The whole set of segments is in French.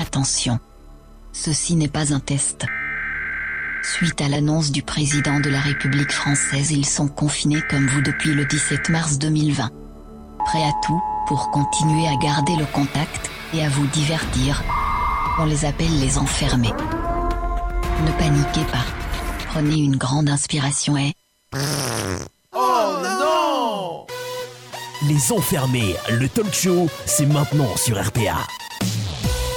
Attention. Ceci n'est pas un test. Suite à l'annonce du président de la République française, ils sont confinés comme vous depuis le 17 mars 2020. Prêts à tout pour continuer à garder le contact et à vous divertir. On les appelle les enfermés. Ne paniquez pas. Prenez une grande inspiration et... Oh non Les enfermés, le talk show, c'est maintenant sur RPA.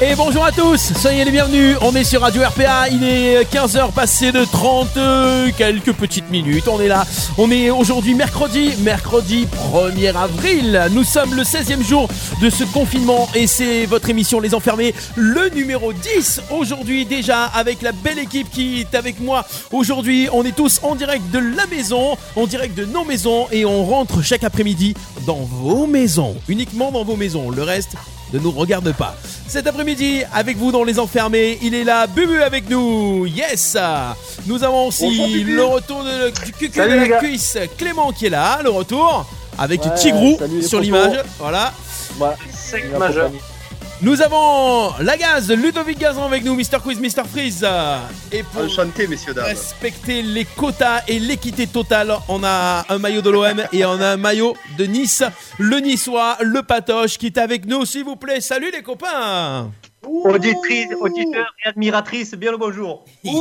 Et bonjour à tous, soyez les bienvenus, on est sur Radio RPA, il est 15h passé de 30 euh, quelques petites minutes, on est là, on est aujourd'hui mercredi, mercredi 1er avril, nous sommes le 16e jour de ce confinement et c'est votre émission Les Enfermés, le numéro 10 aujourd'hui déjà avec la belle équipe qui est avec moi. Aujourd'hui, on est tous en direct de la maison, en direct de nos maisons et on rentre chaque après-midi dans vos maisons, uniquement dans vos maisons, le reste ne nous regarde pas. Cet après-midi, avec vous dans Les Enfermés, il est là, Bubu avec nous, yes. Nous avons aussi le retour de, du cucu de la cuisse, Clément qui est là, le retour, avec Ouais, Tigrou salut sur l'image, voilà. Ouais, Nous avons la gaz, Ludovic Gazan avec nous, Mr. Quiz, Mr. Freeze. Et pour Enchanté, messieurs, dames. respecter les quotas et l'équité totale, on a un maillot de l'OM et on a un maillot de Nice, le Niçois, le Patoche qui est avec nous, s'il vous plaît. Salut les copains Auditrice, auditeur et admiratrice, bien le bonjour. Yes.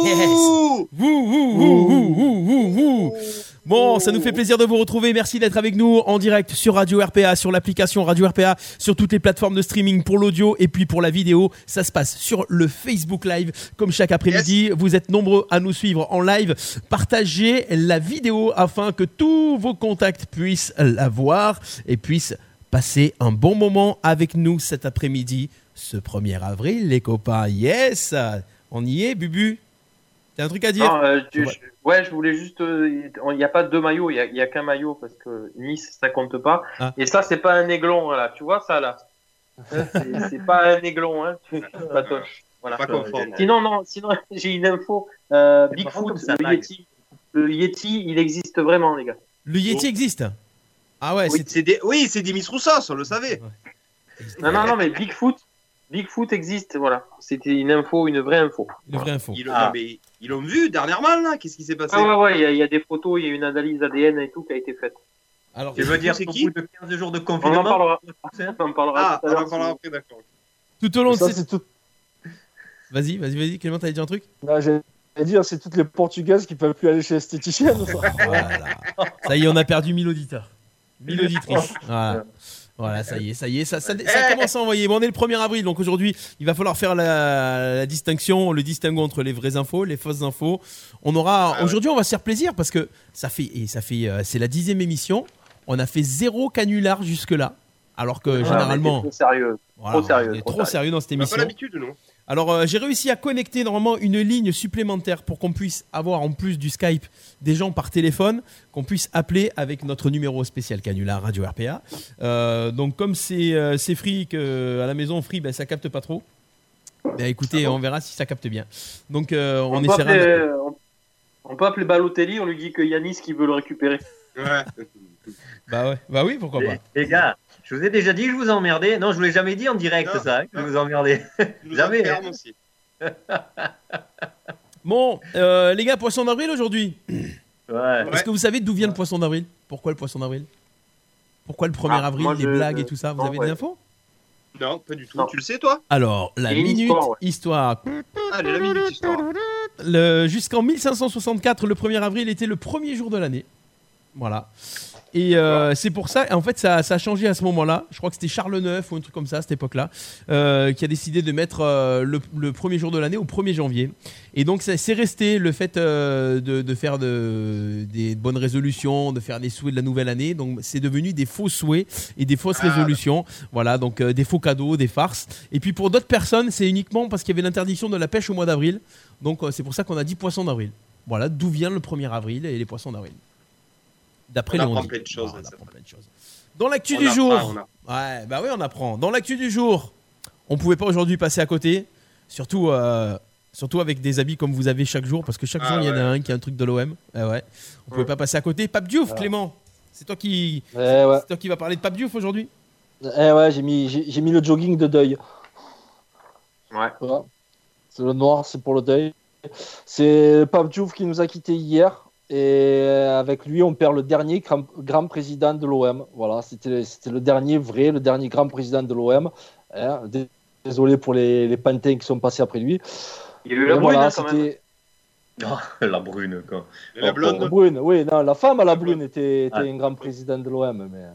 Bon, ça nous fait plaisir de vous retrouver. Merci d'être avec nous en direct sur Radio RPA, sur l'application Radio RPA, sur toutes les plateformes de streaming pour l'audio et puis pour la vidéo. Ça se passe sur le Facebook Live comme chaque après-midi. Vous êtes nombreux à nous suivre en live. Partagez la vidéo afin que tous vos contacts puissent la voir et puissent passer un bon moment avec nous cet après-midi, ce 1er avril, les copains. Yes On y est, Bubu T'as un truc à dire Non, euh, tu- Ouais. je- ouais, je voulais juste. euh, Il n'y a pas deux maillots, il y a, qu'un maillot parce que Nice, ça compte pas. Ah. Et ça, c'est pas un aiglon, là. Tu vois ça, là? C'est pas un aiglon, hein. Patoche. Voilà. Pas confondre. Sinon, non, sinon, j'ai une info. Euh, Bigfoot, le. Yeti, le Yeti, il existe vraiment, les gars. Le Yeti existe? Ah ouais, Oui, c'est... des, oui, des Miss Roussos, on le savait. Non, non, non, mais Bigfoot, Bigfoot existe, voilà. C'était une info, une vraie info. une vraie info. Ils, Ah. ils l'ont vu dernièrement, là. Qu'est-ce qui s'est passé? Ah ouais, ouais, il y, a- il y a des photos, il y a une analyse ADN et tout qui a été faite. Alors, Je veux dire, c'est qui? de 15 jours de On en confinement? parlera. On en parlera Ah, on en parlera après, d'accord. tout au long de Ça, cette... c'est tout. Vas-y, vas-y, vas-y, Clément, t'avais dit un truc? Non, J'allais dire, c'est toutes les Portugaises qui peuvent plus aller chez l'esthéticienne. Voilà. Ça y est, on a perdu 1000 auditeurs. 1000 auditrices. Voilà. Voilà, ça y est, ça y est, ça, ça, ça commence à envoyer. Bon, on est le 1er avril, donc aujourd'hui, il va falloir faire la, la distinction, le distinguo entre les vraies infos, les fausses infos. On aura, Ah ouais. aujourd'hui, on va se faire plaisir parce que ça fait, et ça fait, euh, c'est la dixième émission. On a fait zéro canular jusque-là, alors que Ah, généralement, trop sérieux. voilà, trop sérieux, on est trop trop sérieux dans cette On n'a pas émission. l'habitude, non Alors euh, j'ai réussi à connecter normalement une ligne supplémentaire pour qu'on puisse avoir en plus du Skype des gens par téléphone, qu'on puisse appeler avec notre numéro spécial canular Radio RPA. Euh, donc comme c'est euh, c'est free que à la maison free ben ça capte pas trop. Ben écoutez, on verra si ça capte bien. Donc euh, on, peut essaiera. appeler, de- euh, on- peut appeler Balotelli, on lui dit que Yanis qui veut le récupérer. Ouais. Bah ouais, bah oui, pourquoi pas. Les gars, je vous ai déjà dit que je vous emmerdais. Non, je vous l'ai jamais dit en direct, Non, ça, hein, que je vous emmerdais. Jamais, aussi. Bon, euh, les gars, poisson d'avril aujourd'hui. Ouais. Est-ce que vous savez d'où vient le poisson d'avril? Pourquoi le poisson d'avril? Pourquoi le 1er Ah, avril, moi, les je- blagues et tout ça Vous non, avez ouais. des infos? Non, pas du tout. Non. Tu le sais, toi? Alors, la Il y a une minute histoire, ouais. histoire. Allez, la minute histoire. Le- Jusqu'en 1564, le 1er avril était le premier jour de l'année. Voilà. Et euh, c'est pour ça, en fait, ça, ça a changé à ce moment-là. Je crois que c'était Charles IX ou un truc comme ça à cette époque-là, euh, qui a décidé de mettre euh, le, le premier jour de l'année au 1er janvier. Et donc, c'est resté le fait de, de faire de- des bonnes résolutions, de faire des souhaits de la nouvelle année. Donc, c'est devenu des faux souhaits et des fausses Ah. résolutions. Voilà, donc des faux cadeaux, des farces. Et puis, pour d'autres personnes, c'est uniquement parce qu'il y avait l'interdiction de la pêche au mois d'avril. Donc, c'est pour ça qu'on a dit poisson d'avril. Voilà, d'où vient le 1er avril et les poissons d'avril. D'après On les apprend on-dit. plein de choses, Voilà, on plein de choses. Dans l'actu du apprend, jour. Ouais, bah oui, on apprend. Dans l'actu du jour, on pouvait pas aujourd'hui passer à côté. Surtout, euh, surtout avec des habits comme vous avez chaque jour, parce que chaque Ah jour, il y en a un qui a un truc de l'OM. Ah ouais. On pouvait Ouais. pas passer à côté. Pape Diouf, Ah. Clément. C'est toi qui, Eh ouais, c'est toi qui va parler de Pape Diouf aujourd'hui? eh ouais j'ai mis, j'ai j'ai mis le jogging de deuil. Ouais. Voilà. C'est le noir, c'est pour le deuil. C'est Pape Diouf qui nous a quittés hier. Et avec lui, on perd le dernier grand, grand président de l'OM. Voilà, c'était le dernier vrai, le dernier grand président de l'OM. Hein, dé- Désolé pour les, les pantins qui sont passés après lui. Il y a eu la brune voilà, hein, quand même. c'était- Oh, la brune, quoi. Et la Oh, blonde. La brune, oui, non, la femme à la brune était, était Ouais. un grand président de l'OM, mais euh,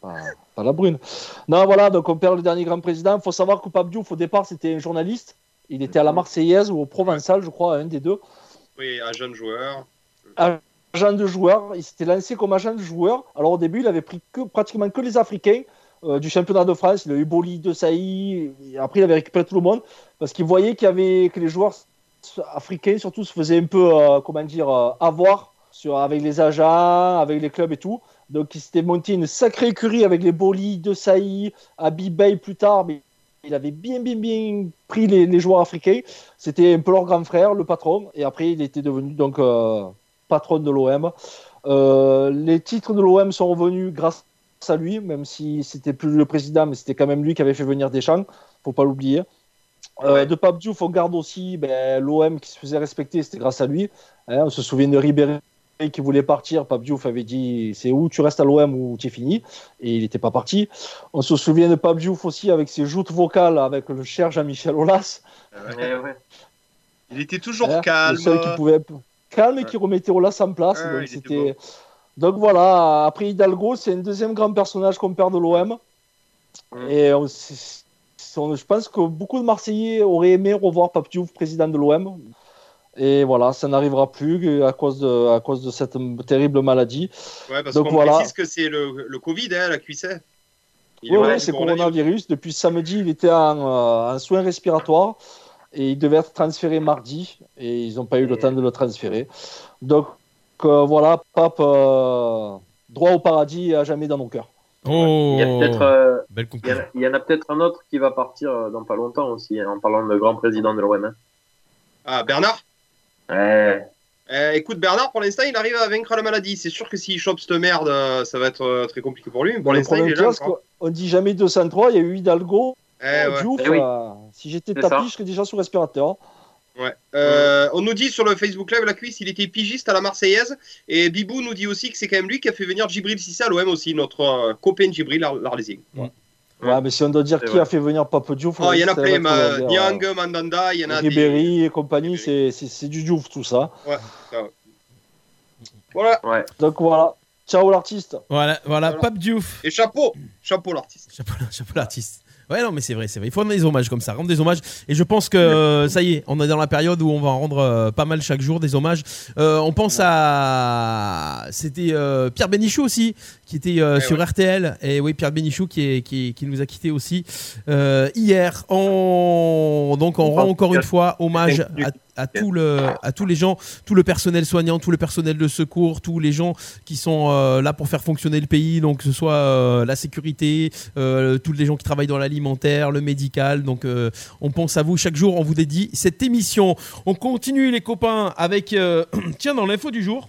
pas, pas la brune. Non, voilà, donc on perd le dernier grand président. Il faut savoir que Pape Diouf, au départ, c'était un journaliste. Il était à la Marseillaise ou au Provençal, je crois, un des deux. Oui, un jeune joueur. Agent de joueur, il s'était lancé comme agent de joueur. Alors au début, il avait pris que, pratiquement que les Africains euh, du championnat de France. Il a eu Boli, De Sailly. et Après, il avait récupéré tout le monde parce qu'il voyait qu'il y avait que les joueurs africains surtout se faisaient un peu, euh, comment dire, euh, avoir avec les agents, avec les clubs et tout. Donc il s'était monté une sacrée écurie avec les Boli, De Sailly, Abibay plus tard, mais il avait bien, bien, bien pris les joueurs africains. C'était un peu leur grand frère, le patron. Et après, il était devenu donc euh, patron de l'OM. Euh, les titres de l'OM sont revenus grâce à lui, même si c'était plus le président, mais c'était quand même lui qui avait fait venir Deschamps. Faut pas l'oublier. Euh, Ouais. De Pape Diouf, on garde aussi ben, l'OM qui se faisait respecter, c'était grâce à lui. Hein, on se souvient de Ribéry qui voulait partir. Pape Diouf avait dit c'est où tu restes à l'OM ou tu es fini? Et il n'était pas parti. On se souvient de Pape Diouf aussi avec ses joutes vocales avec le cher Jean-Michel Aulas. Eh ouais. Il était toujours Hein, calme. Le seul qui pouvait calme et qui remettait Aulas en place. Ouais, donc, c'était... voilà, après Hidalgo, c'est un deuxième grand personnage qu'on perd de l'OM. Et on- c'est- on- je pense que beaucoup de Marseillais auraient aimé revoir Pape Diouf président de l'OM. Et voilà, ça n'arrivera plus à cause de, à cause de cette terrible maladie. Ouais, parce qu'on voilà. précise que c'est le, le Covid, hein, la cuissette. Oui, malade c'est coronavirus. Depuis samedi, il était en, euh, en soins respiratoires et il devait être transféré mardi et ils n'ont pas eu le temps de le transférer. Donc euh, voilà, Pape, euh, droit au paradis à jamais dans nos cœurs. Oh, Il y a peut-être, euh, il y, en a- il y en a peut-être un autre qui va partir dans pas longtemps aussi, hein, en parlant de grand président de l'OM. hein. Ah, Bernard? Ouais. Euh, écoute, Bernard, pour l'instant, il arrive à vaincre la maladie. C'est sûr que s'il chope cette merde, ça va être très compliqué pour lui. Pour le l'instant, il problème est là. qu'on dit jamais 203, il y a eu Hidalgo, Eh, ouais. Diouf. Eh oui. euh, si j'étais tapis, ça. je serais déjà sous respirateur. Ouais. Euh, on nous dit sur le Facebook Live, la cuisse, il était pigiste à la Marseillaise. Et Bibou nous dit aussi que c'est quand même lui qui a fait venir Djibril Cissé à l'OM aussi, notre euh, copain Djibril l'Ar- l'Arlésien. Ouais. Ouais, mais si on doit dire qui vrai. a fait venir Pape Diouf, Oh, il y en a plein. être, ma- on va dire, Niang, Mandanda, il y en euh, a des. Ribéry et compagnie, c'est- c'est c'est du Diouf tout ça. Voilà. Ouais. Donc voilà, ciao l'artiste. Voilà, voilà, Voilà. Pape Diouf. Et chapeau, chapeau l'artiste. Chapeau, chapeau l'artiste. Ouais, non, mais c'est vrai, c'est vrai. Il faut rendre des hommages comme ça, rendre des hommages. Et je pense que euh, ça y est, on est dans la période où on va en rendre euh, pas mal chaque jour des hommages. Euh, on pense à. C'était Pierre Bénichou aussi, qui était Ouais, sur ouais. RTL. Et oui, Pierre Bénichou qui, est, qui, qui nous a quittés aussi hier. On... Donc, on rend encore une fois hommage à, à, tout le, à tous les gens, tout le personnel soignant, tout le personnel de secours, tous les gens qui sont euh, là pour faire fonctionner le pays, donc que ce soit euh, la sécurité, euh, tous les gens qui travaillent dans l'alimentaire, le médical. Donc on pense à vous chaque jour, on vous dédie cette émission. On continue les copains avec, tiens, dans l'info du jour.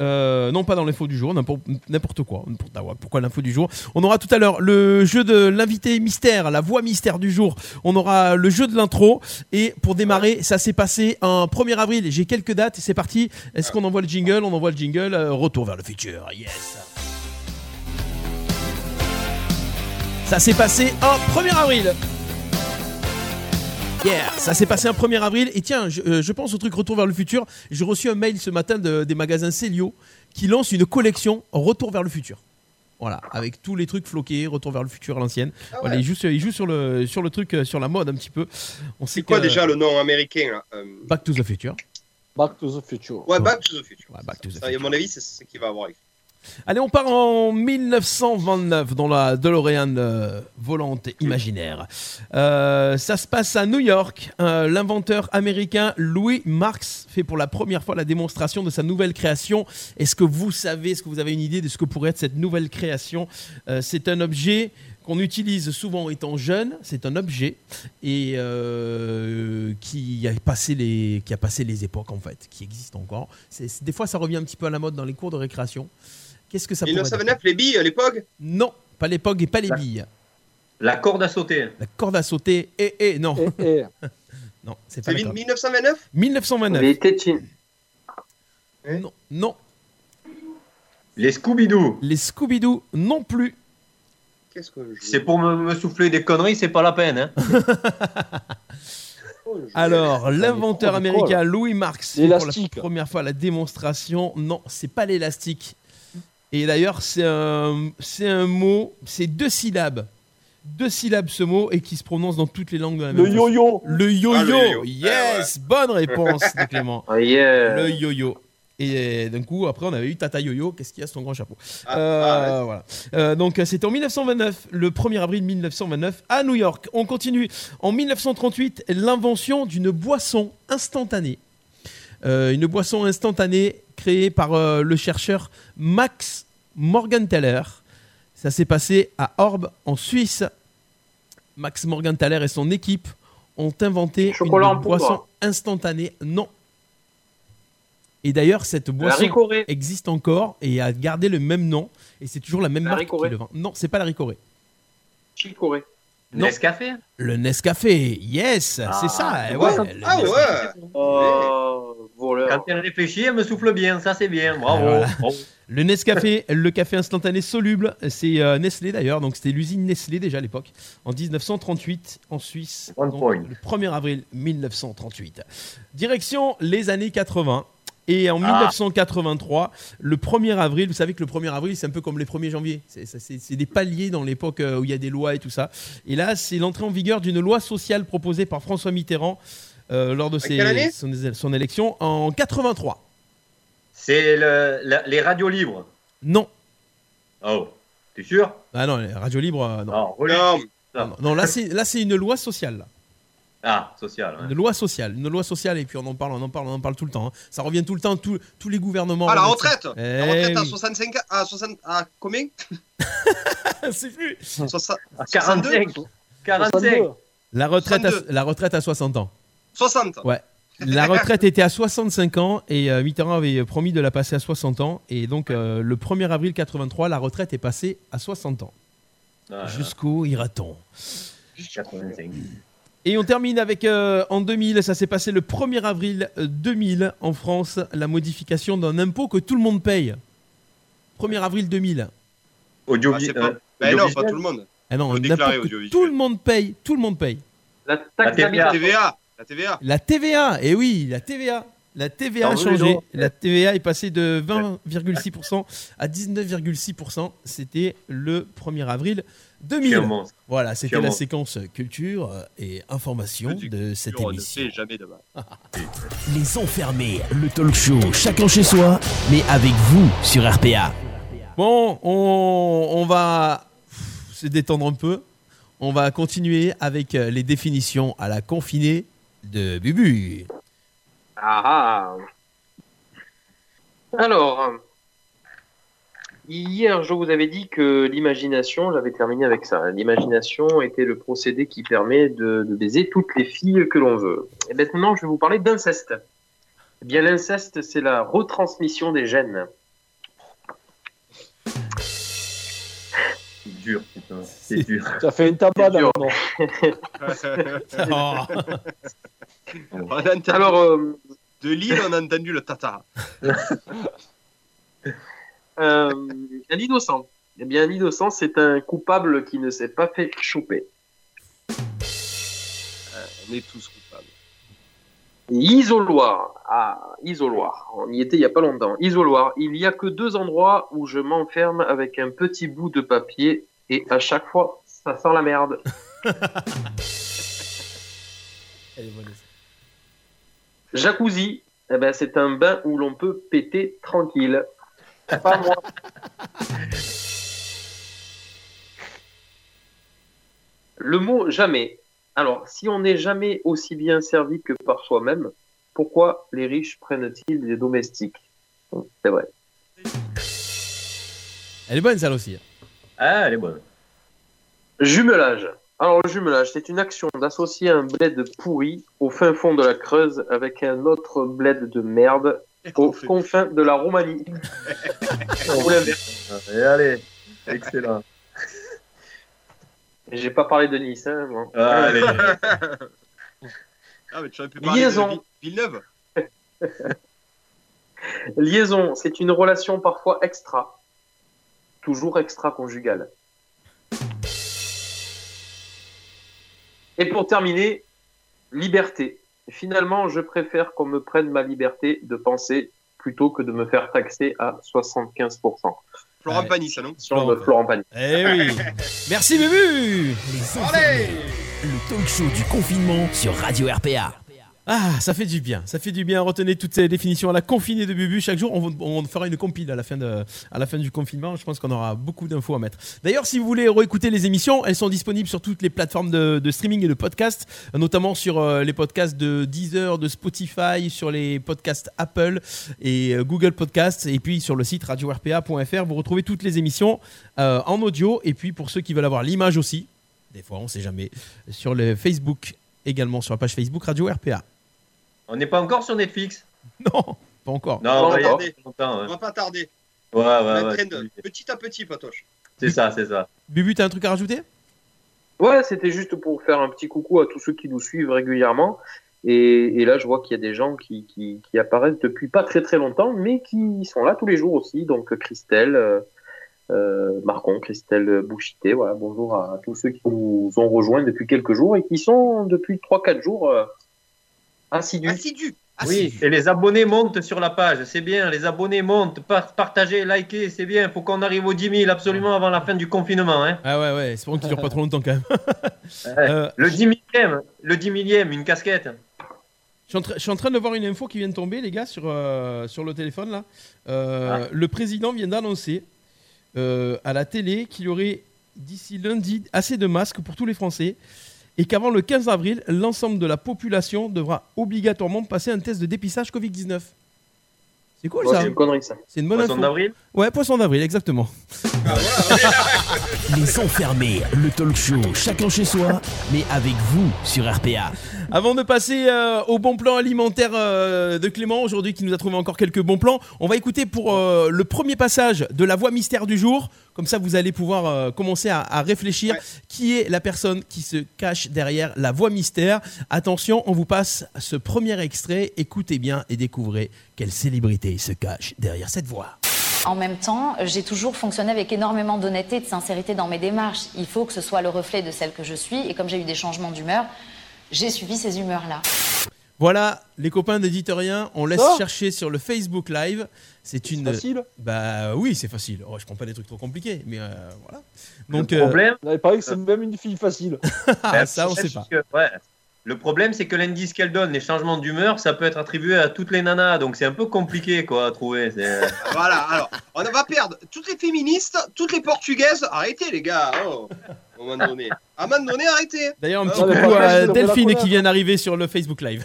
Euh, non, pas dans l'info du jour, n'importe quoi. ah Pourquoi l'info du jour? On aura tout à l'heure le jeu de l'invité mystère, la voix mystère du jour. On aura le jeu de l'intro. Et pour démarrer, ça s'est passé un 1er avril. J'ai quelques dates. C'est parti. Est-ce qu'on envoie le jingle? On envoie le jingle. Euh, retour vers le futur. Yes. Ça s'est passé un 1er avril. Yeah, ça s'est passé un 1er avril. Et tiens, je, euh, je pense au truc Retour vers le futur. J'ai reçu un mail ce matin de- des magasins Célio qui lance une collection Retour vers le futur. Voilà, avec tous les trucs floqués, Retour vers le futur à l'ancienne. Ah ouais. Voilà, il joue, sur, il joue sur, le, sur le truc, euh, sur la mode un petit peu. On sait C'est quoi que- déjà le nom américain là Euh, Back to the Future. Back to the future. Ouais, Back to the Future. Ouais, Back to the Ça, à Future. mon avis, c'est ce qu'il va avoir. avec. Allez, on part en 1929 dans la DeLorean euh, volante imaginaire. Euh, ça se passe à New York. Euh, L'inventeur américain Louis Marx fait pour la première fois la démonstration de sa nouvelle création. Est-ce que vous savez, est-ce que vous avez une idée de ce que pourrait être cette nouvelle création? C'est un objet qu'on utilise souvent étant jeune, c'est un objet et qui a passé les qui a passé les époques en fait, qui existe encore. Des fois, ça revient un petit peu à la mode dans les cours de récréation. Qu'est-ce que ça pourrait être 1929, les billes à l'époque Non, pas l'époque et pas les billes. La corde à sauter. La corde à sauter. Et, et, non. Et, et, Non, c'est pas C'est la corde. 1929 1929. Les tétines. Non, non. Les Scooby-Doo. Les Scooby-Doo non plus. Qu'est-ce que je C'est pour me, me souffler des conneries, c'est pas la peine. Hein. Oh, Alors, mais l'inventeur américain Louis Marx fait pour la L'élastique. première fois la démonstration. Non, c'est pas l'élastique. Et d'ailleurs, c'est un, c'est un mot, c'est deux syllabes. Deux syllabes ce mot et qui se prononce dans toutes les langues de la même le yo-yo. Le yo-yo. Ah, le yo-yo. Yes, bonne réponse de Clément. Yeah. Le yo-yo. Et d'un coup, après, on avait eu Tata Yo-Yo. Qu'est-ce qu'il y a sur son grand chapeau Ah, Euh, ah, voilà. Euh, donc, euh, c'était en 1929, le 1er avril 1929, à New York. On continue. En 1938, l'invention d'une boisson instantanée. Euh, une boisson instantanée créée par euh, le chercheur Max Morgenthaler. Ça s'est passé à Orbe, en Suisse. Max Morgenthaler et son équipe ont inventé Chocolat une boisson instantanée. Non. Et d'ailleurs, cette boisson existe encore et a gardé le même nom. Et c'est toujours la même La marque qui le vend. Non, c'est pas la Ricoré. Chicorée. Non. Nescafé? Le Nescafé, yes, Ah, c'est ça. eh ouais. ouais, le Ah Nescafé. ouais Oh, voleur. Quand elle réfléchit, elle me souffle bien. Ça, c'est bien. Bravo. Ah, voilà. Bravo. Le Nescafé, le café instantané soluble, c'est euh, Nestlé d'ailleurs, donc c'était l'usine Nestlé déjà à l'époque, en 1938 en Suisse, One donc, point. le 1er avril 1938. Direction les années 80. Et en Ah. 1983, le 1er avril, vous savez que le 1er avril, c'est un peu comme les 1er janvier. C'est- des paliers dans l'époque euh, où il y a des lois et tout ça. Et là, c'est l'entrée en vigueur d'une loi sociale proposée par François Mitterrand euh, lors de ses- son, son élection en 83. C'est le- les radios libres. Non. Oh, t'es sûr? Ah non, les radios libres, euh, non. Non. Non, là c'est une loi sociale. là. Ah, social. ouais. Une loi sociale, une loi sociale et puis on en parle, on en parle, on en parle tout le temps. hein. Ça revient tout le temps, tous tous les gouvernements. Ah, la remettent ça. retraite Eh La retraite à oui. 65 ans- à 60 à combien? C'est plus. Soixante- Ah, 45. 45. 62. La retraite, à, 62. la retraite à 60 ans. 60 Ouais. La retraite était à 65 ans et euh, Mitterrand avait promis de la passer à 60 ans et donc euh, le 1er avril 83, la retraite est passée à 60 ans. Ah, Jusqu'où ira-t-on? 85. Et on termine avec euh, en 2000, ça s'est passé le 1er avril euh, 2000 en France, la modification d'un impôt que tout le monde paye. 1er avril 2000. Audio Ah, c'est euh, pas- Ben non, pas tout le monde. Ah non, un impôt que tout le monde paye, tout le monde paye. La taxe TVA. La. TVA La TVA La TVA, et oui, la TVA. La TVA a changé. La TVA est passée de 20,6% à 19,6%. C'était le 1er avril 2000. monstre. Voilà, c'était la séquence culture euh, et information de cette On ne émission. fait jamais de. Les enfermés, le talk show, chacun chez soi, mais avec vous sur RPA. Bon, on, on va se détendre un peu. On va continuer avec euh, les définitions à la confinée de Bubu. Ah ah. Alors, hier, je vous avais dit que l'imagination, j'avais terminé avec ça. L'imagination était le procédé qui permet de, de baiser toutes les filles que l'on veut. Et maintenant, je vais vous parler d'inceste. Eh bien, l'inceste, c'est la retransmission des gènes. C'est dur, putain. C'est dur. Ça fait une tabac C'est dur. dans Oh. on a entendu, Alors, euh, de Lille, on a entendu le tata. euh, un innocent. Eh bien, un innocent, c'est un coupable qui ne s'est pas fait choper. On est tous coupables. Isoloir. Ah, isoloir. On y était il n'y a pas longtemps. Isoloir. Il n'y a que deux endroits où je m'enferme avec un petit bout de papier et à chaque fois, ça sent la merde. Elle est bonne. Jacuzzi. Eh ben, c'est un bain où l'on peut péter tranquille. Pas moi. Le mot jamais. Alors, si on n'est jamais aussi bien servi que par soi-même, pourquoi les riches prennent-ils des domestiques C'est vrai. Elle est bonne, celle aussi. Ah, elle est bonne. Jumelage. Alors, le jumelage, c'est une action d'associer un bled pourri au fin fond de la Creuse avec un autre bled de merde aux confins de la Roumanie. Ou l'inverse. Et allez, excellent. J'ai pas parlé de Nice. Hein, moi. Allez. Ah, mais tu aurais pu parler Liaison. de Vi- Villeneuve. Liaison, c'est une relation parfois extra, toujours extra-conjugale. Et pour terminer, liberté. Finalement, je préfère qu'on me prenne ma liberté de penser plutôt que de me faire taxer à 75%. Florent. Pagny, ça non Sur de Florent Pagny. Eh oui. Merci Bubu. Les enfermés, le talk show du confinement sur Radio RPA. Ah, ça fait du bien. Ça fait du bien. Retenez toutes ces définitions à la confinée de Bubu. Chaque jour, on, fera une compile à la fin, du confinement. Je pense qu'on aura beaucoup d'infos à mettre. D'ailleurs, si vous voulez réécouter les émissions, elles sont disponibles sur toutes les plateformes de, streaming et de podcast, notamment sur euh, les podcasts de Deezer, de Spotify, sur les podcasts Apple et euh, Google Podcasts, et puis sur le site radio-rpa.fr. Vous retrouvez toutes les émissions euh, en audio. Et puis pour ceux qui veulent avoir l'image aussi, des fois, on sait jamais, sur le Facebook également, sur la page Facebook Radio RPA. On n'est pas encore sur Netflix Non, pas encore. Non, on va encore. longtemps. On va pas tarder. ouais, On ouais. ouais. petit à petit, Patoche. C'est ça, c'est ça. Bubu, t'as un truc à rajouter? Ouais, c'était juste pour faire un petit coucou à tous ceux qui nous suivent régulièrement. Et, et là, je vois qu'il y a des gens qui, qui, qui apparaissent depuis pas très très longtemps, mais qui sont là tous les jours aussi. Donc Christelle, euh, euh, Marcon, Christelle Bouchité, voilà, bonjour à tous ceux qui nous ont rejoints depuis quelques jours et qui sont depuis 3-4 jours euh, assidus. Assidu. Oui, Assidu. et les abonnés montent sur la page, c'est bien. Les abonnés montent, par- partagez, likez, c'est bien. Faut qu'on arrive aux 10 000 absolument avant la fin du confinement. Hein. Ah ouais, ouais, espérons qu'il dure pas trop longtemps quand même. Euh, Le 10 millième, le 10 millième, une casquette. je, suis en train- je suis en train de voir une info qui vient de tomber, les gars, sur, euh, sur le téléphone là. Euh, Le président vient d'annoncer euh, à la télé qu'il y aurait d'ici lundi assez de masques pour tous les Français et qu'avant le 15 avril, l'ensemble de la population devra obligatoirement passer un test de dépistage Covid-19. C'est cool Bon, ça. c'est une connerie ça. C'est une bonne Poisson info. d'avril. Ouais, poisson d'avril, exactement. Ah, voilà. Les enfermés, le talk show chacun chez soi, mais avec vous sur RPA. Avant de passer euh, au bon plan alimentaire euh, de Clément, aujourd'hui qui nous a trouvé encore quelques bons plans, on va écouter pour euh, le premier passage de la voix mystère du jour. Comme ça, vous allez pouvoir euh, commencer à, à réfléchir Ouais. qui est la personne qui se cache derrière la voix mystère. Attention, on vous passe ce premier extrait. Écoutez bien et découvrez quelle célébrité se cache derrière cette voix. En même temps, j'ai toujours fonctionné avec énormément d'honnêteté et de sincérité dans mes démarches. Il faut que ce soit le reflet de celle que je suis. Et comme j'ai eu des changements d'humeur, j'ai suivi ces humeurs-là. Voilà, les copains d'éditoriens, on laisse Ça chercher sur le Facebook Live. C'est une. Facile. Bah oui, c'est facile. Oh, je prends pas des trucs trop compliqués, mais euh, voilà. Donc, le euh, problème, paraît que c'est même une fille facile. ah, ben, ça, on sait pas. que- ouais. Le problème, c'est que l'indice qu'elle donne, les changements d'humeur, ça peut être attribué à toutes les nanas. Donc c'est un peu compliqué quoi, à trouver. Voilà, alors, on va perdre toutes les féministes, toutes les portugaises. Arrêtez, les gars. Oh, à un moment donné. À un moment donné, arrêtez. D'ailleurs, un petit mais coucou à Delphine qui vient d'arriver sur le Facebook Live.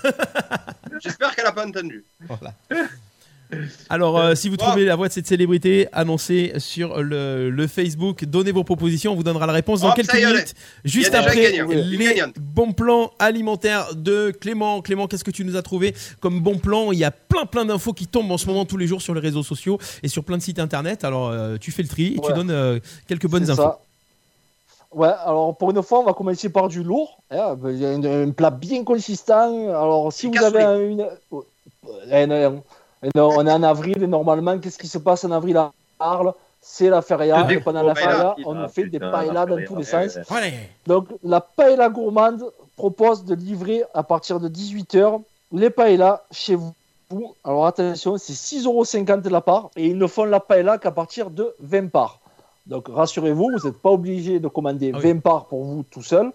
J'espère qu'elle a pas entendu. Voilà. Alors, euh, si vous Wow. trouvez la voix de cette célébrité, annoncez sur le, le Facebook, donnez vos propositions, on vous donnera la réponse dans Hop, quelques minutes. Juste après les bons plans alimentaires de Clément. Clément, qu'est-ce que tu nous as trouvé comme bon plan? Il y a plein plein d'infos qui tombent en ce moment tous les jours sur les réseaux sociaux et sur plein de sites internet. Alors, euh, tu fais le tri et tu donnes euh, quelques bonnes infos. ça. Ouais, alors pour une fois, on va commencer par du lourd. hein, un, un plat bien consistant. Alors, si vous avez une. Eh non, eh non, on est en avril et normalement, qu'est-ce qui se passe en avril à Arles? C'est la feria. Et pendant la feria, on nous fait des paellas la dans tous les sens. ouais. Allez. Donc, la paella gourmande propose de livrer à partir de 18h les paellas chez vous. Alors, attention, c'est 6,50€ la part et ils ne font la paella qu'à partir de 20 parts. Donc, rassurez-vous, vous n'êtes pas obligé de commander Ah oui. 20 parts pour vous tout seul.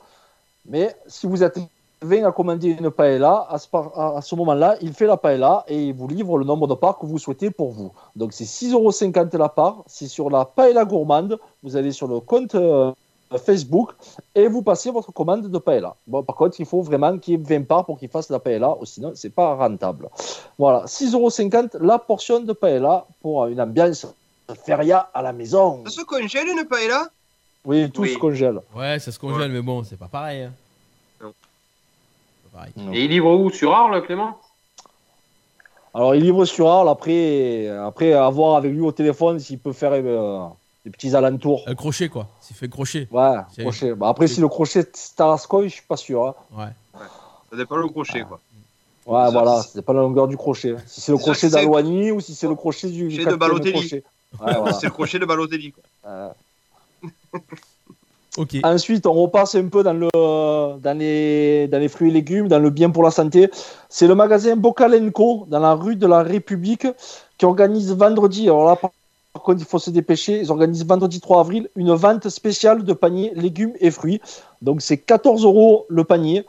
Mais si vous êtes 20 à commander une paella, à ce, à- moment-là, il fait la paella et il vous livre le nombre de parts que vous souhaitez pour vous. Donc, c'est 6,50€ la part. C'est sur la paella gourmande. Vous allez sur le compte euh, Facebook et vous passez votre commande de paella. Bon, par contre, il faut vraiment qu'il y ait 20 parts pour qu'il fasse la paella, ou sinon, c'est pas rentable. Voilà, 6,50€ la portion de paella pour une ambiance feria à la maison. Ça se congèle une paella Oui, tout Oui. se congèle. Ouais, ça se congèle, mais bon, c'est pas pareil. hein. Non. C'est pas pareil. Et il livre où? Sur Arles, Clément? Alors, il livre sur Arles, après, après avoir avec lui au téléphone s'il peut faire euh, des petits alentours. Un crochet, quoi. S'il fait crochet. Ouais, C'est- crochet. Bah, après, si le crochet c'est Tarascon, je suis pas sûr. hein. Ouais. Ça dépend le crochet, quoi. Ouais, Ça, voilà, c'est- pas la longueur du crochet. Si c'est le crochet c'est- d'Alouani ou si c'est le crochet du Crochet de Balotelli. crochet. Ouais, voilà. C'est le crochet de Balotelli, quoi. Euh, Ok. Ensuite, on repasse un peu dans, le, dans, les, dans les fruits et légumes, dans le bien pour la santé. C'est le magasin Bokalenko, dans la rue de la République, qui organise vendredi, alors là, par par contre, il faut se dépêcher, ils organisent vendredi 3 avril une vente spéciale de paniers légumes et fruits. Donc, c'est 14 euros le panier.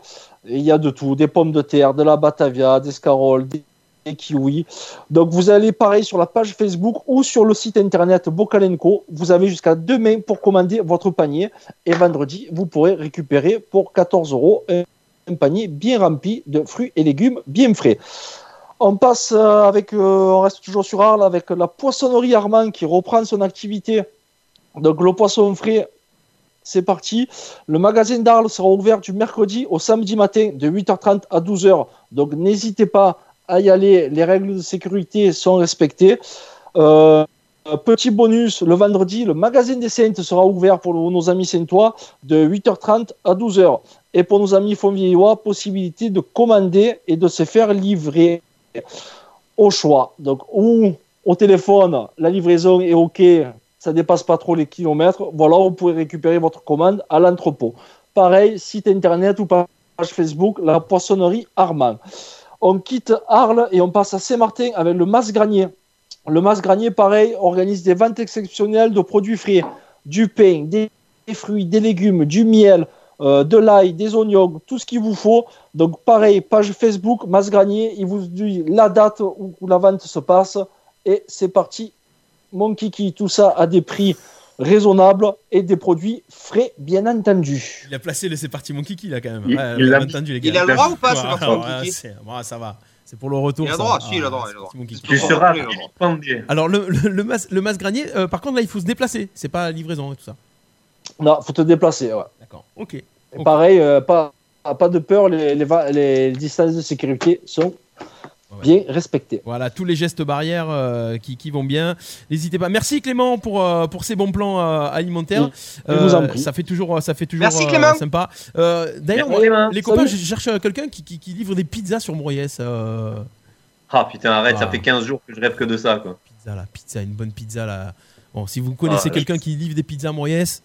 Et il y a de tout, des pommes de terre, de la batavia, des scaroles, des des kiwis. Donc, vous allez pareil sur la page Facebook ou sur le site internet Bokalenko. Vous avez jusqu'à demain pour commander votre panier. Et vendredi, vous pourrez récupérer pour 14 euros un un panier bien rempli de fruits et légumes bien frais. On passe euh, avec, euh, on reste toujours sur Arles avec la poissonnerie Armand qui reprend son activité. Donc le poisson frais, c'est parti. Le magasin d'Arles sera ouvert du mercredi au samedi matin de 8h30 à 12h. Donc n'hésitez pas à y aller. Les règles de sécurité sont respectées. Euh, petit bonus, le vendredi, le magasin des Saintes sera ouvert pour nos amis saintois de 8h30 à 12h. Et pour nos amis Fontvieillois, possibilité de commander et de se faire livrer au choix. Donc, ou au téléphone, la livraison est OK, ça dépasse pas trop les kilomètres. Voilà, vous pouvez récupérer votre commande à l'entrepôt. Pareil, site internet ou page Facebook, la poissonnerie Armand. On quitte Arles et on passe à Saint-Martin avec le Mas Granier. Le Mas Granier, pareil, organise des ventes exceptionnelles de produits frais, du pain, des fruits, des légumes, du miel, euh, de l'ail, des oignons, tout ce qu'il vous faut. Donc pareil, page Facebook, Mas Granier, il vous dit la date où, où la vente se passe et c'est parti. Mon kiki, tout ça à des prix raisonnables et des produits frais, bien entendu. Il a placé le c'est parti mon kiki là quand même. Il- Ouais, il a- entendu les Il gars. a le droit ou pas, c'est parti mon ouais, kiki c'est- ouais, ça va. C'est pour le retour. Il a le ça. droit, si, il a le Ah, droit, il a droit. Tu seras. Alors le, le, le mas, le mas granier, euh, par contre là il faut se déplacer. C'est pas livraison et tout ça. Non, faut te déplacer. ouais. D'accord. Ok. Et pareil, euh, pas, pas de peur, les, les distances de sécurité sont Ouais. bien respectées. Voilà, tous les gestes barrières euh, qui, qui vont bien. N'hésitez pas. Merci Clément pour, euh, pour ces bons plans euh, alimentaires. Je vous en prie. Ça fait toujours, ça fait toujours Merci, euh, Clément. sympa. Euh, D'ailleurs, les copains, je cherche quelqu'un qui, qui, qui livre des pizzas sur Moriès. euh, Ah putain, arrête, Ah. ça fait 15 jours que je rêve que de ça, quoi. pizza, là, pizza, une bonne pizza là. Bon, si vous connaissez Ah, quelqu'un qui livre des pizzas à Moriès,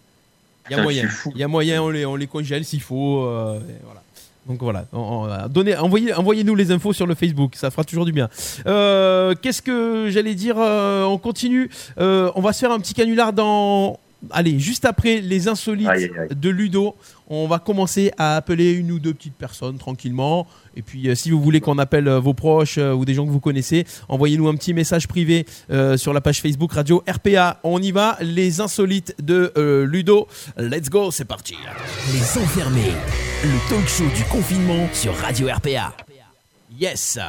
il y a moyen. Il y a moyen, on les, on les congèle s'il faut. euh, et voilà. Donc voilà, on- on- donnez, envoyez, envoyez-nous les infos sur le Facebook, ça fera toujours du bien. Euh, Qu'est-ce que j'allais dire euh, On continue. Euh, on va se faire un petit canular dans. Allez, juste après les insolites Aïe, aïe, aïe. de Ludo, on va commencer à appeler une ou deux petites personnes tranquillement. Et puis, euh, si vous voulez qu'on appelle euh, vos proches euh, ou des gens que vous connaissez, envoyez-nous un petit message privé euh, sur la page Facebook Radio RPA. On y va, les insolites de euh, Ludo. Let's go, c'est parti. Les enfermés, le talk show du confinement sur Radio RPA. Yes,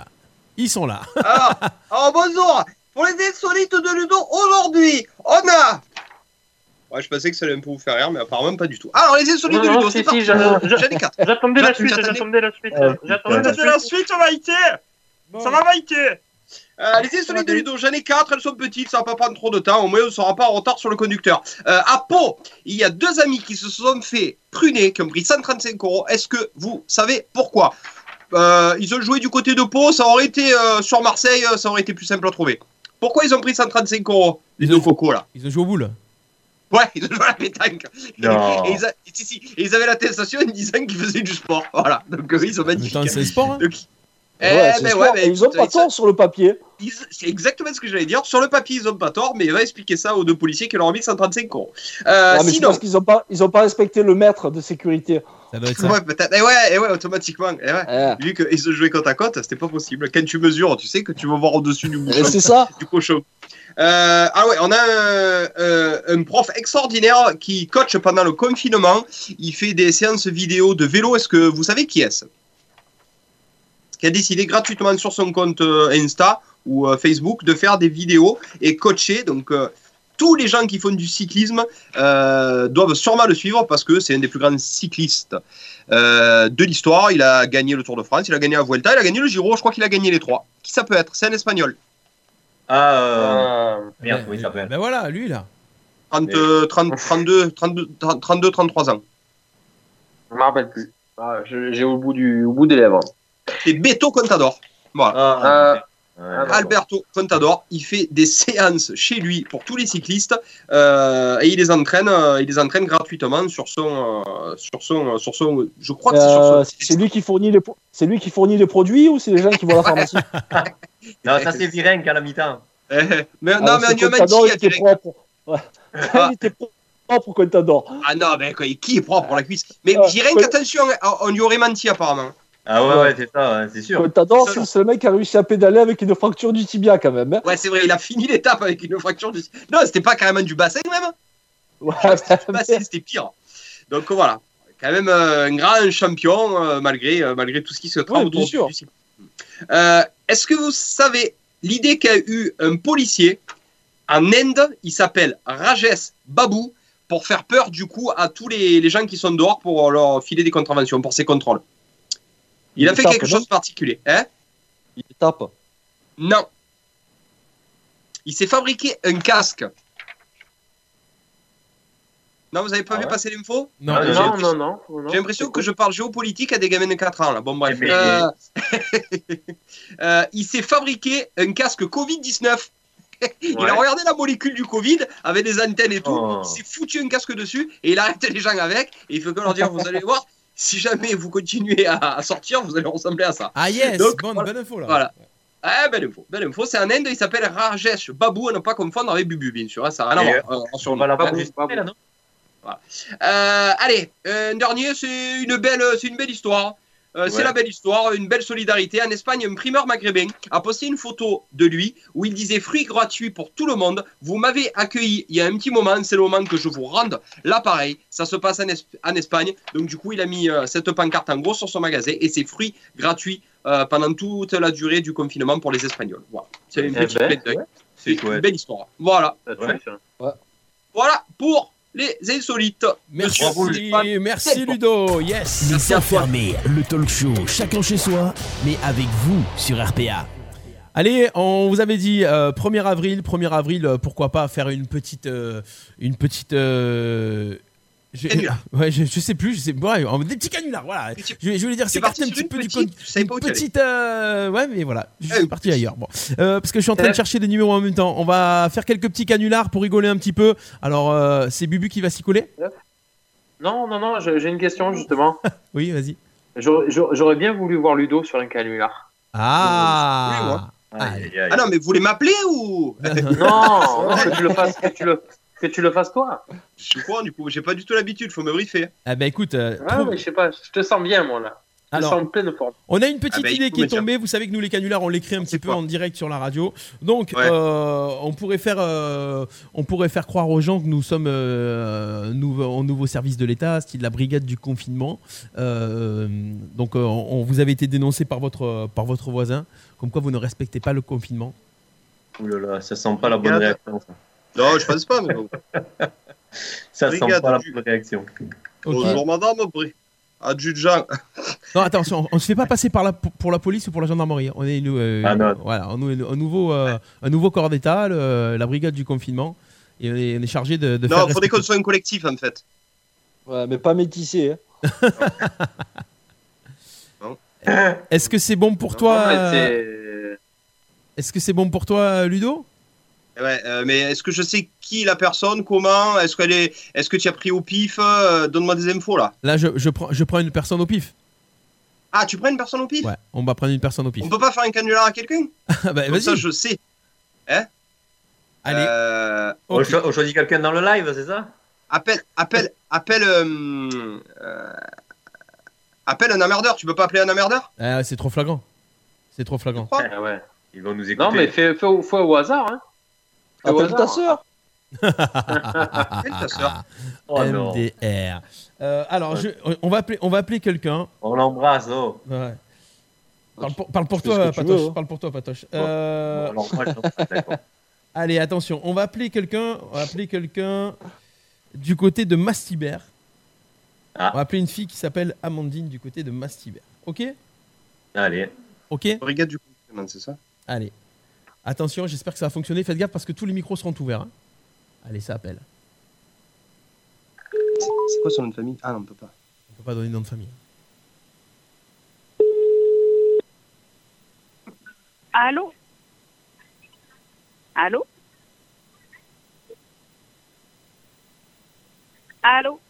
ils sont là. Alors, alors bonjour Pour les insolites de Ludo, aujourd'hui, on a... Ouais, je pensais que ça allait un peu vous faire rire, mais apparemment pas du tout. Alors, les insolites Non, de Ludo, c'est parti. si, j'en- J'en ai quatre. J'attendais la suite, j'attendais. j'attendais la suite. Euh, J'attendais la suite. la suite, Maïté Ça va, Maïté Euh, les insolites de Ludo, j'en ai quatre, elles sont petites, ça va pas prendre trop de temps, au moins on ne sera pas en retard sur le conducteur. Euh, à Pau, il y a deux amis qui se sont fait pruner, qui ont pris 135 euros. Est-ce que vous savez pourquoi? Euh, Ils ont joué du côté de Pau, ça aurait été euh, sur Marseille, euh, ça aurait été plus simple à trouver. Pourquoi ils ont pris 135 euros? Les Ils deux ont- cocos là. Ils ont joué au boule. Ouais, ils ont joué à la pétanque. Non. Et, ils, a- si, si, et ils avaient l'attestation en disant qu'ils faisaient du sport. Voilà, donc euh, ils ont magnifique. temps, c'est sport. hein. Donc, eh, Ouais, c'est ben sûr, ouais, mais et ils ont écoute, pas tort sur le papier. Ils- C'est exactement ce que j'allais dire. Sur le papier, ils ont pas tort, mais il va expliquer ça aux deux policiers qui leur ont mis 135 euros. Euh, Ah, mais c'est sinon, parce qu'ils ont pas, ils ont pas respecté le maître de sécurité. Ça doit être ça. ouais, peut-être. Eh ouais, eh ouais, automatiquement. Eh ouais. Eh, Vu qu'ils se jouaient côte à côte, c'était pas possible. Quand tu mesures, tu sais que tu vas voir au-dessus du bouchon, c'est ça. du cochon. Euh, ah ouais, on a un, un- un prof extraordinaire qui coach pendant le confinement. Il fait des séances vidéo de vélo. Est-ce que vous savez qui est-ce? Qui a décidé gratuitement sur son compte euh, Insta ou euh, Facebook de faire des vidéos et coacher. Donc euh, tous les gens qui font du cyclisme euh, doivent sûrement le suivre parce que c'est un des plus grands cyclistes euh, de l'histoire. Il a gagné le Tour de France, il a gagné la Vuelta, il a gagné le Giro. Je crois qu'il a gagné les trois. Qui ça peut être? C'est un Espagnol. Ah, euh, Ah, merde, oui, ça peut être. Ben voilà, lui là. 30, euh, 30, 32, 32, 32, 33 ans. Je me rappelle plus. Ah, J'ai au bout du, au bout des lèvres. C'est Beto Contador. Voilà. Ah, Euh. Ouais. Alberto Contador, il fait des séances chez lui pour tous les cyclistes euh, et il les entraîne, euh, il les entraîne gratuitement sur son, euh, sur son, sur son, je crois que c'est sur Euh, son. c'est lui qui fournit les pro- c'est lui qui fournit les produits ou c'est les gens qui vont à la pharmacie Non, ça c'est Virenque à la mi-temps. Eh, mais Ah, non, mais c'est on lui a Contador, menti, il était propre. Ouais. il était propre Contador. Ah non, mais qui est propre pour la cuisse? Mais Ah, Virenque, attention, hein, on lui aurait menti apparemment. Ah ouais, Ouais. ouais, c'est ça, ouais, c'est sûr. Contador, Ça, c'est le mec qui a réussi à pédaler avec une fracture du tibia quand même. hein. Ouais, c'est vrai, il a fini l'étape avec une fracture du. Non, c'était pas carrément du bassin même. Ouais, c'était pire. Donc voilà, quand même euh, un grand champion euh, malgré, euh, malgré tout ce qui se trame Ouais, autour bien sûr. du cycle. Euh, Est-ce que vous savez l'idée qu'a eu un policier en Inde? Il s'appelle Rajesh Babu pour faire peur du coup à tous les, les gens qui sont dehors pour leur filer des contraventions, pour ces contrôles. Il a fait tape, quelque chose de particulier. Hein Il tape. non. Il s'est fabriqué un casque. Non, vous avez pas Ah vu ouais passer l'info? Non, Ah, non, non, non, non. J'ai l'impression que je parle géopolitique à des gamins de 4 ans là. Bon bref. Eh ben, Euh, euh, il s'est fabriqué un casque Covid-19. il Ouais. a regardé la molécule du Covid avec des antennes et tout. Oh. Il s'est foutu un casque dessus et il arrête les gens avec. Et il faut que leur dire, vous allez voir, si jamais vous continuez à, à sortir, vous allez ressembler à ça. Ah yes, Donc, bonne, voilà. bonne info là. Voilà. Ah, belle info, belle info. C'est un Inde, il s'appelle Rajesh Babu, à ne pas confondre avec Bubu, bien sûr. hein, ça n'a rien à voir. euh, sur On va la Babu. voir juste après, là, non Euh, allez, euh, un dernier, c'est une belle, c'est une belle histoire. Euh, C'est Ouais. la belle histoire, une belle solidarité. En Espagne, un primeur maghrébin a posté une photo de lui où il disait fruits gratuits pour tout le monde. Vous m'avez accueilli il y a un petit moment, c'est le moment que je vous rende l'appareil. Ça se passe en, Es- en Espagne. Donc du coup, il a mis euh, cette pancarte en gros sur son magasin et c'est fruits gratuits euh, pendant toute la durée du confinement pour les Espagnols. Voilà, c'est une Eh petite ben. C'est une belle histoire. Voilà, voilà pour les insolites. Merci, Monsieur- merci Ludo, yes. Les enfermés, le talk show, chacun chez soi, mais avec vous sur RPA. Allez, on vous avait dit euh, 1er avril, 1er avril, euh, pourquoi pas faire une petite, euh, une petite. Je, Canular. ouais, je, je sais plus, je sais, ouais, en- des petits canulars, voilà. Je, je voulais dire, c'est parti un petit une peu du petite, je savais une pas où t'allais. petite, euh, ouais, mais voilà, je Ah, suis parti ailleurs. Bon, Euh, parce que je suis en train de Euh. chercher des numéros en même temps. On va faire quelques petits canulars pour rigoler un petit peu. Alors, euh, c'est Bubu qui va s'y coller Non, non, non, j'ai une question justement. Oui, vas-y. J'aurais bien voulu voir Ludo sur un canular. Ah. Oui. Ah non, mais vous voulez m'appeler ou? Non, non, que tu le fasses, que tu le, que tu le fasses toi. Je crois, du coup, j'ai pas du tout l'habitude, faut me briefer. Ah bah écoute, euh, Ah, trouve- mais je sais pas, je te sens bien moi là. Alors, sens en pleine forme. On a une petite Ah bah, il idée qui est tombée. Vous savez que nous, les canulars, on l'écrit un petit C'est peu quoi en direct sur la radio. Donc, Ouais. euh, on, pourrait faire, euh, on pourrait faire croire aux gens que nous sommes euh, nouveau, en nouveau service de l'État, style la brigade du confinement. Euh, donc, euh, on, on vous avait été dénoncé par votre, par votre voisin, comme quoi vous ne respectez pas le confinement. Ouh là là, ça sent pas la bonne réaction. Ça, Non, je pense pas, mais bon. ça sent Brigade pas la bonne réaction. Ok. Bonjour madame, bri- adjudant. Non, attention, on ne se fait pas passer par la, pour la police ou pour la gendarmerie. On est, nous, euh, Ah non. voilà, on est un nouveau, euh, un nouveau corps d'État, le- la brigade du confinement. Et on est, on est chargé de, de faire. Non, faudrait respecter- qu'on soit un collectif en fait. Ouais, mais pas métissé. Hein. Est-ce que c'est bon pour Non, toi euh, Est-ce que c'est bon pour toi, Ludo? Ouais, euh, mais est-ce que je sais qui la personne, comment Est-ce qu'elle est, est-ce que tu as pris au pif Euh, Donne-moi des infos là. Là, je, je prends, je prends une personne au pif. Ah, tu prends une personne au pif? Ouais, on va prendre une personne au pif. On peut pas faire un canular à quelqu'un? Ah bah, Comme ça, je sais. Allez. Euh, On, ok. cho- on choisit quelqu'un dans le live, c'est ça? Appelle, appelle, appelle, euh, euh, appelle un emmerdeur. Tu peux pas appeler un emmerdeur? Ah, c'est trop flagrant. C'est trop flagrant. Oh. Ah ouais. Ils vont nous écouter. Non, mais fais, fais, au- fais au hasard. Hein. Appelle ta hasard. sœur. Appelle ta sœur. Oh non. MDR. Euh, alors, je- on va appeler, on va appeler quelqu'un. On l'embrasse, oh. Ouais. Parle pour, parle toi, Patoche. veux, hein. Parle pour toi, Patoche. Bon. Euh, On l'embrasse, non D'accord. allez, attention. On va appeler quelqu'un. On va appeler quelqu'un du côté de Mastibert. Ah. On va appeler une fille qui s'appelle Amandine du côté de Mastibert. Ok? Allez. Ok? Brigade du c'est ça? Allez. Attention, j'espère que ça va fonctionner. Faites gaffe parce que tous les micros seront ouverts. hein. Allez, ça appelle. C'est quoi son nom de famille? Ah non, on peut pas. On peut pas donner de nom de famille. Allô? Allô? Allô?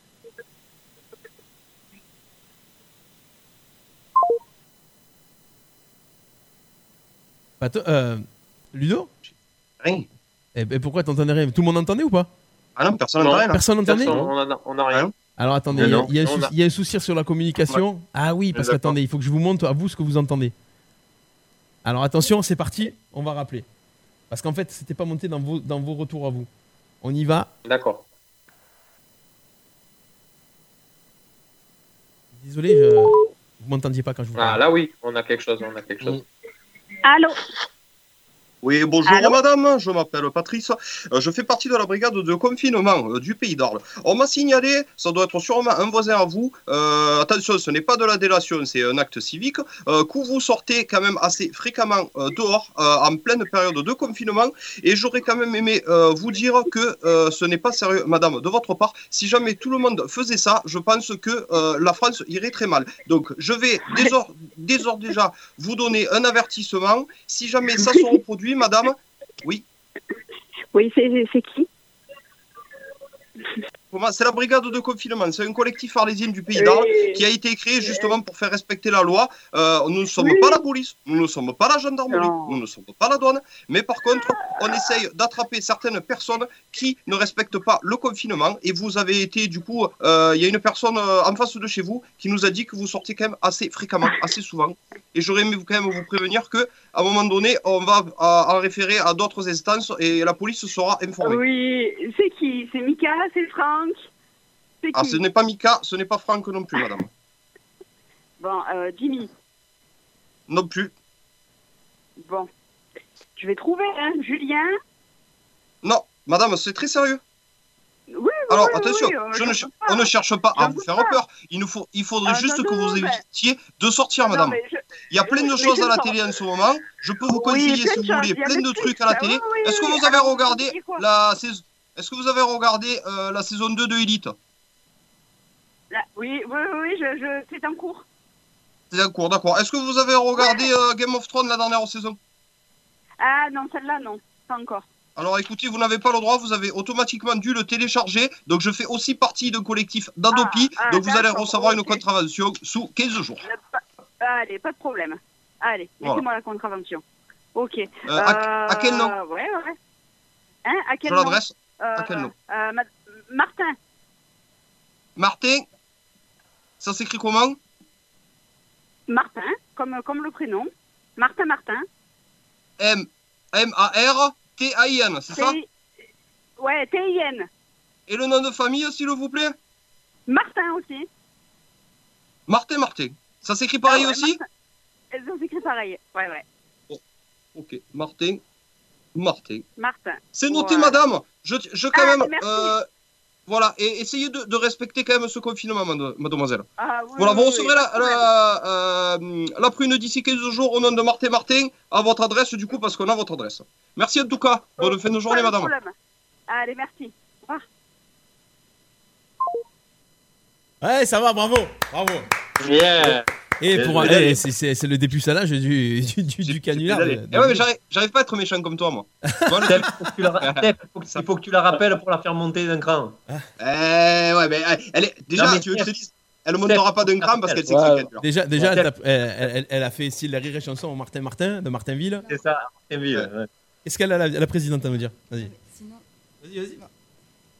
Euh, Ludo Rien. Eh ben, pourquoi t'entendais rien? Tout le monde entendait ou pas? Ah non, personne Non, n'entend rien là. Personne n'entendait on a, on a rien. Alors attendez, il y a- y, un souci- a- il y a un souci sur la communication. Ah oui, parce qu'attendez, il faut que je vous montre à vous ce que vous entendez. Alors attention, c'est parti, on va rappeler. Parce qu'en fait, c'était pas monté dans vos, dans vos retours à vous. On y va. D'accord. Désolé, je... vous m'entendiez pas quand je vous Ah là oui, on a quelque chose, on a quelque chose. Allô Oui, bonjour Allô madame, je m'appelle Patrice. Euh, je fais partie de la brigade de confinement euh, du pays d'Arles. On m'a signalé, ça doit être sûrement un voisin à vous. euh, attention, ce n'est pas de la délation, c'est un acte civique. euh, que vous sortez quand même assez fréquemment euh, dehors en pleine période de confinement. Et j'aurais quand même aimé vous dire que ce n'est pas sérieux, madame, de votre part. Si jamais tout le monde faisait ça, je pense que la France irait très mal. Donc, je vais dès or- dès or déjà vous donner un avertissement. Si jamais ça se reproduit, madame, oui, Oui, c'est qui? Comment c'est la brigade de confinement. C'est un collectif arlésien du pays d'Arles qui a été créé justement pour faire respecter la loi. Euh, nous ne sommes Oui. pas la police, nous ne sommes pas la gendarmerie, Non. nous ne sommes pas la douane, mais par contre, on essaye d'attraper certaines personnes qui ne respectent pas le confinement. Et vous avez été, du coup, euh, il y a une personne euh, en face de chez vous qui nous a dit que vous sortiez quand même assez fréquemment, assez souvent. Et j'aurais aimé quand même vous prévenir que, à un moment donné, on va en référer à d'autres instances et la police sera informée. Oui, c'est qui? C'est Mika? C'est Franck? Ah, ce n'est pas Mika, ce n'est pas Franck non plus, madame. Bon, euh, Jimmy. Non plus. Bon. Je vais trouver, hein Julien Non, madame, c'est très sérieux. Oui, oui, Alors, attention, oui, je ne j'en cher- doute pas. on ne cherche pas à vous faire pas. peur. Il, nous faut, il faudrait Ah, juste non, que non, vous évitiez de sortir, madame. je- Il y a plein de choses à la télé en ce moment. Je peux vous conseiller, si vous voulez, plein de trucs, à la télé. Est-ce que vous avez Alors, regardé la saison Est-ce que vous avez regardé euh, la saison 2 de Elite? Là, oui, oui, oui, je, je... c'est en cours. D'accord, d'accord. Est-ce que vous avez regardé euh, Game of Thrones la dernière saison? Ah non, celle-là, non, pas encore. Alors écoutez, vous n'avez pas le droit, vous avez automatiquement dû le télécharger. Donc je fais aussi partie d'un collectif d'Adopi. Ah, ah, donc vous allez recevoir une contravention sous 15 jours. Pas- Allez, pas de problème. Allez, Voilà. mettez-moi la contravention. Ok. Euh, à, à quel nom? Ouais, ouais. Hein, à quel Je nom? l'adresse Euh, à quel nom euh, Ma- Martin. Martin? Ça s'écrit comment? Martin, comme, comme le prénom. Martin Martin. M M-A-R-T-A-I-N, c'est ça? Ouais, T-I-N. Et le nom de famille, s'il vous plaît? Martin aussi. Martin Martin. Ça s'écrit pareil Ah ouais, aussi? Martin. Elles ont écrit pareil. Ouais, ouais. Ok, Martin. Martin. Martin. C'est noté, Ouais. madame. Je, je quand Ah, même. merci. euh, voilà, et essayez de, de respecter quand même ce confinement, made- mademoiselle. Ah, oui, Voilà, oui, vous recevrez la, la, euh, la prune d'ici 15 jours au nom de Martin Martin à votre adresse, du coup, parce qu'on a votre adresse. Merci en tout cas. Bonne fin de journée, Pas de madame. problème. Allez, merci. Au revoir. Ouais, ça va, bravo, bravo. Bien. Et pour eh, c'est- c'est c'est le dépucelage du, du, du, du canular. Eh ouais, mais j'arrive- j'arrive pas à être méchant comme toi, moi. Faut faut il faut que tu la rappelles pour la faire monter d'un cran. Eh ouais, mais euh, elle est. Déjà, Non, mais tu veux que je te dise Elle ne montera pas d'un cran parce qu'elle sait que c'est Ken. Déjà, déjà elle, tape- elle, elle- elle a fait style la rire et chanson au Martin Martin de Martinville. C'est ça, Martinville. ouais. Qu'est-ce qu'elle a la, la présidente à nous dire? Vas-y. Sinon, Vas-y, vas-y.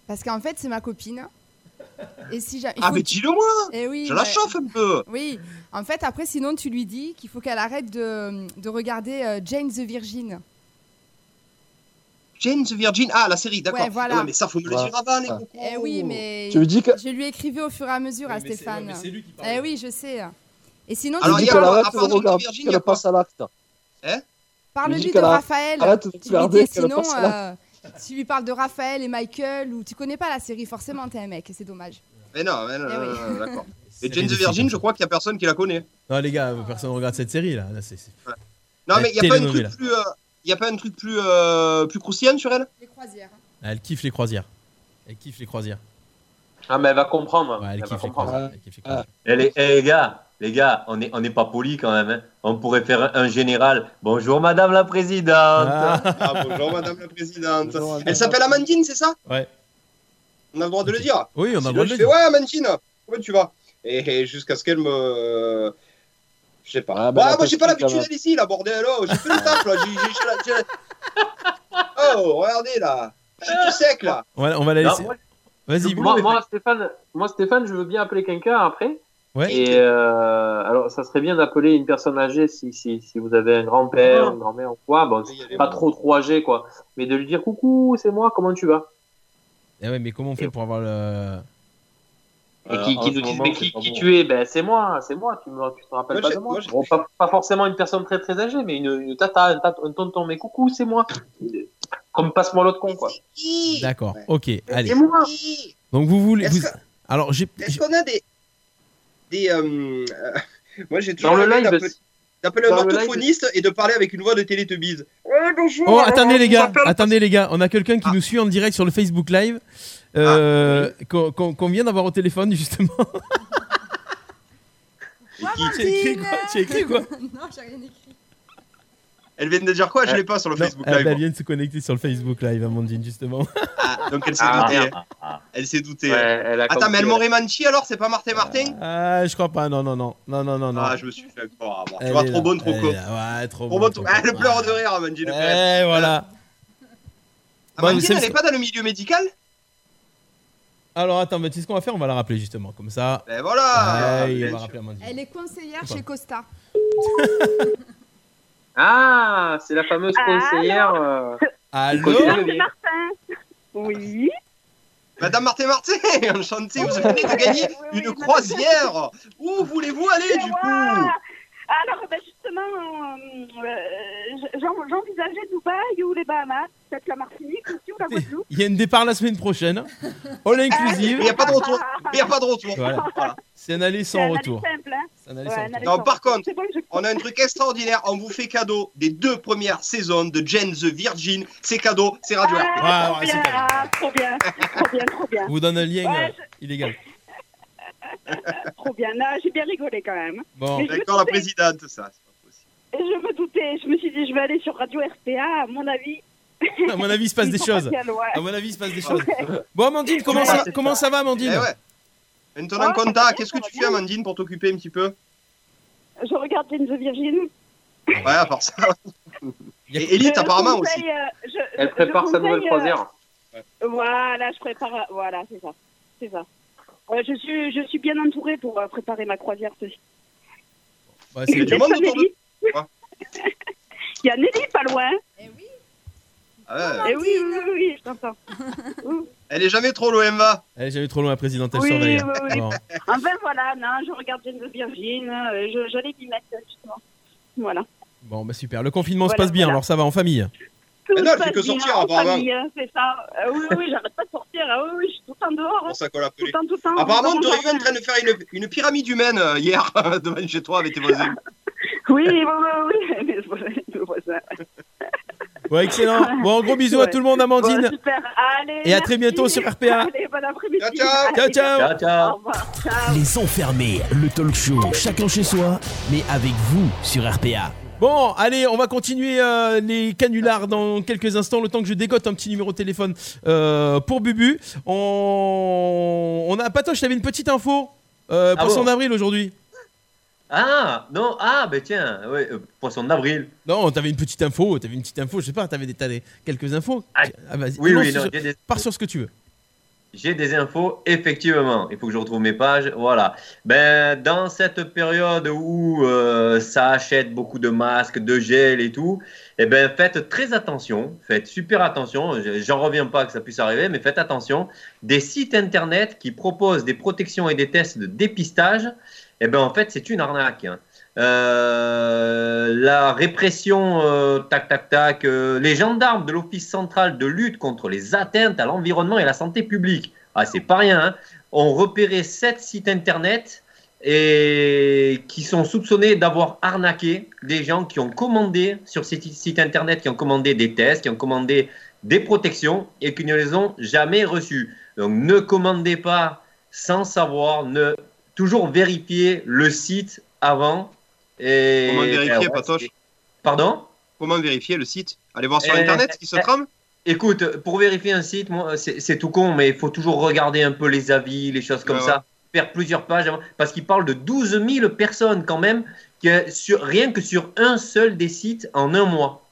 parce qu'en fait, c'est ma copine. Et si Ah, faut mais que- dis-le-moi Eh oui. Je la ouais. chauffe un peu Oui. En fait, après, sinon, tu lui dis qu'il faut qu'elle arrête de, de regarder euh, Jane the Virgin. Jane the Virgin. Ah, la série, d'accord. Ouais, voilà. Ouais, mais ça, faut me le dire avant, les cocos. Eh oui, mais. Tu lui dis que- Je lui écrivais au fur et à mesure à mais Stéphane. c'est lui qui parle. Eh oui, je sais. Et sinon, Alors, tu dis qu'elle arrête de regarder, qu'elle passe à l'acte. parle-lui dis de Raphaël. arrête de regarder, qu'elle passe à euh, tu lui parles de Raphaël et Michael, ou tu connais pas la série, forcément, t'es un mec, et c'est dommage. Mais non, mais non, Eh oui. non, non, d'accord. Et Jane the. Virgin, je crois qu'il y a personne qui la connaît. Non, les gars, personne ne regarde cette série là. Là, c'est- c'est- Non, La mais il y a pas un truc télénovela. plus. euh, a pas un truc plus, euh, plus croustillant sur elle? Les croisières. Elle kiffe les croisières. Elle kiffe les croisières. Ah, mais elle va comprendre. Ouais, elle Elle va kiffe les comprendre. croisades, elle kiffe les les, eh, les gars, les gars, on n'est on est pas polis quand même. hein. On pourrait faire un général. Bonjour Madame la Présidente. Ah, Ah, bonjour Madame la Présidente. Bonjour, Madame. Elle s'appelle Amandine, c'est ça Ouais. On a le droit de le dire. Oui, on a le droit de le fais dire. ouais Amandine, comment tu vas Et, et jusqu'à ce qu'elle me. Je sais pas. Ah, bah, Bah, moi j'ai pas l'habitude d'aller ici là, bordel. Oh, j'ai fait le taf là. j'ai- j'ai- Oh, regardez là. Je suis tout sec là. On va, on va la laisser. Vas-y, moi, moi, Stéphane, moi, Stéphane, je veux bien appeler quelqu'un après. Ouais. Et euh, alors, ça serait bien d'appeler une personne âgée si, si, si vous avez un grand-père, une grand-mère ou quoi. Bon, pas trop trop âgé, quoi. Mais de lui dire coucou, c'est moi, comment tu vas? Eh ouais, mais comment on fait pour avoir le. Et Euh, qui, ce nous dise moment, mais qui, pas qui bon. tu es? Ben c'est moi, c'est moi. Tu me, tu te rappelles Moi, pas de moi, moi, Bon, pas, pas forcément une personne très très âgée, mais une, une tata, un, tata- un tonton. Mais coucou, c'est moi. Comme passe-moi l'autre con, quoi. D'accord, Ouais. ok, allez. C'est moi. Donc vous voulez. Est-ce vous- que- Alors, j'ai. Est-ce j'ai- qu'on a des. Des euh, euh, Moi j'ai toujours Dans le live, d'appeler- un orthophoniste et de parler avec une voix de Télétubbies. Ouais, bonjour. Oh, attendez les gars, attendez les gars, on a quelqu'un qui Ah. nous suit en direct sur le Facebook Live, euh, qu'on qu'on- qu'on vient d'avoir au téléphone justement. As écrit quoi? Tu as écrit quoi? Non, j'ai rien écrit. Elle vient de dire quoi? Je Euh, l'ai pas sur le Non, Facebook ah, bah, Live. elle vient de se connecter sur le Facebook Live, Amandine justement. Ah, donc elle s'est Ah, doutée. merde. Elle s'est doutée. Ouais, elle a Attends, compris, mais elle m'aurait menti alors C'est pas Martin Martin Ah, je crois pas, non, non, non, non, non, non, non. Ah, je me suis fait encore avoir. Tu vois, trop là, bonne, trop là, Ouais, trop Trop bon. bonne, trop Ah, Elle bon. pleure de rire, Amandine. Eh, voilà. Bon, Amandine, c'est- elle est pas dans le milieu médical? Alors attends, mais tu sais ce qu'on va faire On va la rappeler justement, comme ça. Ben voilà Ouais, bien on va sûr. rappeler Amandine. Elle est conseillère chez Costa. Ah, c'est la fameuse conseillère. euh, Allô c'est Martin. Oui. Madame Martin Martin, enchanté, vous venez de gagner Oui, oui, une madame. croisière Où voulez-vous aller du coup? Alors, ben justement, euh, euh, j'en- j'envisageais Dubaï ou les Bahamas, peut-être la Martinique aussi ou la Guadeloupe. Il y a une départ la semaine prochaine. All inclusive. Il n'y a pas de retour Il n'y a pas de retour Voilà. Voilà. C'est un aller sans un aller retour. simple, hein. C'est un aller Ouais, sans un retour. aller Non, sans par contre, C'est bon, je- On a un truc extraordinaire, on vous fait cadeau des deux premières saisons de Jane the Virgin. C'est cadeau, c'est Radio Ah, trop bien, ah, trop bien, trop bien, trop bien, On vous donne un lien Ouais, euh, illégal. trop bien. Non, j'ai bien rigolé quand même. Bon, D'accord, la présidente, ça. c'est pas possible. et je me doutais, je me suis dit, je vais aller sur Radio RPA, à mon avis. à mon avis, il se passe des choses. bien. À mon avis, il se passe des choses. Bon, Amandine, comment Ouais, ça, comment ça va, Amandine Eh ouais. Maintenant, Ouais, Conta, ça va qu'est-ce que tu fais. Amandine, pour t'occuper un petit peu? Je regarde Jane the Virgin. Ouais, à part ça. Y a- Et Elite, apparemment aussi. euh, je- Elle prépare je sa nouvelle euh, croisière. Voilà, je prépare. Voilà, c'est ça. C'est ça. Ouais, je, suis, je suis bien entourée pour euh, préparer ma croisière. ceci. bah, c'est- du monde autour de. Il y a Nelly pas loin. Eh oui. Ah ouais. Eh oui, oui, oui, oui, je t'entends. Elle est jamais trop loin, va. Elle est jamais trop loin, la présidente, elle Oui, surveille. oui, oui. Bon. Enfin voilà, non, je regarde Jane the Virgin. euh, je- J'allais m'y mettre justement. Voilà. Bon, bah super. Le confinement se passe bien, voilà. alors ça va en famille? Tout Mais non, se fait que passe bien sortir, en apparemment. famille, hein, c'est ça. Euh, oui, oui, j'arrête pas de sortir. Ah, oui, oui, je suis tout le temps dehors. C'est hein. pour ça qu'on l'a Tout le appelé. temps, tout le temps. Apparemment, tu aurais en train de faire une, une pyramide humaine euh, hier devant chez toi avec tes voisins. Oui, oui, oui, oui. Bon, excellent. Bon, gros bisous à tout le monde, Amandine. Bon, super. Allez, Et à très merci. bientôt sur RPA. Allez, bon après-midi. Ciao, ciao. Ciao, Allez, ciao. Ciao, ciao. Au revoir. Ciao. Les enfermés, le talk show, chacun chez soi, mais avec vous sur RPA. Bon, allez, on va continuer euh, les canulars dans quelques instants, le temps que je dégote un petit numéro de téléphone euh, pour Bubu. On, on a Patoche, t'avais une petite info euh, Ah poisson bon d'avril aujourd'hui. Ah, non, ah, ben tiens, ouais, euh, poisson d'avril. Non, t'avais une petite info, t'avais une petite info, je sais pas, t'avais des, t'as des- quelques infos. Ah, Ah, vas-y, Oui, lance oui, non, sur- j'ai des, pars sur ce que tu veux. J'ai des infos, effectivement. Il faut que je retrouve mes pages. Voilà. Ben, dans cette période où euh, ça achète beaucoup de masques, de gel et tout, eh ben, faites très attention. Faites super attention. Je- J'en reviens pas que ça puisse arriver, mais faites attention. Des sites internet qui proposent des protections et des tests de dépistage, eh ben, en fait, c'est une arnaque. hein. Euh, la répression, euh, tac, tac, tac, euh, les gendarmes de l'Office central de lutte contre les atteintes à l'environnement et la santé publique, ah, c'est pas rien, hein, ont repéré sept sites internet et qui sont soupçonnés d'avoir arnaqué des gens qui ont commandé sur ces sites internet, qui ont commandé des tests, qui ont commandé des protections et qui ne les ont jamais reçues. Donc ne commandez pas sans savoir, ne toujours vérifier le site avant. Et Comment vérifier, Ouais, Patoche Pardon Comment vérifier le site? Aller voir sur Euh, internet ce qui se euh, trame? Écoute, pour vérifier un site, moi, c'est tout con, mais il faut toujours regarder un peu les avis, les choses comme Ouais, ça, faire plusieurs pages, parce qu'il parle de 12 000 personnes quand même, que sur, rien que sur un seul des sites en un mois.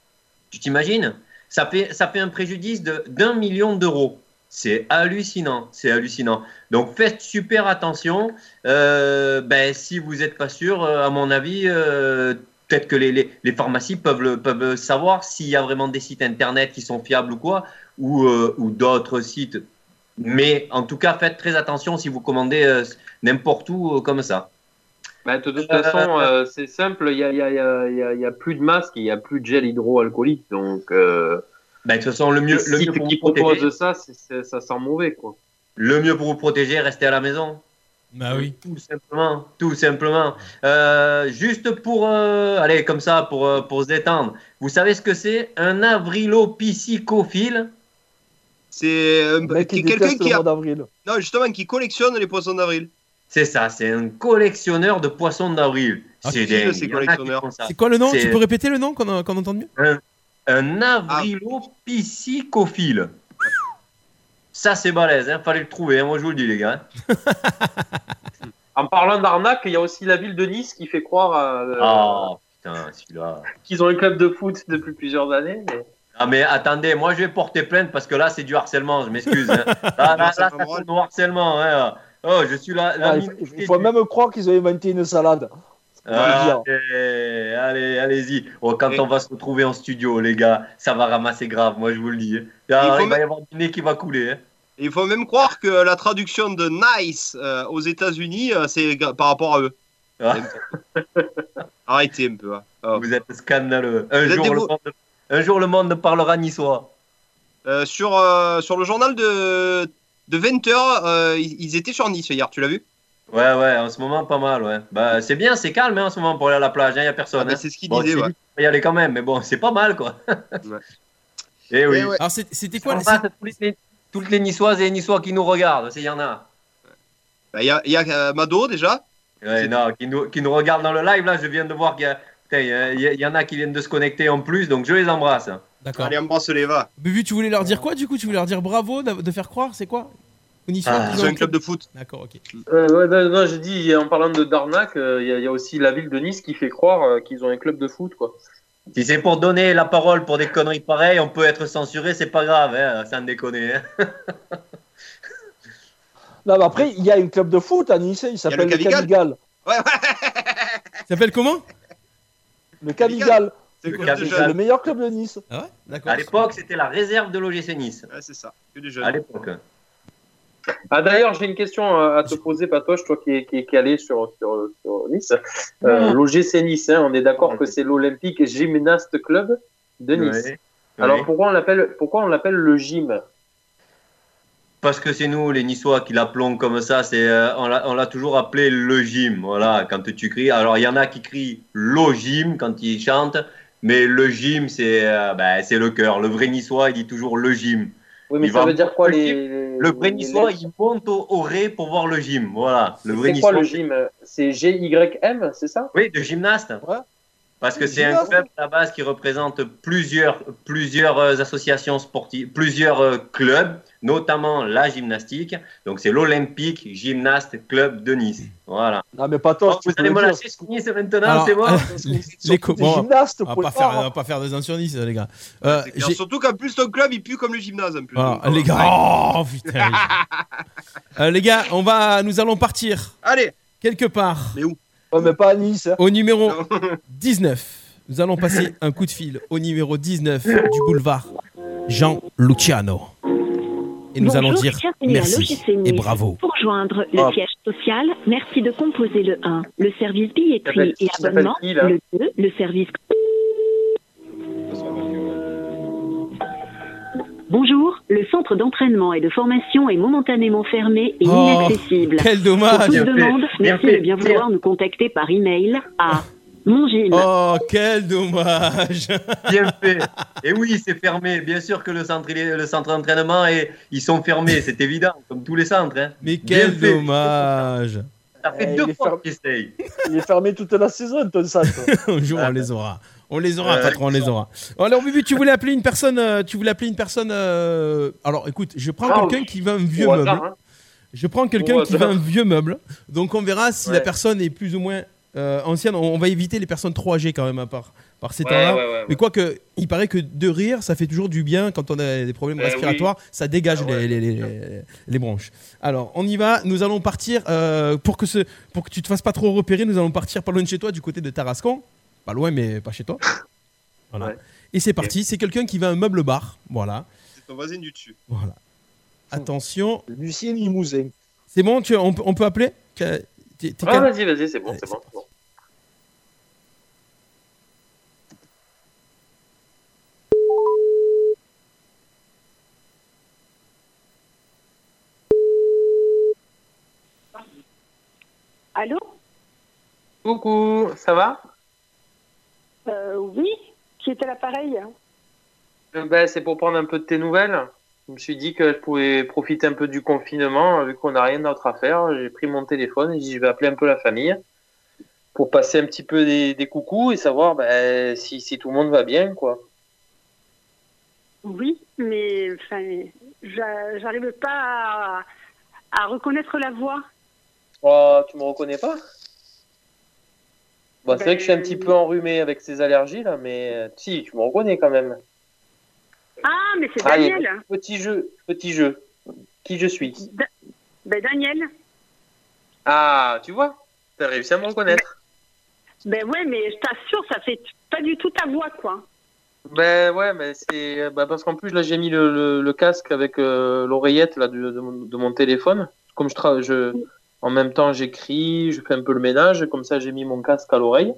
Tu t'imagines? Ça fait, ça fait un préjudice d'un million d'euros. C'est hallucinant, c'est hallucinant. Donc faites super attention. Euh, ben, si vous n'êtes pas sûr, euh, à mon avis, euh, peut-être que les, les, les pharmacies peuvent, le, peuvent savoir s'il y a vraiment des sites internet qui sont fiables ou quoi, ou, euh, ou d'autres sites. Mais en tout cas, faites très attention si vous commandez n'importe où comme ça. Bah, de toute façon, c'est simple, il n'y a, y a, y y a plus de masque, il n'y a plus de gel hydroalcoolique. Donc, Ben, de toute façon, le mieux, le mieux pour qui vous protéger, proposent ça, c'est- c'est- ça sent mauvais. Quoi. le mieux pour vous protéger, restez à la maison. Bah oui. Tout simplement, tout simplement. Euh, juste pour, euh, allez, comme ça, pour, euh, pour se détendre. Vous savez ce que c'est Un avrilo-piscicophile C'est euh, quelqu'un qui a... d'avril. Non, justement, qui collectionne les poissons d'avril. C'est ça, c'est un collectionneur de poissons d'avril. Ah, c'est est des. C'est quoi le nom? Tu peux répéter le nom qu'on qu'on entende mieux? Un, un avrilo-piscicophile. Ça, c'est balèze, hein. fallait le trouver, hein. moi je vous le dis, les gars. En parlant d'arnaque, il y a aussi la ville de Nice qui fait croire euh, Oh, putain, celui-là. qu'ils ont un club de foot depuis plusieurs années. mais- Ah mais attendez, moi je vais porter plainte parce que là c'est du harcèlement, je m'excuse. hein. Là, là, là, ça tourne au harcèlement. Hein. Oh, je suis là. Ah, il, faut, il faut même croire qu'ils ont inventé une salade. Ah, Allez, allez, allez-y. Oh, quand on va se retrouver en studio, les gars, ça va ramasser grave, moi je vous le dis. Ah, Il va y avoir du nez qui va couler. hein. Il faut même croire que la traduction de nice euh, aux États-Unis, euh, c'est par rapport à eux. Ah. Arrêtez un peu. hein. Ah. Vous êtes scandaleux. Un êtes jour, le monde, un jour, le monde parlera niçois. Euh, sur, euh, sur le journal de, de 20h, ils, ils étaient sur Nice hier, tu l'as vu? Ouais, ouais, en ce moment, pas mal, ouais. Bah, c'est bien, c'est calme hein, en ce moment pour aller à la plage, il n'y a personne. Ah, bah, hein. c'est ce qu'il Bon, disait, ouais. y aller quand même, mais bon, c'est pas mal, quoi. Eh oui. Eh ouais. Alors c'était quoi à tous les- toutes les Niçoises et les Niçois qui nous regardent, s'il y en a. Bah, Il y a, il y a euh, Mado déjà. Ouais, non, qui nous, qui nous regardent dans le live, là, je viens de voir qu'il y a. il y a- il y, a- il en a qui viennent de se connecter en plus, donc je les embrasse. D'accord. Allez, embrasse-les, va. Bubu, tu voulais leur dire quoi du coup? Tu voulais leur dire bravo de, de faire croire C'est quoi? Ah, Ils ont un club de foot. D'accord, ok. Euh, ouais, non, non, j'ai dit, en parlant de d'arnaque, euh, il y, a- il y a aussi la ville de Nice qui fait croire euh, qu'ils ont un club de foot. Quoi. Si c'est pour donner la parole pour des conneries pareilles, on peut être censuré, c'est pas grave, hein, sans déconner. hein. Non, mais après, il y a un club de foot à Nice, il s'appelle le le Cavigal. Cavigal. Ouais, ouais, Ça s'appelle comment? Le Cavigal. c'est le meilleur club de Nice. Ah ouais? D'accord. À l'époque, c'était la réserve de l'OGC Nice. Ouais, c'est ça, que des À jeunes. l'époque. Ah, D'ailleurs, j'ai une question à te poser, Patoche, toi qui es, qui est calé sur, sur, sur Nice. Euh, L'OGC Nice, hein, on est d'accord que c'est l'Olympique Gymnaste Club de Nice. Ouais. Alors Ouais. pourquoi on l'appelle pourquoi on l'appelle le gym? Parce que c'est nous, les Niçois, qui l'appelons comme ça. C'est, euh, on, l'a, toujours appelé le gym. Voilà, quand tu cries. Alors, il y en a qui crient le gym quand ils chantent. Mais le gym, c'est, euh, ben, c'est le cœur. Le vrai Niçois, il dit toujours le gym. Oui, mais Il ça veut dire quoi le les, Le les- Niçois, les- il monte au, au ré pour voir le gym. Voilà. Le C'est quoi le gym C'est G-Y-M, c'est ça? Oui, de gymnaste. Ouais. Parce que c'est un club à la base qui représente plusieurs, plusieurs euh, associations sportives, plusieurs euh, clubs, notamment la gymnastique. Donc c'est l'Olympique Gymnaste Club de Nice. Voilà. Non, mais pas toi, Oh, vous allez me lâcher ce Nice maintenant, c'est bon les, les bon, gymnastes, on va pas faire, on va pas faire des uns sur 10, les gars. Euh, Surtout qu'en plus, ton club, il pue comme le gymnase. En plus. voilà, Donc, les euh, gars, oh putain. Euh, les gars, on va, nous allons partir Allez, quelque part mais où? Mais pas à Nice. hein. au numéro Non. 19. Nous allons passer un coup de fil au numéro 19 du boulevard Jean Luciano. Et nous Bonjour, allons dire merci et bravo. Pour joindre le Oh. siège social, merci de composer le 1. Le service billetterie et abonnement, qui, le 2. Le service... Bonjour, le centre d'entraînement et de formation est momentanément fermé et Oh, inaccessible. Quel Pour dommage. toute Bien fait, demande, merci de bien bien. vouloir nous contacter par email à Mon. Oh, quel dommage Bien fait. Et oui, c'est fermé. Bien sûr que le centre, il est- le centre d'entraînement, et ils sont fermés, c'est évident, comme tous les centres. hein. Mais Bien quel fait. dommage Ça fait Eh, deux il est fois essayent. Il est fermé toute la saison, ton centre. Un jour, on les aura. On les aura, Euh, patron, on les aura. Alors, Bubu, tu voulais appeler une personne. euh, tu voulais appeler une personne. euh, Alors, écoute, je prends Ah, quelqu'un qui veut un vieux Au meuble. hasard, hein. Je prends quelqu'un Au qui veut un vieux meuble. Donc, on verra si la personne est plus ou moins euh, ancienne. On, on va éviter les personnes trop âgées quand même, à part par ces Ouais, temps-là. ouais, ouais, ouais. Mais quoique, il paraît que de rire, ça fait toujours du bien quand on a des problèmes Eh respiratoires. Ça dégage Ah ouais, les, les- les- les bronches. Alors, on y va. Nous allons partir euh, pour que ce, pour que tu te fasses pas trop repérer. Nous allons partir pas loin de chez toi, du côté de Tarascon. Pas loin, mais pas chez toi. Voilà. Ouais. Et c'est parti. C'est quelqu'un qui veut un meuble bar. Voilà. C'est ton voisin du dessus. Voilà. Attention. Lucien Limousin. C'est bon, tu, on, peut- on peut appeler? T'es- t'es Ah, calme vas-y, vas-y, c'est bon, c'est bon. c'est bon. Allô? Coucou, ça va? Euh, Oui, qui était l'appareil? Euh, ben, C'est pour prendre un peu de tes nouvelles. Je me suis dit que je pouvais profiter un peu du confinement, vu qu'on n'a rien d'autre à faire. J'ai pris mon téléphone et je vais appeler un peu la famille pour passer un petit peu des, des coucous et savoir ben, si, si tout le monde va bien. quoi. Oui, mais enfin, j'arrive pas à, à reconnaître la voix. Oh, tu me reconnais pas? Bon, c'est vrai que je suis un Ben- petit peu enrhumé avec ces allergies là, mais euh, si, tu me reconnais quand même. Ah, mais c'est Daniel. petit jeu, petit jeu. Qui je suis? Da- ben Daniel. Ah, tu vois T'as réussi à me reconnaître. Ben ouais, mais je t'assure, ça fait pas du tout ta voix, quoi. Ben ouais, mais c'est bah, parce qu'en plus là j'ai mis le, le, le casque avec euh, l'oreillette là de, de, mon, de mon téléphone. Comme je, tra- je en même temps j'écris, je fais un peu le ménage, comme ça j'ai mis mon casque à l'oreille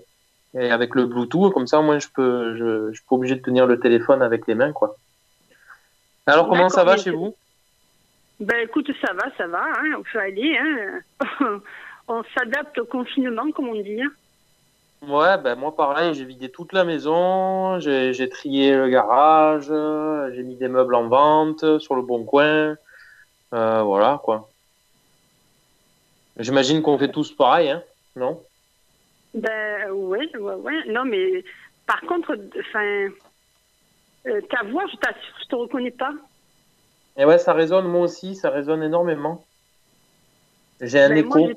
et avec le Bluetooth, comme ça au moins je peux je, je suis pas obligé de tenir le téléphone avec les mains quoi. Alors comment ça va chez vous? Ben écoute, ça va, ça va, hein, on peut aller. Hein. on s'adapte au confinement, comme on dit. hein. Ouais, ben moi pareil, j'ai vidé toute la maison, j'ai trié le garage, j'ai mis des meubles en vente sur le bon coin, euh, voilà quoi. J'imagine qu'on fait tous pareil, hein, non? Ben ouais, ouais, ouais. Non, mais par contre, enfin, euh, ta voix, je t'assure, je te reconnais pas. Et ouais, ça résonne moi aussi, ça résonne énormément. J'ai un Ben, moi, écho. j'ai-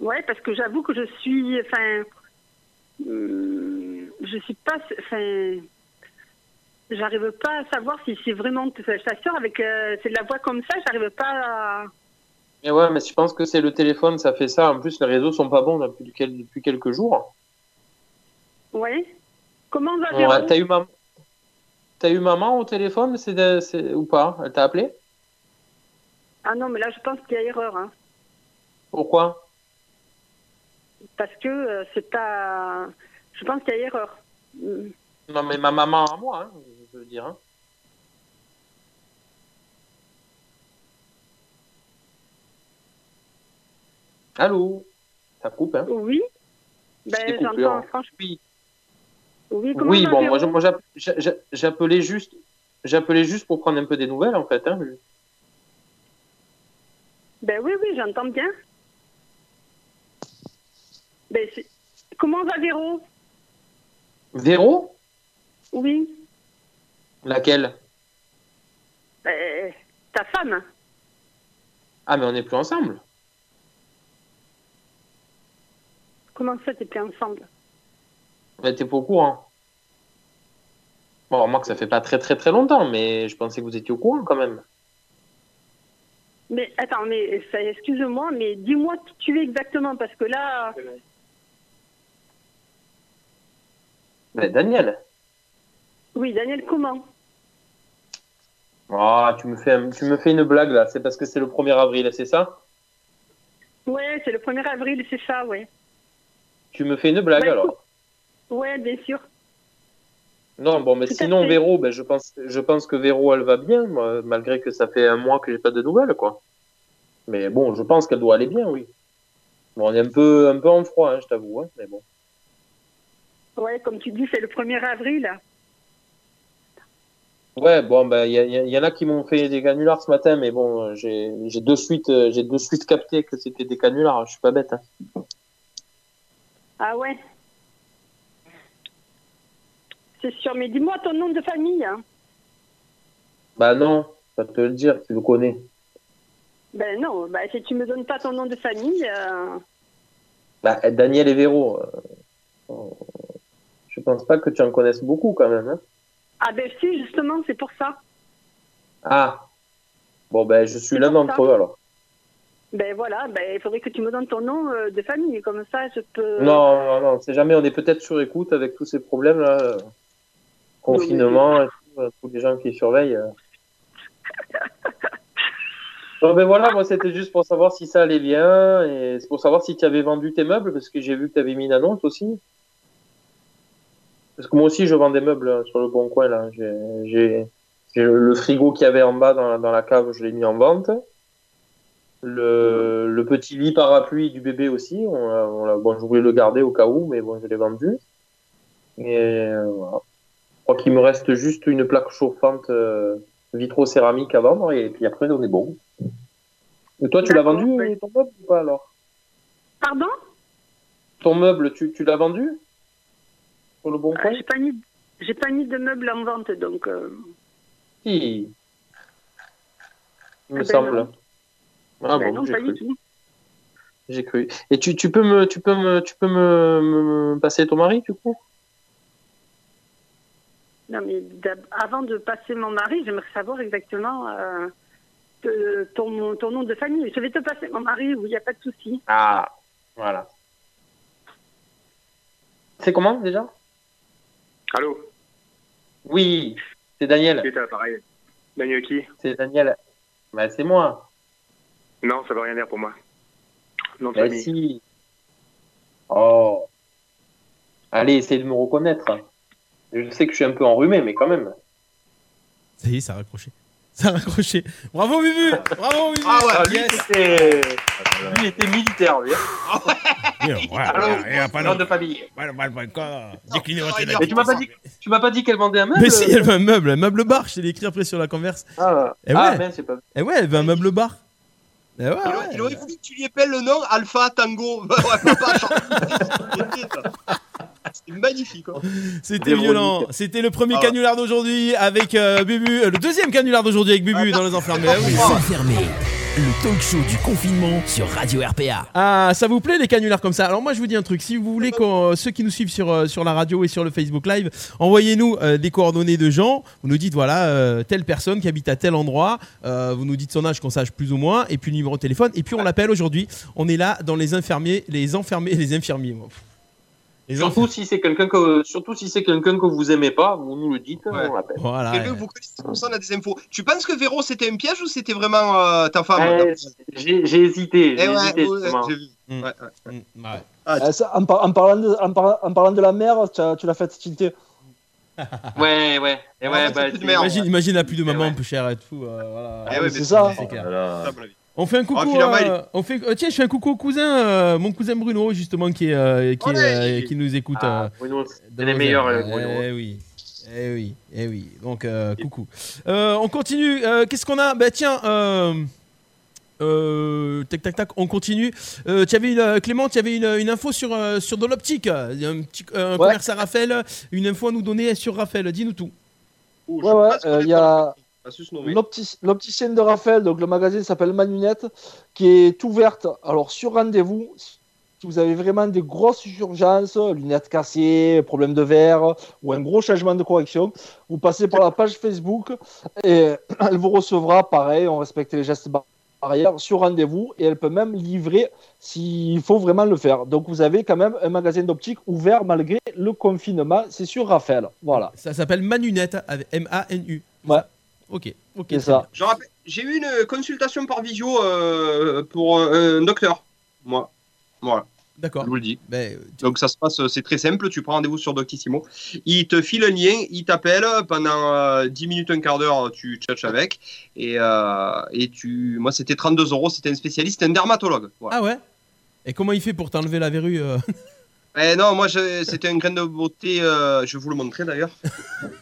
Ouais, parce que j'avoue que je suis, enfin, hum, je suis pas, enfin, j'arrive pas à savoir si c'est vraiment, je t'assure, avec euh, c'est de la voix comme ça, j'arrive pas à. Et ouais, mais je pense que c'est le téléphone, ça fait ça. En plus, les réseaux sont pas bons depuis quelques jours. Ouais. Comment va Ouais, Véro? t'as eu eu maman au téléphone, c'est de- ou pas? Elle t'a appelé? Ah non, mais là, je pense qu'il y a erreur, hein, Pourquoi? Parce que euh, c'est pas, je pense qu'il y a erreur. Non, mais ma maman à moi, hein, je veux dire. hein. Allô? Ça coupe, hein? Oui. Ben, j'entends, franchement. Oui. Oui, Oui, bon, moi, moi, j'app- j'a- j'a- j'appelais juste, j'appelais juste pour prendre un peu des nouvelles, en fait. Hein. Ben oui, oui, j'entends bien. Ben, comment va Véro? Véro? Oui. Laquelle? Ben, ta femme Ah, mais on n'est plus ensemble. Comment ça, t'es plus ensemble? Ben, T'es pas au courant. Bon, moi que ça fait pas très très très longtemps, mais je pensais que vous étiez au courant quand même. Mais attends, mais excuse-moi, mais dis-moi qui tu es exactement, parce que là, Ben, Daniel. oui, Daniel, comment? Ah, tu me fais, un- tu me fais une blague là. C'est parce que c'est le 1er avril, c'est ça? Ouais, c'est le 1er avril, c'est ça, ouais. Tu me fais une blague Bah, alors Ouais, bien sûr. Non, bon, mais Tout sinon. Véro, ben, je pense, je pense que Véro, elle va bien, moi, malgré que ça fait un mois que j'ai pas de nouvelles, quoi. Mais bon, je pense qu'elle doit aller bien, oui. Bon, on est un peu, un peu en froid, hein, je t'avoue, hein, mais bon. Ouais, comme tu dis, c'est le 1er avril. Ouais, bon, ben, il y, a- y en a qui m'ont fait des canulars ce matin, mais bon, j'ai de suite, euh, j'ai de suite capté que c'était des canulars. Je suis pas bête. Hein. Ah ouais. C'est sûr, mais dis-moi ton nom de famille. hein. Bah non, je vais te le dire, tu le connais. Ben non, ben, si tu me donnes pas ton nom de famille, euh, Bah, Daniel et Véro. euh, euh, je pense pas que tu en connaisses beaucoup quand même. Hein. ah ben si, justement, c'est pour ça. Ah. Bon, ben, je suis l'un d'entre eux alors. Ben voilà, ben il faudrait que tu me donnes ton nom euh, de famille, comme ça je peux. Non, non, non, c'est jamais. On est peut-être sur écoute avec tous ces problèmes là. Confinement, et tout, euh, tous les gens qui surveillent. euh. Bon, ben voilà, moi c'était juste pour savoir si ça allait bien et c'est pour savoir si tu avais vendu tes meubles parce que j'ai vu que tu avais mis une annonce aussi. Parce que moi aussi je vends des meubles euh, sur le bon coin là. J'ai, le frigo qu'il y avait en bas dans la, cave, je l'ai mis en vente. Le, le petit lit parapluie du bébé aussi, on on bon, je voulais le garder au cas où, mais bon, je l'ai vendu. Et euh, voilà. Je crois qu'il me reste juste une plaque chauffante euh, vitro-céramique à vendre et puis après on est bon. Et toi, tu l'as vendu ouais. ton meuble ou pas alors? Pardon? Ton meuble, tu, tu l'as vendu? Sur le bon coin J'ai pas mis, pas mis de meubles en vente, donc. euh, Si. Il me Ah ben semble. non. Ah ben bon, non, j'ai pas cru. du tout. J'ai cru. Et tu, tu peux me tu peux me tu peux me passer ton mari du coup? Non, mais d'ab- avant de passer mon mari, j'aimerais savoir exactement euh, te- ton, ton nom de famille. Je vais te passer mon mari, oui, il n'y a pas de souci. Ah, voilà. C'est comment déjà? Allô? Oui, c'est Daniel. Qui est à l'appareil? Daniel qui? C'est Daniel. Bah, c'est moi. Non, ça veut rien dire pour moi. Non, Bah, si. Oh. Allez, essaye de me reconnaître. Je sais que je suis un peu enrhumé, mais quand même. Ça y est, ça a raccroché. Ça a raccroché. Bravo, Bubu Bravo, Bubu Ah ouais, lui, Yes. c'était... lui, il était militaire, lui. Ouais, ouais, Alors, ouais, y a pas nom de- famille. Mal, mal, mal, quoi. Décliné, ouais, Mais tu m'as pas dit, tu m'as pas dit qu'elle vendait un meuble Mais si, elle veut un meuble, un meuble bar, je t'ai écrit après sur la converse. Ah, Eh ah, ouais. ben, c'est pas- Eh ouais, elle veut un meuble bar. Eh ouais, Il, aurait- il aurait voulu que tu lui épelles le nom Alpha Tango. ouais, papa, Magnifique. hein. C'était Véronique. violent. C'était le premier Ah canular d'aujourd'hui avec euh, Bubu. euh, le deuxième canular d'aujourd'hui avec Bubu dans les enfermés. Ah oui. Les enfermés, le talk show du confinement sur Radio RPA. Ah, ça vous plaît les canulars comme ça? Alors moi je vous dis un truc, si vous voulez qu'on- ceux qui nous suivent sur, euh, sur la radio et sur le Facebook Live, envoyez-nous euh, des coordonnées de gens, vous nous dites voilà euh, telle personne qui habite à tel endroit, euh, vous nous dites son âge qu'on sache plus ou moins, et puis le numéro de téléphone, et puis on l'appelle aujourd'hui, on est là dans les infirmiers, les enfermés, les infirmiers. moi. Les Surtout si c'est quelqu'un que, surtout si c'est quelqu'un que vous aimez pas, vous nous le dites, on l'appelle. Voilà. Quelqu'un que vous connaissez comme ça, on a des infos. Tu penses que Véro c'était un piège ou c'était vraiment euh, ta femme? J'ai hésité, j'ai Eh hésité, j'ai ça, en, par- en parlant de, en, par- en parlant de la mer, tu, as- tu l'as fait tilter. Ouais, ouais, et ouais, bah, imagine, imagine la pluie de maman un peu chère et tout. euh, voilà. Eh ouais, c'est ça. C'est clair. Voilà. On fait un coucou. Ah, euh, on fait, euh, tiens, je fais un coucou au cousin, euh, mon cousin Bruno justement qui est, euh, qui, est, euh, qui nous écoute. Ah, euh, Bruno, c'est les meilleurs, euh, Bruno. Eh oui, eh oui, eh oui. Donc euh, coucou. Euh, on continue. Euh, Qu'est-ce qu'on a? Bah tiens. Euh, euh, tac tac tac, on continue. Euh, tu avais une, Clément, tu avais une, une info sur, sur de l'optique. Il y a un petit un commerce à Raphaël, une info à nous donner sur Raphaël. Dis-nous tout. Ouais, ouais, euh, il y a L'opticienne de Raphaël, donc le magazine s'appelle Manunette, qui est ouverte, alors sur rendez-vous. Si vous avez vraiment des grosses urgences, lunettes cassées, problème de verre ou un gros changement de correction, vous passez par la page Facebook et elle vous recevra, pareil, on respecte les gestes barrières, sur rendez-vous et elle peut même livrer s'il faut vraiment le faire. Donc vous avez quand même un magazine d'optique ouvert malgré le confinement, c'est sur Raphaël. Voilà. Ça s'appelle Manunette avec M-A-N-U. Ouais. Ok, ok. C'est ça. J'ai eu une consultation par visio euh, pour euh, un docteur. Moi. Voilà. D'accord. Je vous le dis. Ben, Donc ça se passe, euh, c'est très simple. Tu prends rendez-vous sur Doctissimo. Il te file un lien, il t'appelle pendant euh, 10 minutes, un quart d'heure, tu tchatches avec. Et, euh, et tu, moi c'était 32 euros. C'était un spécialiste, un dermatologue. Voilà. Ah ouais? Et comment il fait pour t'enlever la verrue euh? Eh non, moi c'était un grain de beauté, euh, je vais vous le montrer d'ailleurs.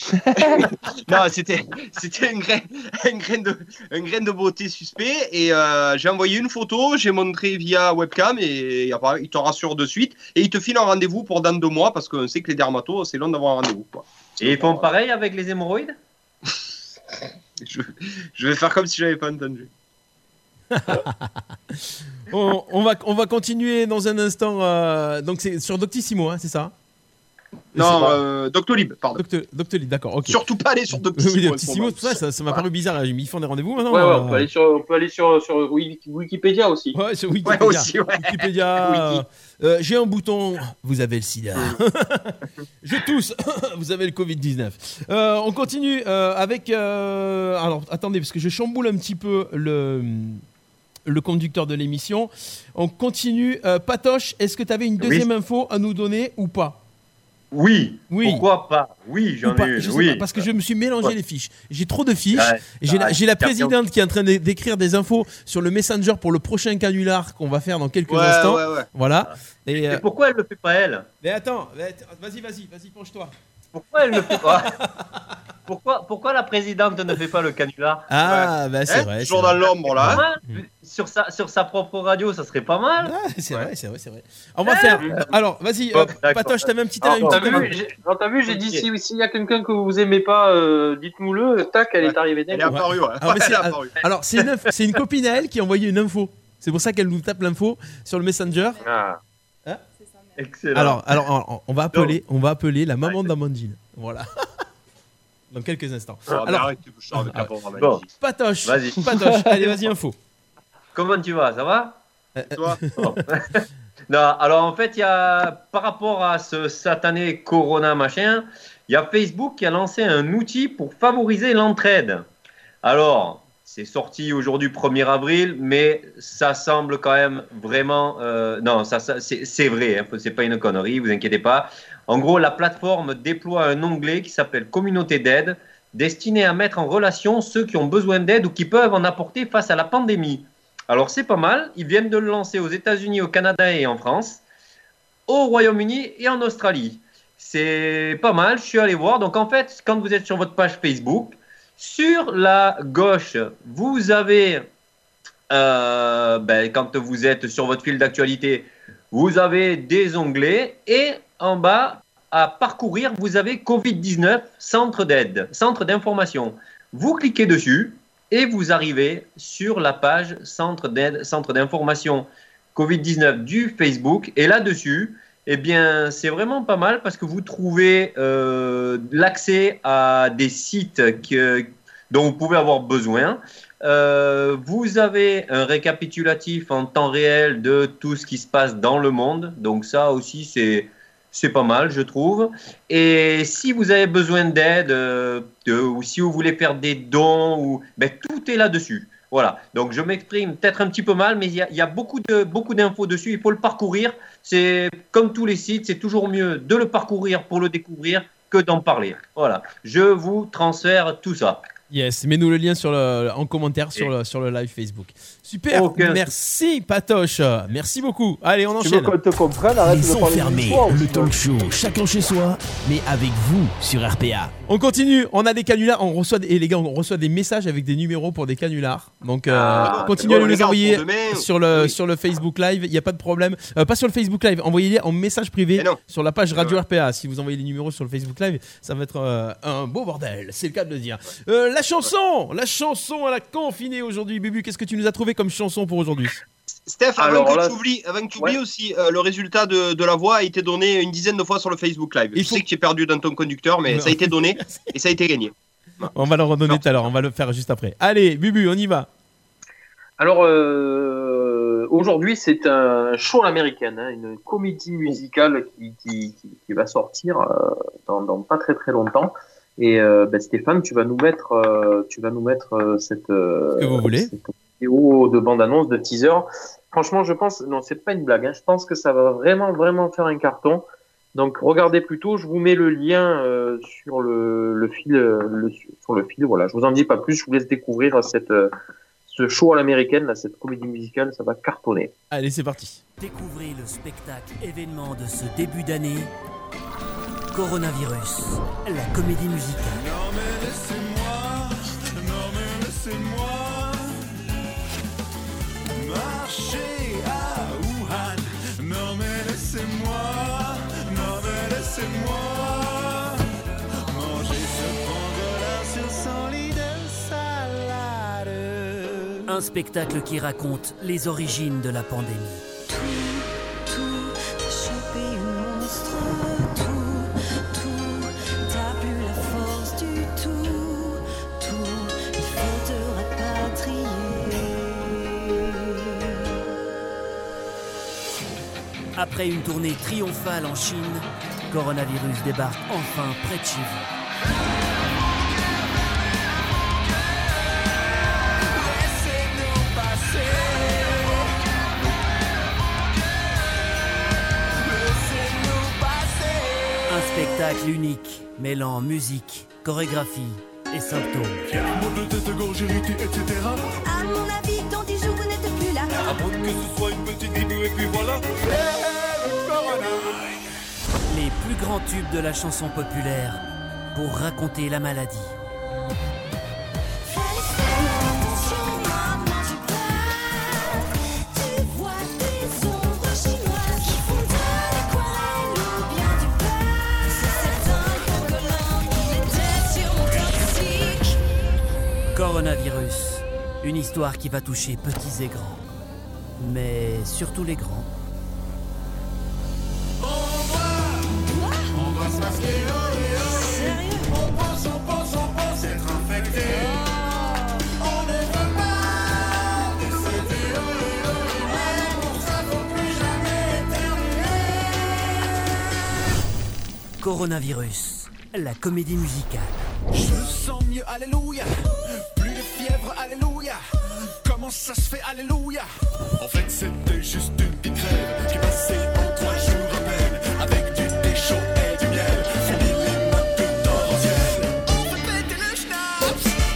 non, c'était c'était un grain, un, grain de, un grain de beauté suspect et euh, j'ai envoyé une photo, j'ai montré via webcam et il te rassure de suite et il te file un rendez-vous pour dans deux mois parce qu'on sait que les dermatos c'est long d'avoir un rendez-vous. quoi. Et ils font pareil avec les hémorroïdes? Je, je vais faire comme si j'avais pas entendu. on, on va, on va continuer dans un instant. euh, donc c'est sur Doctissimo, hein, c'est ça? Non, euh, Doctolib, pardon. Docteur, Doctolib, d'accord. ok. Surtout pas aller sur Doctissimo. Oui, Doctissimo, tout ça, ça ça m'a paru bizarre. Ils font des rendez-vous maintenant. Ouais, ouais, euh, on peut aller sur, on peut aller sur, sur Wiki- Wikipédia aussi. Ouais, sur Wikipédia. Ouais, aussi, ouais. Wikipédia, Wiki. euh, J'ai un bouton, vous avez le sida. Je tousse, vous avez le Covid-19. Euh, on continue euh, avec. euh, alors, attendez, parce que je chamboule un petit peu le, le conducteur de l'émission. On continue. Euh, Patoche, est-ce que tu avais une deuxième info à nous donner ou pas? Oui. Oui. Pourquoi pas? Oui, Ou j'en pas ai une. Je oui. pas, parce que je me suis mélangé Ouais. les fiches. J'ai trop de fiches. Ouais, J'ai la, présidente qui est en train d'é- d'écrire des infos sur le Messenger pour le prochain canular qu'on va faire dans quelques Ouais, instants. Voilà. Et, Et euh, pourquoi elle le fait pas elle? Mais attends, vas-y, vas-y, vas-y, penche-toi. Pourquoi elle le fait pas? pourquoi, pourquoi la présidente ne fait pas le canular Ah, bah c'est Hein, vrai. Toujours dans l'ombre là. hein. Ouais, sur, sa, sur sa propre radio, ça serait pas mal. Ah, c'est vrai, c'est vrai, c'est vrai. On va faire. Alors, vas-y, Bon, euh. Patoche, t'avais un petit Alors, une t'as petite- vu, j'ai- alors, t'as vu, j'ai dit si- s'il y a quelqu'un que vous aimez pas, euh, dites-nous-le. Tac, elle est arrivée Elle est apparue, ouais. Alors, c'est- apparue. alors, c'est une, une copine à elle qui a envoyé une info. C'est pour ça qu'elle nous tape l'info sur le Messenger. Ah. Excellent. Alors, alors, on- on va appeler, on va appeler la maman d'Amandine. Voilà. Dans quelques instants. Ah, Alors, arrête, tu la pauvre Bon. Patoche, Vas-y. Patoche, allez, vas-y, info. Comment tu vas Ça va Toi Non, alors en fait, il y a, par rapport à ce satané Corona machin, il y a Facebook qui a lancé un outil pour favoriser l'entraide. Alors, c'est sorti aujourd'hui 1er avril, mais ça semble quand même vraiment. euh, non, ça, c'est vrai, hein, c'est pas une connerie, vous inquiétez pas. En gros, la plateforme déploie un onglet qui s'appelle Communauté d'aide, destiné à mettre en relation ceux qui ont besoin d'aide ou qui peuvent en apporter face à la pandémie. Alors c'est pas mal, ils viennent de le lancer aux États-Unis, au Canada et en France, au Royaume-Uni et en Australie. C'est pas mal, je suis allé voir. Donc en fait, quand vous êtes sur votre page Facebook, sur la gauche, vous avez, euh, ben, quand vous êtes sur votre fil d'actualité, vous avez des onglets et en bas, à parcourir, vous avez Covid-19, centre d'aide, centre d'information. Vous cliquez dessus et vous arrivez sur la page centre d'aide, centre d'information Covid-19 du Facebook. Et là-dessus, eh bien, c'est vraiment pas mal parce que vous trouvez euh, l'accès à des sites dont vous pouvez avoir besoin. Euh, vous avez un récapitulatif en temps réel de tout ce qui se passe dans le monde. Donc ça aussi, c'est c'est pas mal, je trouve. Et si vous avez besoin d'aide, euh, ou si vous voulez faire des dons, ben, tout est là-dessus. Voilà. Donc je m'exprime peut-être un petit peu mal, mais il y y a beaucoup de beaucoup d'infos dessus. Il faut le parcourir. C'est comme tous les sites, c'est toujours mieux de le parcourir pour le découvrir que d'en parler. Voilà. Je vous transfère tout ça. Yes, mets-nous le lien sur le, en commentaire sur le, sur le live Facebook. Super, Aucun- merci Patoche, merci beaucoup. Allez, on Tu veux enchaîne. te comprenne, arrête de parler de fermer l'histoire le talk show chacun chez soi, mais avec vous sur RPA. On continue, on a des canulars, on reçoit des, et les gars, on reçoit des messages avec des numéros pour des canulars. Donc euh, Ah, continuez à bon, nous les les envoyer sur le Oui. sur le Facebook Live, il n'y a pas de problème. Euh, pas sur le Facebook Live, envoyez-les en message privé non. sur la page Radio Ouais. RPA. Si vous envoyez les numéros sur le Facebook Live, ça va être euh, un beau bordel, c'est le cas de le dire. Euh, la chanson, la chanson à la confinée aujourd'hui, Bubu, qu'est-ce que tu nous as trouvé comme chanson pour aujourd'hui Steph, avant Alors que là, tu oublies, avant que tu oublies ouais. aussi, euh, le résultat de, de la voix a été donné une dizaine de fois sur le Facebook Live. Il Je faut- sais que tu es perdu dans ton conducteur, mais Non. ça a été donné et ça a été gagné. On va le redonner tout à l'heure, on va le faire juste après. Allez, Bubu, on y va. Alors, euh, aujourd'hui, c'est un show à l'américaine, hein, une comédie musicale qui, qui, qui, qui va sortir euh, dans, dans pas très très longtemps. Et euh, ben, Stéphane, tu vas nous mettre, euh, tu vas nous mettre euh, cette, euh, Ce que vous voulez. cette vidéo de bande-annonce, de teaser. Franchement, je pense, non, c'est pas une blague. Hein, je pense que ça va vraiment vraiment faire un carton. Donc, regardez plutôt. Je vous mets le lien euh, sur le, le fil, euh, le, sur le fil. Voilà. Je vous en dis pas plus. Je vous laisse découvrir cette euh, ce show à l'américaine, là, cette comédie musicale, ça va cartonner. Allez, c'est parti. Découvrez le spectacle événement de ce début d'année. Coronavirus, la comédie musicale. Un spectacle qui raconte les origines de la pandémie. Après une tournée triomphale en Chine, Coronavirus débarque enfin près de chez vous. Spectacle unique, mêlant musique, chorégraphie et symptômes. Mal de tête, gorge irritée, etc. À mon avis, dans 10 jours, vous n'êtes plus là. À moins que ce soit une petite grippe et puis voilà. Les plus grands tubes de la chanson populaire pour raconter la maladie. Coronavirus, une histoire qui va toucher petits et grands. Mais surtout les grands. On va se masquer. On pense, on pense, on pense être infecté. On ne veut pas décéder. Mais pour ça, faut plus jamais terminer. Coronavirus, la comédie musicale. Je sens mieux, alléluia. Alléluia. Comment ça se fait, alléluia? En fait, c'était juste une petite grève qui passait en trois jours à peine. Avec du thé chaud et du miel. Fini les mains dans le ciel. On péter le.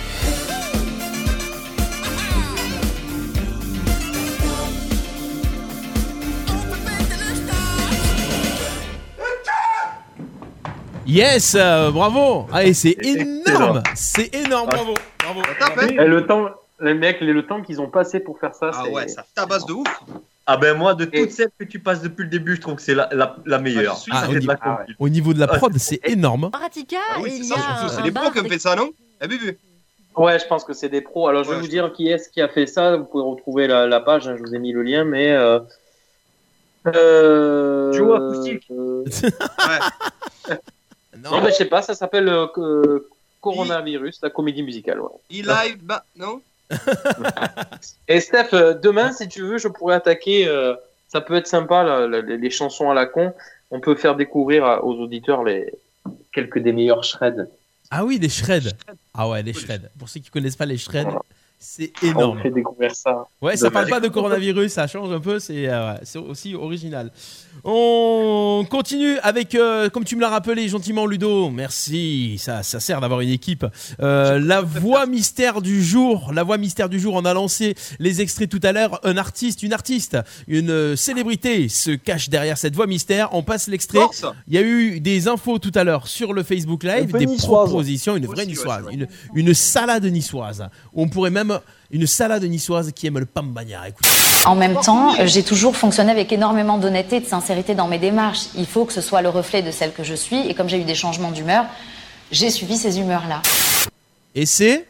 Yes, euh, bravo. Allez, c'est énorme. C'est énorme, Ah. bravo. Bravo. Et le temps, les mecs, le temps qu'ils ont passé pour faire ça, Ah ouais, ça tabasse de ouf. Ah ben moi, de toutes celles que tu passes depuis le début, je trouve que c'est la, la, la meilleure. Ah, Ça au, niveau, la compil. au niveau de la prod, c'est énorme. Pratica, Ah oui, il c'est y ça, c'est bar pros qui ont fait ça, non Eh, Bubu Ouais, je pense que c'est des pros. Alors, je vais Ouais, vous je dire qui est-ce qui a fait ça. Vous pouvez retrouver la, la page. hein, je vous ai mis le lien, mais. Euh... Euh... Acoustique. euh, Ouais. Non, mais je sais pas. Ça s'appelle euh, euh, Coronavirus, la comédie musicale. ouais. E-Live, bah, non Et Steph, euh, demain, si tu veux, je pourrais attaquer. euh, ça peut être sympa, là, les, les chansons à la con. On peut faire découvrir à- aux auditeurs les quelques des meilleurs shreds. Ah oui, les shreds. Ah ouais, les shreds. Pour ceux qui connaissent pas les shreds, c'est On énorme. fait découvrir ça. Ouais, ça parle pas de coronavirus, ça change un peu, c'est euh, aussi original. On continue avec, euh, comme tu me l'as rappelé gentiment, Ludo. Merci, ça, ça sert d'avoir une équipe. Euh, la voix mystère du jour, la voix mystère du jour. On a lancé les extraits tout à l'heure. Un artiste, une artiste, une célébrité se cache derrière cette voix mystère. On passe l'extrait. Il y a eu des infos tout à l'heure sur le Facebook Live, des niçoise. propositions, une vraie niçoise, une, une salade niçoise. On pourrait même une salade niçoise qui aime le pambagna. Écoutez. En même temps, j'ai toujours fonctionné avec énormément d'honnêteté et de sincérité dans mes démarches. Il faut que ce soit le reflet de celle que je suis. Et comme j'ai eu des changements d'humeur, j'ai suivi ces humeurs-là. Et c'est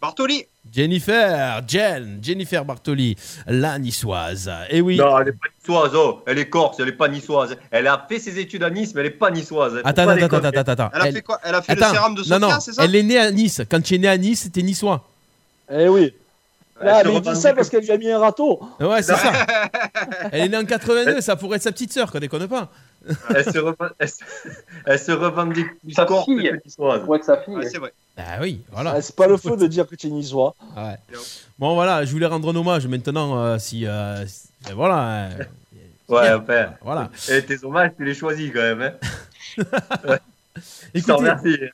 Bartoli. Jennifer, Jen, Jennifer Bartoli, la niçoise. Et oui. Non, elle est pas niçoise, oh. elle est corse, elle est pas niçoise. Elle a fait ses études à Nice, mais elle est pas niçoise. Attends, pas attends, attends, attends, attends. Elle a fait quoi? Elle a fait Attends, le sérum de Sofia, non, non, c'est ça? Elle est née à Nice. Quand tu es né à Nice, c'était niçois. Eh oui. Elle Là, mais il dit revendique- ça parce qu'elle lui a mis un râteau. Ouais, c'est ça. Elle est née en 82, ça pourrait être sa petite sœur, qu'on déconne pas. elle, se reven- elle se- elle se revendique plus Sa fille. que. Ouais, que sa fille. Ouais, c'est vrai. Ah oui, voilà. Ah, c'est pas le feu de dire que tu es niçois. Ouais. Bon, voilà, je voulais rendre un hommage maintenant. euh, si, euh, si- ben voilà. euh, Ouais, Bien. enfin. Voilà. Et tes hommages, tu les choisis quand même. Hein.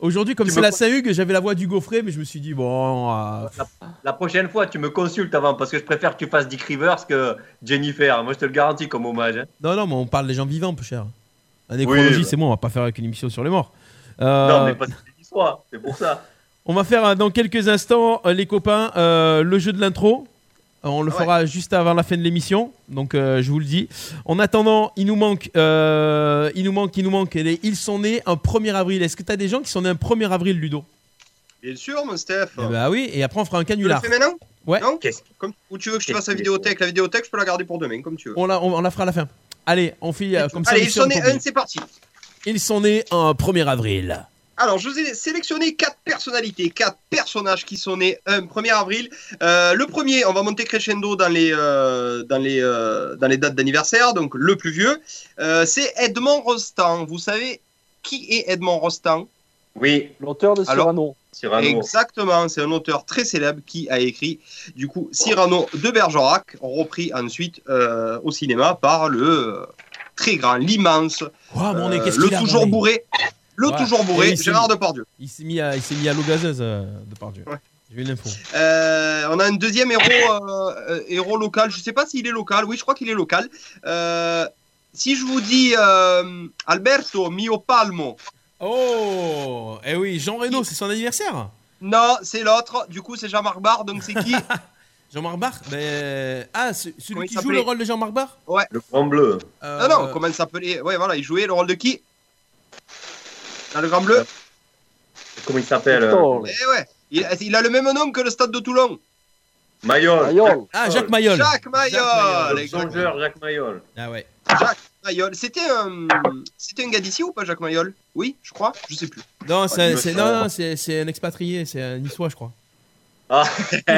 aujourd'hui, comme c'est me la Saint-Hugues, j'avais la voix du gaufret, mais je me suis dit, bon. euh, La prochaine fois, tu me consultes avant parce que je préfère que tu fasses Dick Rivers que Jennifer. Moi, je te le garantis comme hommage. hein. Non, non, mais on parle des gens vivants, peu cher. La nécrologie, bah. c'est bon, on va pas faire avec une émission sur les morts. Euh, Non, mais pas c'est pour ça. On va faire euh, dans quelques instants, les copains, euh, le jeu de l'intro. Euh, On le Ouais. fera juste avant la fin de l'émission, donc euh, je vous le dis. En attendant, il nous manque, euh, il nous manque, il nous manque. les- Ils sont nés un 1er avril. Est-ce que tu as des gens qui sont nés un 1er avril, Ludo? Bien sûr, mon Steph. Eh Bah oui, et après on fera un Tu le canular. fais maintenant? Ouais. Non? Comme, Ou tu veux que je te fasse la vidéothèque La vidéothèque, je peux la garder pour demain, comme tu veux. On la, on, on la fera à la fin. Allez, on fait euh, comme ça. Allez, ils sont nés un, c'est parti. Ils sont nés un 1er avril. Alors, je vous ai sélectionné quatre personnalités, quatre personnages qui sont nés un 1er avril. Euh, le premier, on va monter crescendo dans les, euh, dans les, euh, dans les dates d'anniversaire, donc le plus vieux, euh, c'est Edmond Rostand. Vous savez qui est Edmond Rostand? Oui. L'auteur de Alors, Cyrano. Cyrano. Exactement, c'est un auteur très célèbre qui a écrit du coup Cyrano de Bergerac, repris ensuite euh, au cinéma par le très grand, l'immense, Oh, euh, le toujours bourré, le Ouais. toujours Et bourré, il s'est Gérard Depardieu. Il s'est mis à, il s'est mis à l'eau gazeuse euh, de Pardieu. J'ai vu l'info. Euh, on a un deuxième héros, euh, euh, héros local. Je sais pas s'il est local. Oui, je crois qu'il est local. Euh, si je vous dis euh, Alberto Mio Palmo. Oh, eh oui, Jean Reno, c'est son anniversaire. Non, c'est l'autre. Du coup, c'est Jean-Marc Barr. Donc c'est qui Jean-Marc Barr ben... Ah, ce- celui Comment qui joue le rôle de Jean-Marc Barr Ouais. Le Grand Bleu. Euh, Non, non. Comment il s'appelait? Ouais, voilà. Il jouait le rôle de qui? Dans le Grand Bleu. Comment il s'appelle euh. Eh ouais. Il, il a le même nom que le stade de Toulon. Mayol. Mayol. Ah, Jacques Mayol. Jacques Mayol. Songeur Jacques Mayol. Ah ouais. Jacques Mayol. C'était un, c'était un gars d'ici ou pas, Jacques Mayol? Oui, je crois. Je sais plus. Non, c'est, non, non, c'est, c'est un expatrié, c'est un niçois, je crois. Ah.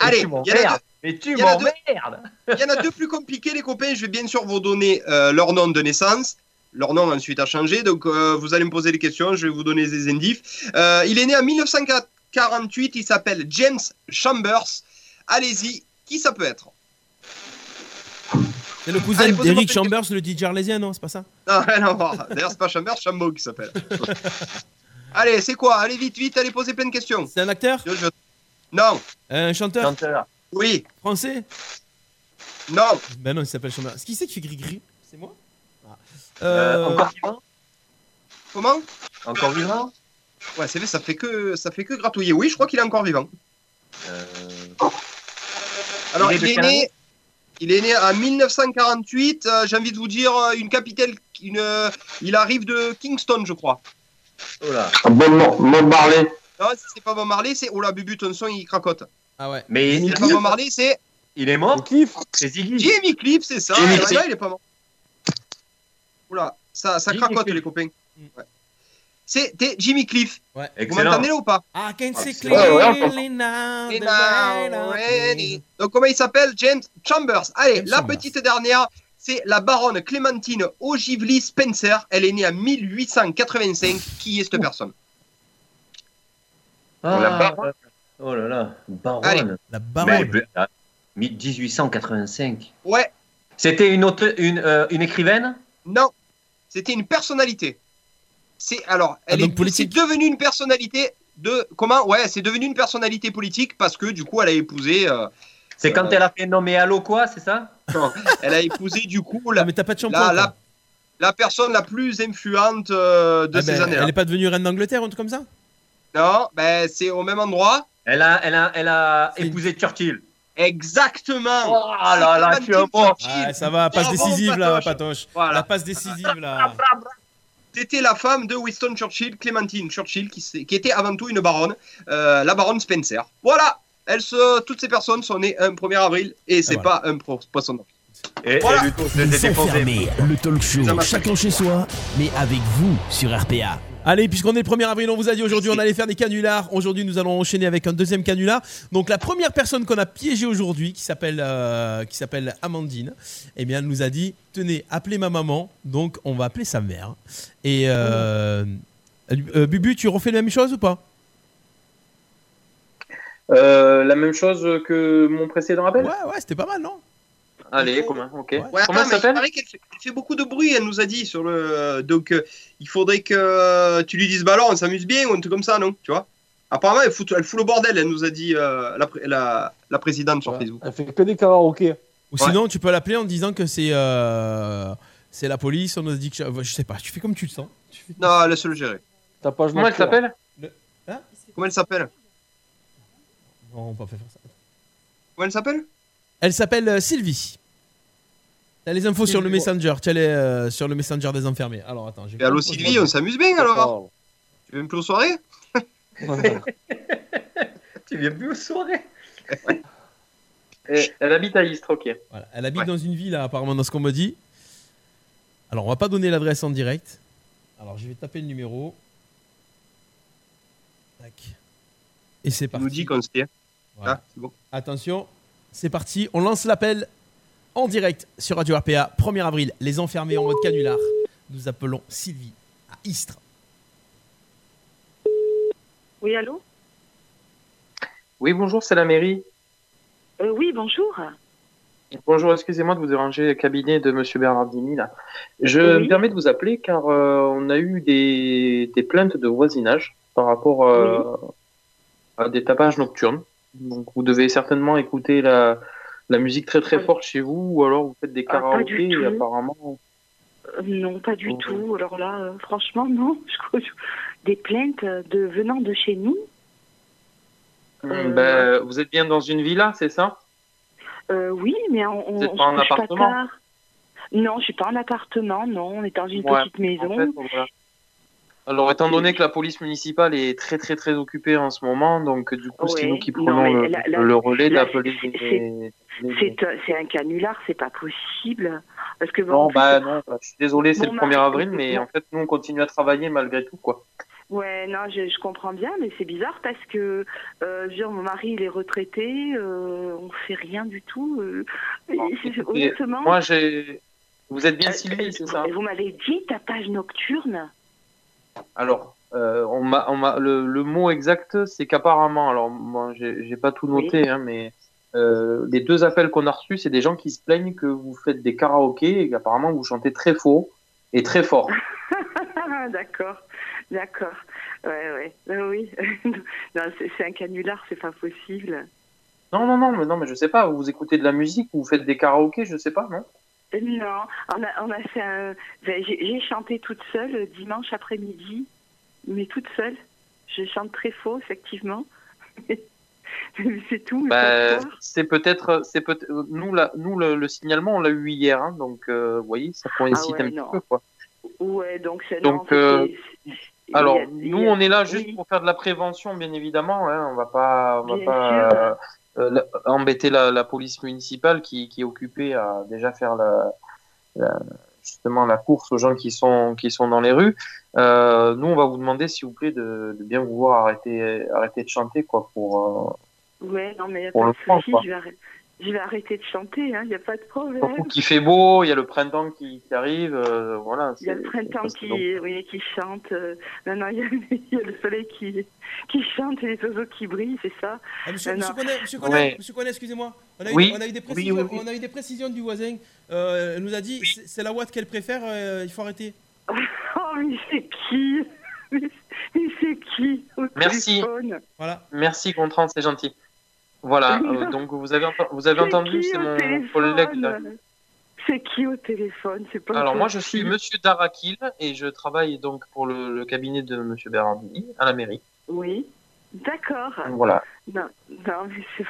Allez, tu il y en a deux. m'emmerdes. Mais tu Il y en a deux. m'emmerdes. Il y en a deux plus compliqués, les copains. Je vais bien sûr vous donner euh, leur nom de naissance. Leur nom ensuite a changé. Donc, euh, vous allez me poser des questions. Je vais vous donner des indifs. Euh, il est né en 1948. Il s'appelle James Chambers. Allez-y. Qui ça peut être? C'est le cousin d'Eric Chambers, le DJ arlésien, non, c'est pas ça? Non, rien à voir. D'ailleurs, c'est pas Chambers, Chambaud qui s'appelle. allez, c'est quoi? Allez, vite, vite. Allez, posez plein de questions. C'est un acteur? Je- je- Non. Un chanteur? Chanteur. Oui. Français? Non. Ben non, il s'appelle Chambers. Qui c'est qui fait gris-gris C'est moi? Encore vivant? Comment? Encore vivant? Ouais, c'est vrai, ça fait que ça fait que gratouiller. Oui, je crois qu'il est encore vivant. Euh, Alors, Il est il est, né. Il est né en 1948. euh, J'ai envie de vous dire euh, une capitale. Une, euh, il arrive de Kingston, je crois. Oh là. Bob Marley. Non, c'est pas Bob Marley, c'est. Oh là, Bubu, ton son, il cracote. Ah ouais. Mais C'est pas Bob Marley, c'est. il est mort? Cliff. C'est Ziggy. Jimmy Cliff, c'est ça. Jimmy Cliff. là, il est pas mort. Oula, ça, ça Jimmy cracote, Cliff. les copains. Ouais. C'était Jimmy Cliff. Ouais. Vous m'entendez là ou pas I can see. Ouais, ouais, clearly now ready. Donc comment il s'appelle? James Chambers. Allez, James la Chambers. petite dernière, c'est la baronne Clémentine Ogilvy Spencer. Elle est née en 1885. Qui est cette personne? Ah, La baronne. Oh là là, Allez. baronne. La baronne. ah, 1885. Ouais, C'était une, autre, une, euh, une écrivaine? Non, c'était une personnalité. C'est alors, elle Ah, est politique. c'est devenu une personnalité de comment? Ouais, c'est devenu une personnalité politique parce que du coup, elle a épousé. euh, C'est quand Euh. elle a fait non mais allô quoi, c'est ça? Non, elle a épousé du coup la, mais t'as pas de shampoing. la, la, la personne la plus influente euh, de Ah ces ben, années-là. Elle est pas devenue reine d'Angleterre, un truc comme ça? Non, ben c'est au même endroit. Elle a, elle a, elle a épousé Churchill. Exactement. Oh là là, je suis un bon. Ah, ça va, passe Bravo, décisive là, Patoche. Patoche. Voilà. La passe décisive là. C'était la femme de Winston Churchill, Clémentine Churchill, qui, était avant tout une baronne, euh, la baronne Spencer. Voilà. Elles se, toutes ces personnes sont nées un 1er avril et c'est voilà. pas un pro- poisson d'or. Et, Voilà. et Ils sont fermés, le talk show, chacun chez soi, mais avec vous sur RPA. Allez, puisqu'on est le 1er avril, on vous a dit aujourd'hui on allait faire des canulars. Aujourd'hui, nous allons enchaîner avec un deuxième canular. Donc la première personne qu'on a piégée aujourd'hui, qui s'appelle euh, qui s'appelle Amandine, eh bien, elle nous a dit tenez, appelez ma maman. Donc on va appeler sa mère. Et euh, euh, Bubu, tu refais la même chose ou pas? Euh, la même chose que mon précédent appel? Ouais, ouais, c'était pas mal, non? Allez, comment Ok. Ouais, comment attends, elle il s'appelle paraît qu'elle fait, elle fait beaucoup de bruit, elle nous a dit sur le. Donc, euh, il faudrait que euh, tu lui dises, bah alors, on s'amuse bien ou un truc comme ça, non Tu vois Apparemment, elle fout, elle fout le bordel, elle nous a dit euh, la, la, la présidente sur Facebook. Elle fait que des karaokés. Ou sinon, tu peux l'appeler en disant que c'est euh, c'est la police. On nous a dit que je, je sais pas. Tu fais comme tu le sens. Tu fais- Non, laisse le gérer. Page Comment elle s'appelle Hein Comment elle s'appelle Non, on peut pas faire ça. Comment elle s'appelle? Elle s'appelle euh, Sylvie. T'as les infos sur le Messenger. Tu as les, euh, sur le Messenger des enfermés. Alors attends. je vais- Et allô Sylvie, on s'amuse bien alors Tu me plus aux soirées Tu viens plus aux soirées Elle habite à Istres, ok. Voilà. Elle habite dans une ville, apparemment, dans ce qu'on me dit. Alors, on va pas donner l'adresse en direct. Alors, je vais taper le numéro. Tac. Et c'est parti. nous dit qu'on se tient. Voilà. Ah, c'est bon. Attention, c'est parti. On lance l'appel en direct sur Radio RPA. 1er avril, les enfermés en mode canular. Nous appelons Sylvie à Istres. Oui, allô? Oui, bonjour, c'est la mairie. Euh, Oui, bonjour. Bonjour, excusez-moi de vous déranger, le cabinet de Monsieur Bernardini là. Je Oui. me permets de vous appeler car euh, on a eu des, des plaintes de voisinage par rapport euh, à des tapages nocturnes. Donc vous devez certainement écouter la, la musique très très forte chez vous ou alors vous faites des Ah, karaokés et apparemment. Euh, non, pas du Oh. tout. Alors là, euh, franchement, non. Je Des plaintes de venant de chez nous Hmm, ben, vous êtes bien dans une villa, c'est ça? Euh, Oui, mais on, Vous êtes on pas en appartement? Non, je suis pas en appartement, non. On est dans une Ouais, petite maison. en fait, voilà. Alors, étant donné que la police municipale est très très très occupée en ce moment, donc du coup, c'est nous qui non, prenons le, le relais d'appeler c'est- un- canular, c'est pas possible. Parce que bon, en Non, bah non, je suis désolé, c'est le 1er mari- avril, mais en fait, nous, on continue à travailler malgré tout, quoi. Ouais, non, je, je comprends bien, mais c'est bizarre parce que, euh, je veux dire, mon mari, il est retraité, euh, on fait rien du tout. euh, honnêtement, moi, j'ai. Vous êtes bien euh, Sylvie, c'est ça? vous m'avez dit tapage nocturne. Alors, euh, on m'a, on m'a, le, le mot exact, c'est qu'apparemment, alors moi, j'ai, j'ai pas tout noté, hein, mais euh, les deux appels qu'on a reçus, c'est des gens qui se plaignent que vous faites des karaokés et qu'apparemment vous chantez très faux et très fort. d'accord, d'accord. Ouais, ouais, Euh, oui. non, c'est c'est un canular, c'est pas possible. Non, non, non, mais non, mais je sais pas. Vous écoutez de la musique ou vous faites des karaokés, je sais pas, non? Non, on a, on a fait un. ben, J'ai chanté toute seule euh, dimanche après-midi, mais toute seule. Je chante très faux, effectivement. c'est tout. Bah, soir. c'est peut-être, c'est peut nous, la, nous le, le signalement, on l'a eu hier, hein, donc euh, vous voyez, ça coïncide Ah ouais, un petit non. peu, quoi. Ouais, donc c'est. non, Donc, euh, a- Alors, nous, a- on est là juste oui. pour faire de la prévention, bien évidemment. Hein. On va pas, on va Bien pas euh, euh, la- embêter la, la police municipale qui, qui est occupée à déjà faire la, la- justement la course aux gens qui sont qui sont dans les rues. Euh, nous, on va vous demander, s'il vous plaît, de, de bien vouloir arrêter arrêter de chanter, quoi, pour euh, Ouais, non, mais Pour le quoi. je vais, arrêter, je vais arrêter de chanter, il n'y a pas de problème. qu'il fait beau, il y a le printemps qui, qui arrive, euh, voilà. Il y a le printemps qui, oui, qui chante. euh, il y, a, il y a le soleil qui, qui chante et les oiseaux qui brillent, c'est ça. Ah, monsieur, monsieur. Connet, monsieur Connet, Ouais. monsieur Connet, excusez-moi. On, a eu- Oui. on a eu des Oui, précisions, oui, oui. on a eu des précisions du voisin. Euh, elle nous a dit, c'est- c'est la Watt qu'elle préfère, euh, il faut arrêter. Oh, mais c'est qui Mais mais c'est qui au Merci. téléphone? Voilà. Merci, Gontran, c'est gentil. Voilà, euh, donc vous avez, vous avez entendu, c'est mon collègue. là. C'est qui au téléphone? C'est pas Alors moi je suis. Monsieur Darakil et je travaille donc pour le, le cabinet de Monsieur Bernardini à la mairie. Oui, d'accord. Voilà. Non, non, mais c'est.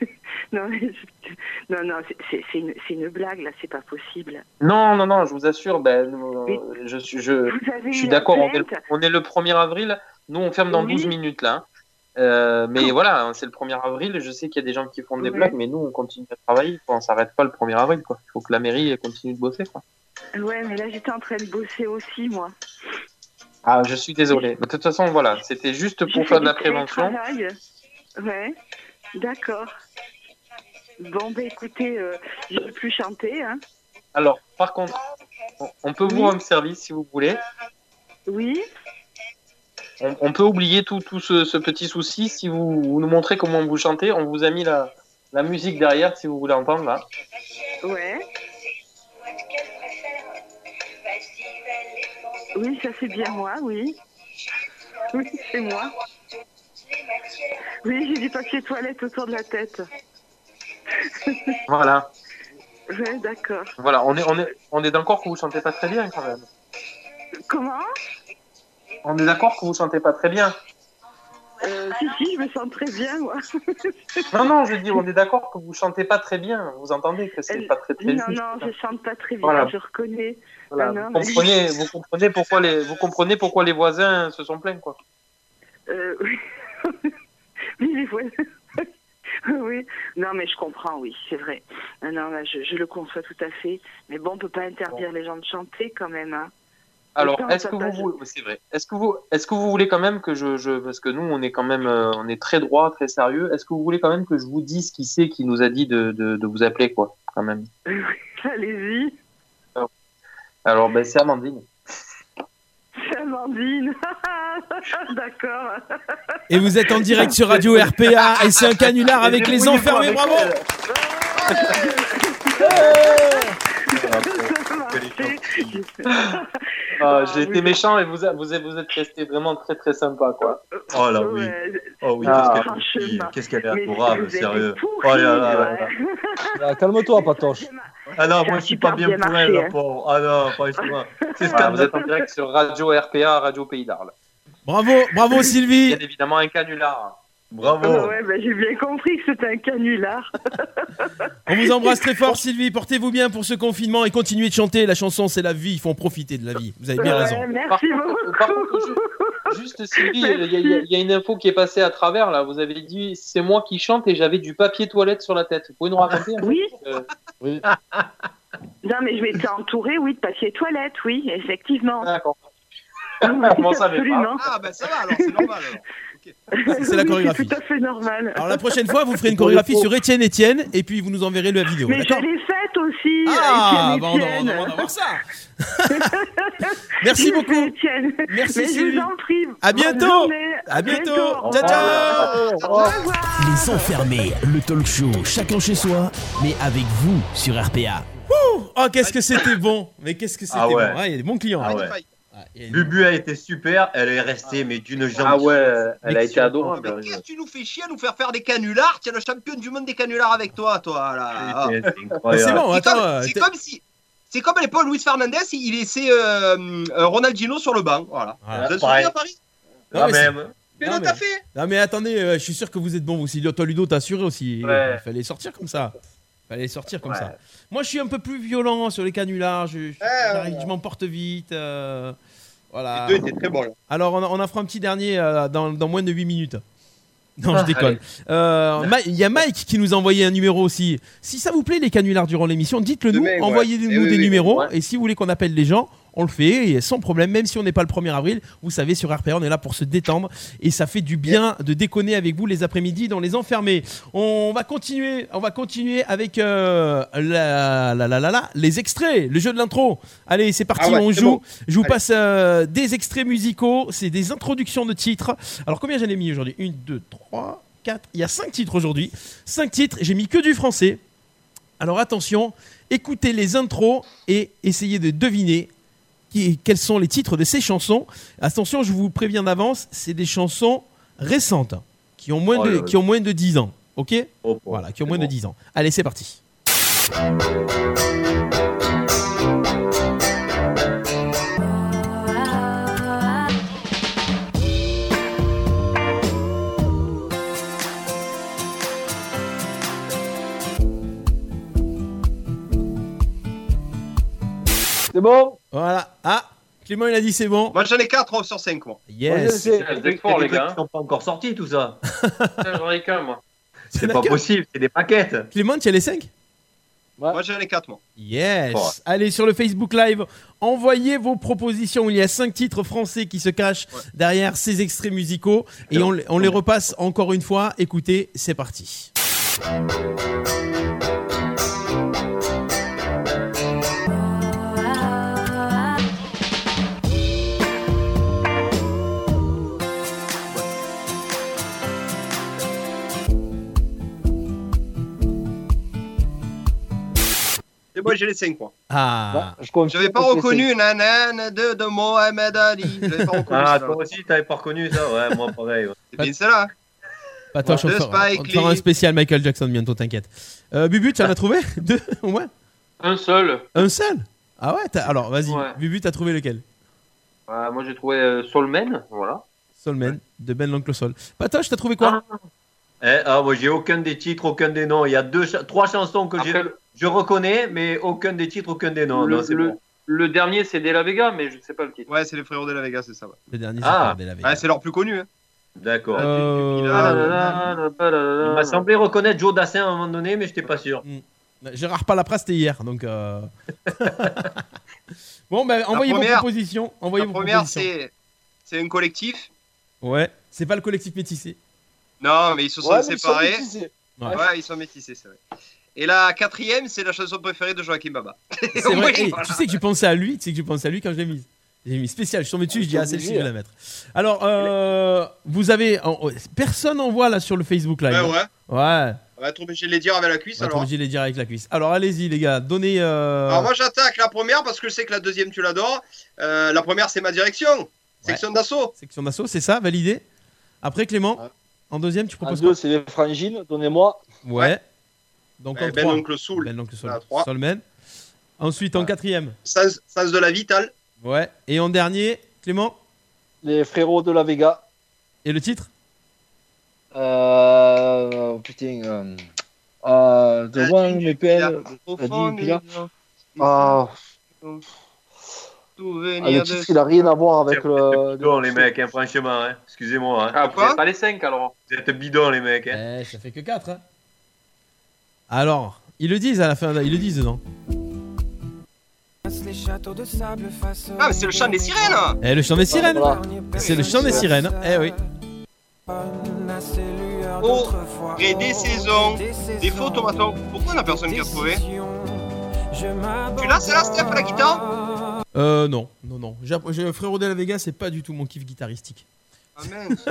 Non, mais je- non, non, c'est- une, blague là, c'est pas possible. Non non non, je vous assure, ben euh, je suis je, je d'accord. On est, le, plainte on est le 1er avril. Nous on ferme dans Oui. 12 minutes là. Euh, mais voilà, c'est le 1er avril. Je sais qu'il y a des gens qui font des Ouais. blagues, mais nous on continue à travailler. Quoi. On s'arrête pas le 1er avril. Quoi. Il faut que la mairie continue de bosser. Quoi. Ouais, mais là j'étais en train de bosser aussi, moi. Ah, je suis désolé. De toute façon, voilà, c'était juste pour faire de la prévention. Ouais, d'accord. Bon, ben écoutez, euh, je ne plus chanter, hein. Alors, par contre, on- peut vous Oui. rendre service si vous voulez. Oui, On, on peut oublier tout, tout ce, ce petit souci si vous, vous nous montrez comment vous chantez. On vous a mis la, la musique derrière, si vous voulez entendre là. Ouais. Oui, ça c'est bien moi, oui. Oui, c'est moi. Oui, j'ai du papier toilette autour de la tête. Voilà. Ouais, d'accord. Voilà, on est, on est, on est d'accord que vous chantez pas très bien quand même. Comment? On est d'accord que vous chantez pas très bien. euh, Si, si, je me sens très bien, moi. Non, non, je dis, on est d'accord que vous chantez pas très bien. Vous entendez que c'est pas très très non, juste. non, je chante pas très bien, Voilà. je reconnais. Voilà, Non, vous comprenez, vous comprenez pourquoi les, vous comprenez pourquoi les voisins se sont plaints quoi. Euh, oui. oui, les voisins. oui, non, mais je comprends, oui, c'est vrai. Non, là, je, je le conçois tout à fait. Mais bon, on peut pas interdire les gens de chanter quand même. Hein. Alors, est-ce que vous c'est vrai. Est-ce que vous, est-ce que vous voulez quand même que je, je, parce que nous, on est quand même, euh, on est très droit, très sérieux. Est-ce que vous voulez quand même que je vous dise qui c'est qui nous a dit de, de, de vous appeler quoi, quand même? Allez-y, Alors, ben c'est Amandine. c'est Amandine. D'accord. Et vous êtes en direct sur Radio RPA et c'est un canular avec les enfermés, bravo Ah, j'ai été méchant et vous, vous, êtes, vous êtes resté vraiment très très sympa quoi. Oh là oui. Oh oui, Ah, qu'est-ce qu'elle est Mais adorable, sérieux. pourris, Oh là là là ouais. là. Calme-toi, Patoche. Ah non, moi je suis pas bien bien pour elle, la pauvre. Ah non, franchement. C'est Voilà, vous êtes en direct sur Radio RPA, Radio Pays d'Arles. Bravo, bravo Sylvie Bien évidemment un canular. Bravo. Ouais, ben, j'ai bien compris que c'était un canular. On vous embrasse très fort Sylvie, portez-vous bien pour ce confinement et continuez de chanter, la chanson c'est la vie, il faut en profiter de la vie, vous avez bien Ouais, raison. merci beaucoup. Juste Sylvie, il y, a- y y une info qui est passée à travers là. Vous avez dit c'est moi qui chante et j'avais du papier toilette sur la tête. Vous pouvez nous raconter un peu Oui. Euh, Oui. Non, mais je m'étais entourée, oui, de papier toilette, oui, effectivement. D'accord. Absolument. Ah, ben ça va, alors c'est normal. alors. C'est la chorégraphie. C'est tout à fait normal. Alors la prochaine fois vous ferez une chorégraphie sur Étienne Étienne et puis vous nous enverrez la vidéo, Mais je l'ai faite aussi. Ah, bah, on en- Étienne. on en va voir ça. Merci beaucoup. Étienne. Merci, Mais je vous en prie. À bientôt. À bientôt. Ciao, ciao. Au revoir. Les enfermés, le talk show, chacun chez soi, mais avec vous sur RPA. Ouh, Oh qu'est-ce que c'était bon Mais qu'est-ce que c'était Ah ouais. bon Ah, Il y a des bons clients. Ah hein. ouais. Bubu a été super, elle est restée mais d'une gentillesse. Ah ouais, elle a été adorable. Mais qu'est-ce que tu nous fais chier à nous faire faire des canulars? Tiens, le champion du monde des canulars avec toi, toi, là. Ah. C'est bon, C'est attends. comme, c'est t'es- comme si. C'est comme à l'époque, Luis Fernandez, il laissait euh, euh, Ronaldinho sur le banc. Voilà. Voilà. Vous avez à Paris? Non, Ah, mais même. Mais Non, non, mais- t'as fait? Non mais attendez, euh, je suis sûr que vous êtes bon vous aussi. Toi Ludo t'as assuré aussi. Ouais. Il fallait sortir comme ça. Fallait sortir comme Ouais. ça. Moi je suis un peu plus violent sur les canulars. Je, je, je m'emporte vite. euh, voilà. Les deux étaient très bons, là. Alors on, en fera un petit dernier euh, dans, dans moins de 8 minutes. Non, je Ah, déconne. allez. Euh, Il y a Mike qui nous a envoyé un numéro aussi. Si ça vous plaît les canulars durant l'émission, dites-le nous, ouais. envoyez-nous Eh oui, des oui, numéros. ouais. Et si vous voulez qu'on appelle les gens, on le fait et sans problème, même si on n'est pas le 1er avril. Vous savez, sur RPA, on est là pour se détendre et ça fait du bien de déconner avec vous les après-midi dans les enfermés. On va continuer, on va continuer avec euh, la, la, la, la, les extraits, le jeu de l'intro. Allez, c'est parti, Ah ouais, on joue. bon. Je vous Allez. passe euh, des extraits musicaux, c'est des introductions de titres. Alors combien j'en ai mis aujourd'hui? 1, 2, 3, 4. Il y a 5 titres aujourd'hui. 5 titres, j'ai mis que du français. Alors attention, écoutez les intros et essayez de deviner qui, quels sont les titres de ces chansons. Attention, je vous préviens d'avance, c'est des chansons récentes qui ont moins, Oh de, là là. qui ont moins de 10 ans. Ok? Oh, Voilà, qui ont moins de bon. 10 ans. Allez, c'est parti. C'est bon? Voilà. Ah, Clément, il a dit c'est bon. Moi, j'en ai 4 sur 5, moi. Yes. C'est- les des trucs gars. qui sont pas encore sortis tout ça. J'en ai qu'un, moi. C'est pas possible, c'est des paquettes. Clément, tu as les 5 Moi, j'en ai 4, moi. Yes. Ouais. Allez sur le Facebook Live, envoyez vos propositions. Il y a cinq titres français qui se cachent derrière ces extraits musicaux et on, les- on les repasse encore une fois. Écoutez, c'est parti. Ouais, j'ai les 5 points. Ah. Je confirme J'avais pas reconnu Nanane de, de Mohamed Ali. Pas Ah, toi aussi, t'avais pas reconnu ça Ouais, moi pareil. ouais. C'est bien on, De fera, Spike on te fera un spécial Michael Jackson bientôt, t'inquiète. Euh, Bubu, tu en as trouvé Deux au moins? Un seul. Un seul? Ah ouais Alors, vas-y. Ouais. Bubu, t'as trouvé lequel? Euh, moi, j'ai trouvé euh, Soulman, voilà. Solman, de Ben l'Oncle Sol. Patoche, t'as trouvé quoi? Eh, ah, moi, j'ai aucun des titres, aucun des noms. Il y a deux, cha- trois chansons que j'ai, le- je reconnais, mais aucun des titres, aucun des noms. le, Non, c'est le- bon. le dernier, c'est De La Vega, mais je sais pas le titre. Ouais, c'est les frérots de la Vega, c'est ça. Ouais. Le dernier, Ah. c'est la Ouais, c'est leur plus connu. Hein. D'accord. Euh. Il m'a semblé reconnaître Joe Dassin à un moment donné, mais j'étais pas sûr. Gérard Palapra, c'était hier, donc. euh, bon, ben, envoyez vos première- propositions. Envoyez La vos première, propositions. c'est c'est un collectif. Ouais, c'est pas le collectif métissé. Non, mais ils se sont Ouais, mais ils sont séparés. Ouais. ils sont métissés, c'est vrai. Et la quatrième, c'est la chanson préférée de Joachim Baba. C'est vrai. Oui, et voilà. Tu sais que j'ai pensé à lui, tu sais que j'ai pensé à lui quand je l'ai mise. J'ai mis spécial, je suis tombé dessus, je dis ah celle-ci je vais la mettre. Alors, euh, vous avez, en- personne en voit là sur le Facebook live. Ouais, hein ouais. Ouais. On va être obligé de les dire avec la cuisse On va être alors. obligé de les dire avec la cuisse. Alors allez-y les gars, donnez. euh, Alors moi j'attaque la première parce que je sais que la deuxième tu l'adores. Euh, la première c'est ma direction. Section d'assaut. Section d'assaut, c'est ça, validé. Après Clément, en deuxième tu En proposes deux, quoi c'est les frangines, donnez-moi. Ouais. Donc Ouais, en Ben. Oncle Soul. Ben Oncle Soul. Solmen. Ensuite en quatrième. Sens, sens de la vitale. Ouais. Et en dernier, Clément. Les frérots de la Vega. Et le titre Euh. Putain. Euh, euh, de La One gens. Ah. Ah, le titre, il a rien à voir avec le. Bidon, les mecs, hein, franchement. Hein. Excusez-moi. Hein. Ah, vous êtes pas les 5 alors Vous êtes bidons, les mecs. Hein. Eh, ça fait que 4. Alors, ils le disent à la fin, ils le disent dedans. Ah, mais c'est le chant des sirènes. Eh, le chant des sirènes Voilà. C'est le chant des sirènes, eh oui. Au gré des saisons, des faux tomatons. Pourquoi on a personne qui a trouvé Tu l'as, c'est là, Steph, à la guitare Euh, non, non, non. Frérot de la Vega, c'est pas du tout mon kiff guitaristique. Ah mince.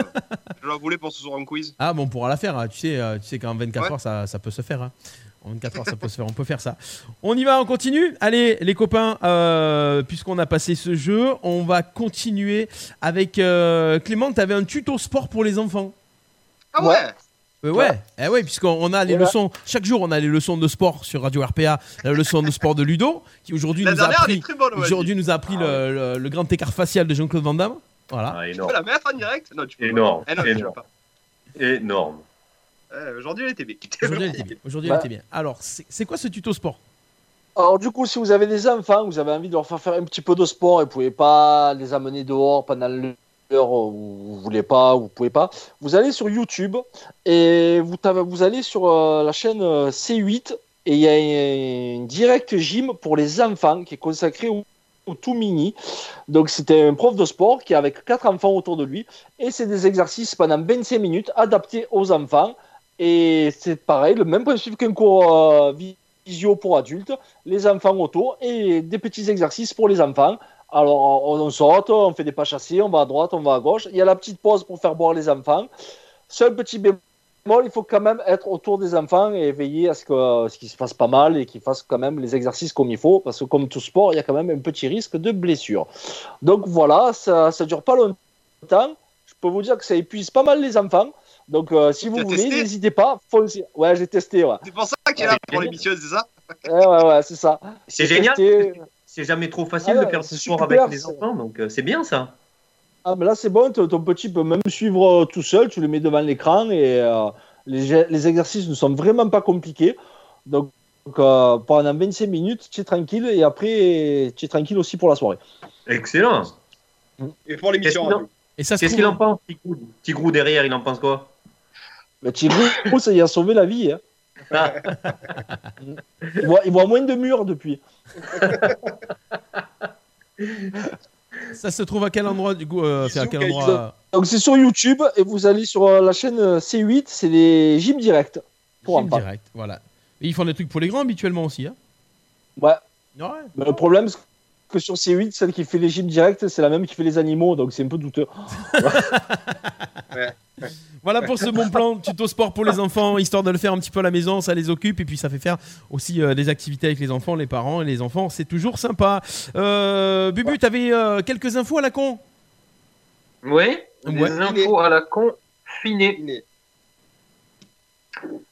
je la voulais pour ce soir en quiz. Ah, bon, on pourra la faire, hein. tu sais, euh, tu sais qu'en 24 Ouais. heures, ça, ça peut se faire. hein. En 24 heures, ça peut se faire, on peut faire ça. On y va, on continue Allez, les copains, euh, puisqu'on a passé ce jeu, on va continuer avec euh, Clément, t'avais un tuto sport pour les enfants. Ah ouais, Euh, ouais, eh ouais, puisqu'on on a les Voilà. leçons, chaque jour on a les leçons de sport sur Radio RPA, la leçon de sport de Ludo, qui aujourd'hui La nous a dernière, elle est appris, très bonne, ouais. aujourd'hui nous a appris le, le- le grand écart facial de Jean-Claude Van Damme. Voilà. Ah, Tu peux énorme. la mettre en direct Non, tu peux Énorme, pas. Eh non, tu énorme. peux pas. Énorme. Euh, Aujourd'hui, elle était bien. Aujourd'hui elle était bien. Aujourd'hui Bah. elle était bien. Alors, c'est quoi ce tuto sport? Alors du coup, si vous avez des enfants, vous avez envie de leur faire faire un petit peu de sport et vous pouvez pas les amener dehors pendant l'heure où vous voulez pas, ou vous pouvez pas, vous allez sur YouTube et vous, allez sur euh, la chaîne euh, C8 et il y a un direct gym pour les enfants qui est consacré au, au tout mini. Donc c'était un prof de sport qui avec quatre enfants autour de lui et c'est des exercices pendant 25 minutes adaptés aux enfants. Et c'est pareil, le même principe qu'un cours euh, visio pour adultes, les enfants autour et des petits exercices pour les enfants. Alors on, on saute, on fait des pas chassés, on va à droite, on va à gauche. Il y a la petite pause pour faire boire les enfants. Seul petit bémol, il faut quand même être autour des enfants et veiller à ce qu'ils se fassent pas mal et qu'ils fassent quand même les exercices comme il faut, parce que comme tout sport, il y a quand même un petit risque de blessure. Donc voilà, ça ça dure pas longtemps. Je peux vous dire que ça épuise pas mal les enfants. Donc euh, si vous voulez, n'hésitez pas, foncez. Ouais, j'ai testé, ouais. C'est pour ça qu'il est là pour l'émission, c'est ça? Ouais, ouais, ouais, c'est ça. C'est génial. C'est jamais trop facile Ah de faire ce sport super, avec les enfants, donc euh, c'est bien ça. Ah, mais là, c'est bon, ton petit peut même suivre euh, tout seul, tu le mets devant l'écran et euh, les, exercices ne sont vraiment pas compliqués. Donc, donc, euh, pendant 25 minutes, tu es tranquille et après, tu es tranquille aussi pour la soirée. Excellent. Et pour Qu'est-ce l'émission. qu'il hein. en, qu'est-ce qu'il en pense, Tigrou Tigrou derrière, il en pense quoi? Le Tigrou, ça y a sauvé la vie. Hein. Ah, Il, voit, il voit moins de murs depuis. Ça se trouve à quel endroit du coup euh, à quel endroit Donc, c'est sur YouTube et vous allez sur euh, la chaîne euh, C8, c'est les gyms directs. Pour Gym direct, voilà. Et ils font des trucs pour les grands habituellement aussi. Hein Ouais. ouais. Mais le problème, c'est que sur C8, celle qui fait les gyms directs, c'est la même qui fait les animaux, donc c'est un peu douteux. Voilà pour ce bon plan tuto sport pour les enfants, histoire de le faire un petit peu à la maison, ça les occupe et puis ça fait faire aussi euh, des activités avec les enfants, les parents et les enfants, c'est toujours sympa. Euh, Bubu, t'avais euh, quelques infos à la con? Oui, des Ouais. infos à la con finées.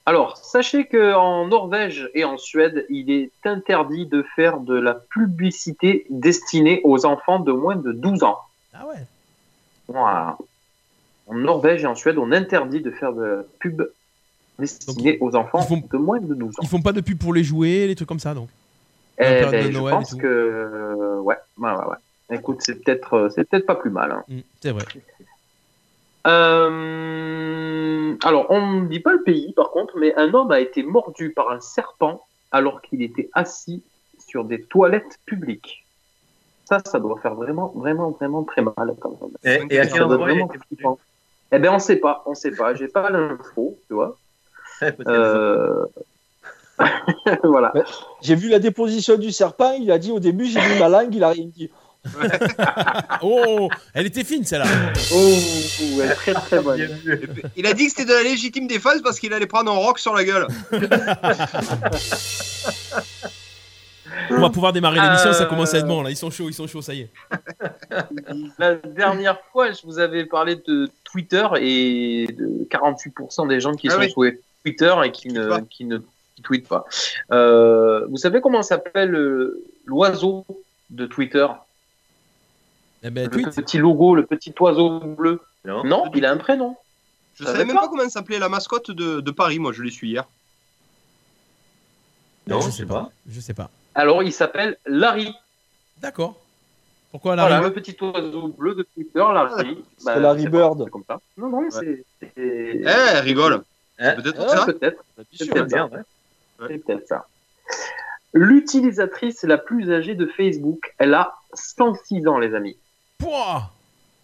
Alors, sachez que en Norvège et en Suède, il est interdit de faire de la publicité destinée aux enfants de moins de 12 ans. Ah ouais Voilà. En Norvège et en Suède, on interdit de faire de la pub destinée aux enfants de moins de 12 ans. Ils font pas de pub pour les jouets, les trucs comme ça donc. Eh ben, je pense que ouais, ouais, ouais, ouais. Écoute, c'est peut-être, euh, peut-être pas plus mal. hein. Mm, c'est vrai. Euh, alors, on ne dit pas le pays, par contre, mais un homme a été mordu par un serpent alors qu'il était assis sur des toilettes publiques. Ça, ça doit faire vraiment, vraiment, vraiment très mal. Quand même. Et- et à Ça quel doit endroit il a été. Eh ben, on sait pas, on sait pas. J'ai pas l'info, tu vois. Euh, voilà. J'ai vu la déposition du serpent, il a dit au début j'ai mis ma langue, il a rien dit. oh, elle était fine celle-là. Oh, ouais, très très bonne. Il a dit que c'était de la légitime défense parce qu'il allait prendre un rock sur la gueule. On va pouvoir démarrer l'émission, ça Euh, commence à être bon là. Ils sont chauds, ils sont chauds, ça y est. La dernière fois, je vous avais parlé de Twitter et de 48% des gens qui Ah sont oui. sur Twitter et qui ne, qui ne qui tweetent pas. Euh, vous savez comment s'appelle euh, l'oiseau de Twitter? Eh ben, Le tweet. petit logo, le petit oiseau bleu. Non, il a un prénom. Je savais même pas pas comment s'appelait la mascotte de, de Paris, moi je l'ai su hier. Non, je je sais pas. pas. Je sais pas. Alors, il s'appelle Larry. D'accord. Pourquoi Voilà, Larry le petit oiseau bleu de Twitter, Larry. Bah, C'est Larry c'est Bird. c'est comme ça. Non, non, c'est. c'est- Eh, rigole. Hein Peut-être Ah, ça Peut-être. C'est sûr, peut-être bien, ça. C'est peut-être ça. L'utilisatrice la plus âgée de Facebook, elle a 106 ans, les amis. Pouah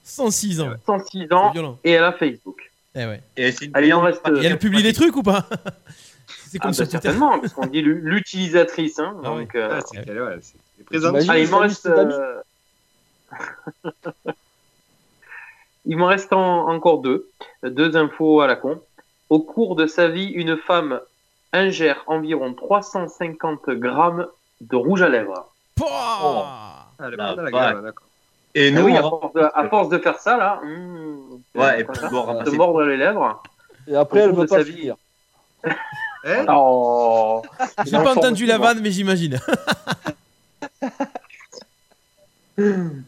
106 ans. 106 ans et elle a Facebook. Eh ouais. Et c'est une Allez, il en reste. Et elle publie des trucs ou pas C'est Ah, comme bah, sur Twitter. certainement, parce qu'on dit l'u- l'utilisatrice. Hein, Ah donc, euh, Ah, c'est ouais, il m'en reste. euh, il m'en reste en- encore deux. Deux infos à la con. Au cours de sa vie, une femme ingère environ 350 grammes de rouge à lèvres. Pouah Ah, elle est La pas gueule, d'accord. Et Ah nous, oui, à force, de, à force de faire ça, là, hmm, Ouais, et puis ça, bon, mordre les lèvres. Et après elle veut pas finir. Eh Oh. J'ai pas entendu la vanne, mais j'imagine.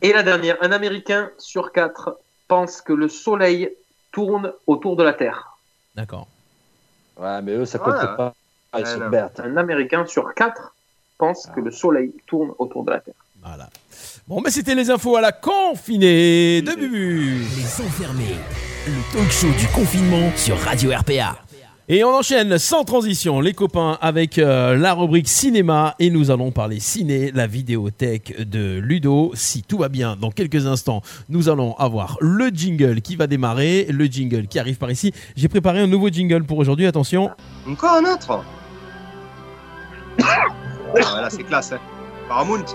Et la dernière, un Américain sur quatre pense que le Soleil tourne autour de la Terre. D'accord. Ouais, mais eux ça compte Voilà. pas. Ah, Ah. Un Américain sur quatre pense que le Soleil tourne autour de la Terre. Voilà. Bon, mais c'était les infos à la confinée de Bubu. Les enfermés. Le talk show du confinement sur Radio RPA. Et on enchaîne sans transition, les copains, avec euh, la rubrique cinéma. Et nous allons parler ciné, la vidéothèque de Ludo. Si tout va bien, dans quelques instants, nous allons avoir le jingle qui va démarrer, le jingle qui arrive par ici. J'ai préparé un nouveau jingle pour aujourd'hui, attention. Encore un autre Ah, Voilà, c'est classe. Hein. Paramount.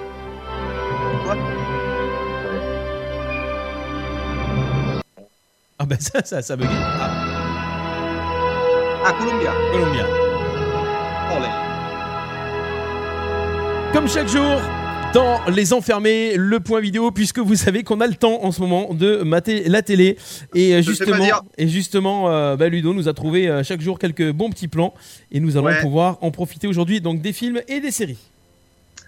Ah ben ça, ça, ça. Ah, Ah, Columbia. Columbia. Olé. Comme chaque jour, dans Les Enfermés, le point vidéo, puisque vous savez qu'on a le temps en ce moment de mater la télé. Et euh, justement, et justement euh, bah, Ludo nous a trouvé euh, chaque jour quelques bons petits plans. Et nous allons Ouais. pouvoir en profiter aujourd'hui donc des films et des séries.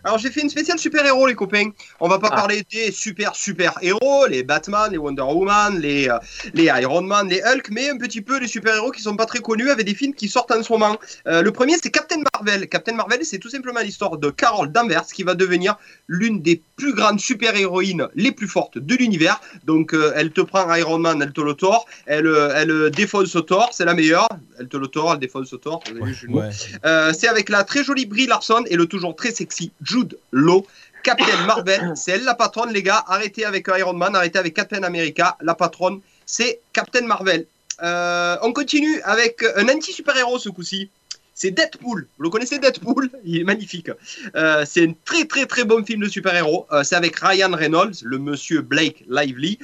Alors j'ai fait une spéciale super-héros les copains. On va pas Ah. parler des super super-héros, les Batman, les Wonder Woman, les, euh, les Iron Man, les Hulk, mais un petit peu les super-héros qui sont pas très connus avec des films qui sortent en ce moment. Euh, le premier c'est Captain Marvel. Captain Marvel c'est tout simplement l'histoire de Carol Danvers qui va devenir l'une des plus grandes super-héroïnes les plus fortes de l'univers. Donc euh, elle te prend Iron Man, elle te le tord, elle, elle défonce Thor, c'est la meilleure. Elle te le tord, elle défonce Thor. Ouais. Euh, c'est avec la très jolie Brie Larson et le toujours très sexy Jude Law. Captain Marvel, c'est elle la patronne, les gars. Arrêtez avec Iron Man, arrêtez avec Captain America. La patronne, c'est Captain Marvel. Euh, on continue avec un anti-super-héros ce coup-ci. c'est Deadpool. Vous le connaissez Deadpool? Il est magnifique. Euh, c'est un très très très bon film de super-héros. Euh, c'est avec Ryan Reynolds, le monsieur Blake Lively.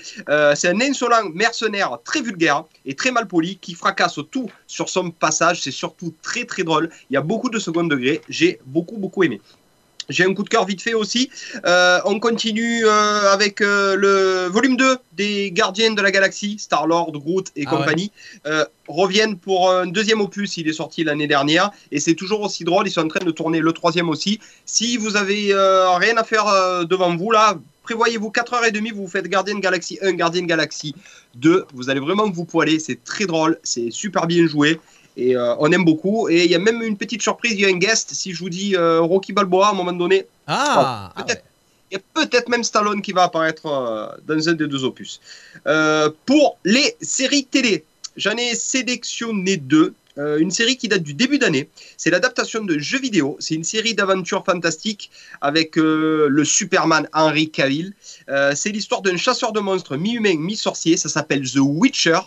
C'est un insolent mercenaire très vulgaire et très mal poli qui fracasse tout sur son passage. C'est surtout très très drôle. Il y a beaucoup de second degré. J'ai beaucoup beaucoup aimé. J'ai un coup de cœur vite fait aussi. Euh, on continue euh, avec euh, le volume 2 des Gardiens de la Galaxie, Star-Lord, Groot et Ah compagnie. Euh, reviennent pour un deuxième opus. Il est sorti l'année dernière et c'est toujours aussi drôle. Ils sont en train de tourner le troisième aussi. Si vous avez rien à faire devant vous là, prévoyez-vous 4h30, vous vous faites Gardien de Galaxie 1, Gardien de Galaxie 2. Vous allez vraiment vous poiler. C'est très drôle, c'est super bien joué. Et euh, on aime beaucoup. Et il y a même une petite surprise, il y a un guest. Si je vous dis euh, Rocky Balboa à un moment donné, Ah, Oh, peut-être. Il y a peut-être même Stallone qui va apparaître euh, dans un des deux opus. Euh, pour les séries télé, j'en ai sélectionné deux. Une série qui date du début d'année. C'est l'adaptation de jeux vidéo. C'est une série d'aventures fantastiques avec le Superman Henry Cavill. C'est l'histoire d'un chasseur de monstres mi-humain, mi-sorcier. Ça s'appelle The Witcher.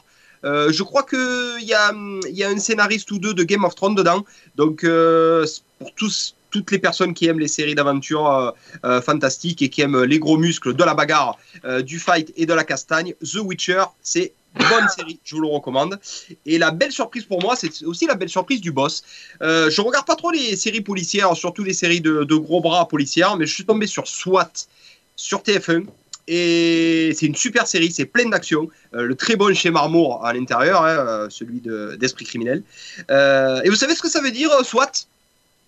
Euh, je crois qu'il y a, il y a un scénariste ou deux de Game of Thrones dedans. Donc, euh, pour tous, toutes les personnes qui aiment les séries d'aventure euh, fantastiques et qui aiment les gros muscles, de la bagarre, du fight et de la castagne, The Witcher, c'est une bonne série, je vous le recommande. Et la belle surprise pour moi, c'est aussi la belle surprise du boss. Euh, je regarde pas trop les séries policières, surtout les séries de, de gros bras policières, mais je suis tombé sur SWAT sur TF1. Et c'est une super série, c'est plein d'action. Euh, le très bon chez Marmour à l'intérieur, hein, euh, celui de- d'Esprit criminel. Euh, et vous savez ce que ça veut dire, SWAT?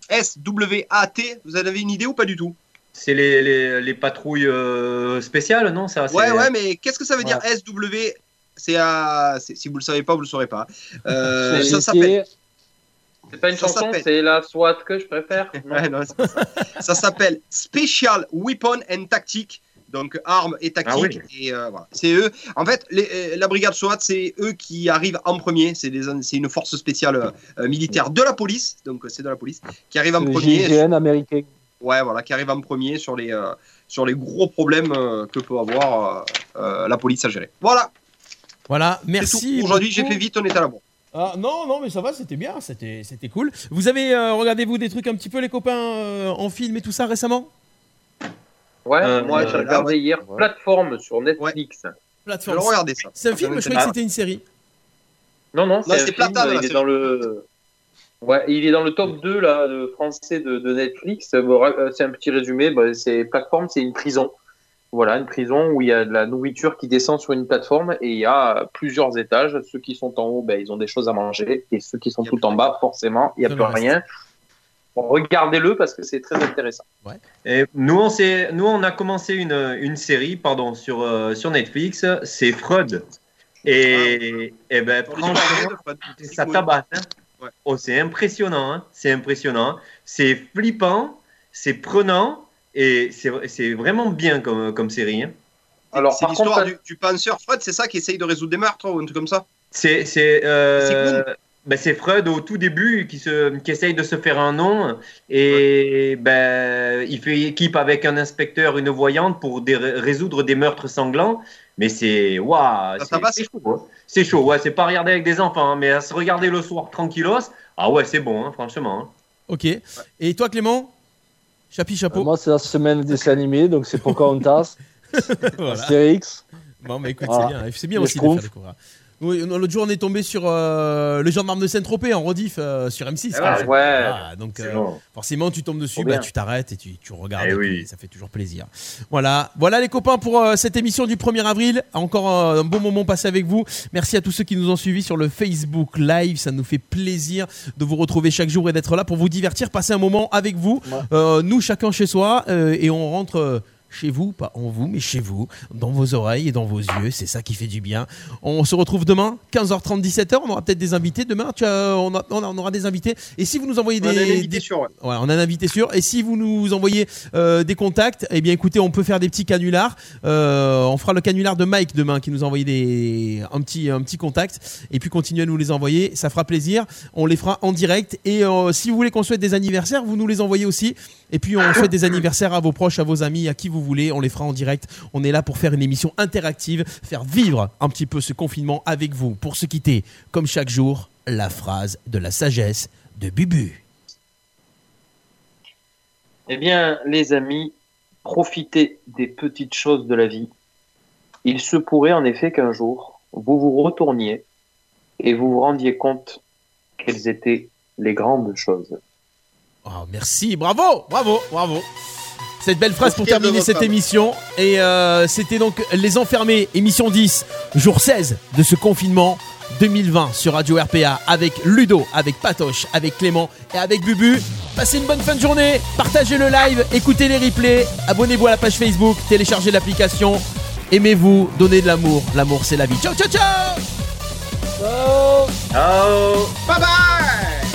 S-W-A-T Vous avez une idée ou pas du tout? C'est les, les, les patrouilles euh, spéciales, non? Ça, Ouais, ouais, mais qu'est-ce que ça veut dire S-W c'est à... Si vous le savez pas, vous le saurez pas. Euh, C'est ça s'appelle. C'est pas une Ça chanson, s'appelle- c'est la SWAT que je préfère. Ouais, non, ça. ça s'appelle Special Weapon and Tactic. Donc armes et tactiques. Ah Et euh, voilà. C'est eux. En fait, les- euh, la brigade SWAT, c'est eux qui arrivent en premier. C'est des- c'est une force spéciale euh, militaire de la police. Donc c'est de la police qui arrive en Le premier. GIGN américain. Ouais, voilà, qui arrive en premier sur les euh, sur les gros problèmes euh, que peut avoir euh, euh, la police à gérer. Voilà. Voilà, merci. Aujourd'hui, j'ai fait vite. On est à la bourre. Ah, non, non, mais ça va, c'était bien, c'était c'était cool. Vous avez euh, regardé vous des trucs un petit peu les copains euh, en film et tout ça récemment? Ouais, Euh, moi euh, j'ai regardé là, hier Plateforme sur Netflix. Plateforme. Regarder ça. C'est un film, je croyais que c'était une série. Non, non, c'est Platane, il est dans le. Ouais, il est dans le top 2 là, de français de, de Netflix. Euh, c'est un petit résumé. Bah, c'est plateforme, c'est une prison. Voilà, une prison où il y a de la nourriture qui descend sur une plateforme et il y a plusieurs étages. Ceux qui sont en haut, ben, ils ont des choses à manger et ceux qui sont tout en bas, forcément, il n'y a plus rien. Regardez-le parce que c'est très intéressant. Et nous, on s'est- nous, on a commencé une, une série pardon, sur, euh, sur Netflix, c'est Freud. Et, et ben, franchement, ça tabasse. hein. Ouais. Oh, c'est impressionnant, hein. c'est impressionnant. C'est flippant, c'est prenant et c'est vraiment bien comme, comme série. hein. Alors, C'est par l'histoire contre, du, du penseur Freud, c'est ça qui essaye de résoudre des meurtres ou un truc comme ça? C'est c'est euh, C'est ben, c'est Freud au tout début qui, se, qui essaye de se faire un nom et ben, il fait équipe avec un inspecteur, une voyante pour des- résoudre des meurtres sanglants. Mais c'est waouh, c'est chaud. hein. C'est chaud, ouais, c'est pas à regarder avec des enfants, hein, mais à se regarder le soir tranquillos. Ah ouais, c'est bon, hein, franchement. Ok. Et toi Clément? Chapi chapeau. Euh, Moi, c'est la semaine des dessins animés, donc c'est Pocahontas, Voilà. Astérix. Bon, mais écoute, Voilà. c'est bien. C'est bien aussi de faire découvrir. Oui, l'autre jour, on est tombé sur euh, le gendarme de Saint-Tropez en rediff euh, sur M6. Ah quoi. ouais. Ah, donc, euh, bon. forcément, tu tombes dessus, bah, tu t'arrêtes et tu, tu regardes. Eh et oui. puis ça fait toujours plaisir. Voilà, voilà les copains pour cette émission du 1er avril. Encore un bon moment passé avec vous. Merci à tous ceux qui nous ont suivis sur le Facebook Live. Ça nous fait plaisir de vous retrouver chaque jour et d'être là pour vous divertir, passer un moment avec vous. Ouais. Nous, chacun chez soi, et on rentre. Chez vous, pas en vous, mais chez vous, dans vos oreilles et dans vos yeux. C'est ça qui fait du bien. On se retrouve demain, 15h30, 17h. On aura peut-être des invités. Demain, tu as- on, a- on aura des invités. Et si vous nous envoyez On a des, un invité des- sûr, ouais. Ouais, on a un invité sûr. Et si vous nous envoyez euh, des contacts, eh bien écoutez, on peut faire des petits canulars. Euh, on fera le canular de Mike demain qui nous a envoyé des, un, petit, un petit contact. Et puis continuez à nous les envoyer. Ça fera plaisir. On les fera en direct. Et euh, si vous voulez qu'on souhaite des anniversaires, vous nous les envoyez aussi. Et puis on souhaite des anniversaires à vos proches, à vos amis, à qui vous voulez. On les fera en direct. On est là pour faire une émission interactive, faire vivre un petit peu ce confinement avec vous. Pour se quitter, comme chaque jour, la phrase de la sagesse de Bubu. Eh bien, les amis, profitez des petites choses de la vie. Il se pourrait en effet qu'un jour, vous vous retourniez et vous vous rendiez compte quelles étaient les grandes choses. Oh, merci, bravo, bravo, bravo. Cette belle phrase pour terminer cette femme. émission. Et euh, c'était donc Les Enfermés, émission 10, jour 16 de ce confinement 2020 sur Radio RPA avec Ludo, avec Patoche, avec Clément et avec Bubu. Passez une bonne fin de journée, partagez le live, écoutez les replays, abonnez-vous à la page Facebook, téléchargez l'application. Aimez-vous, donnez de l'amour. L'amour, c'est la vie. Ciao, ciao, ciao Ciao Ciao Bye bye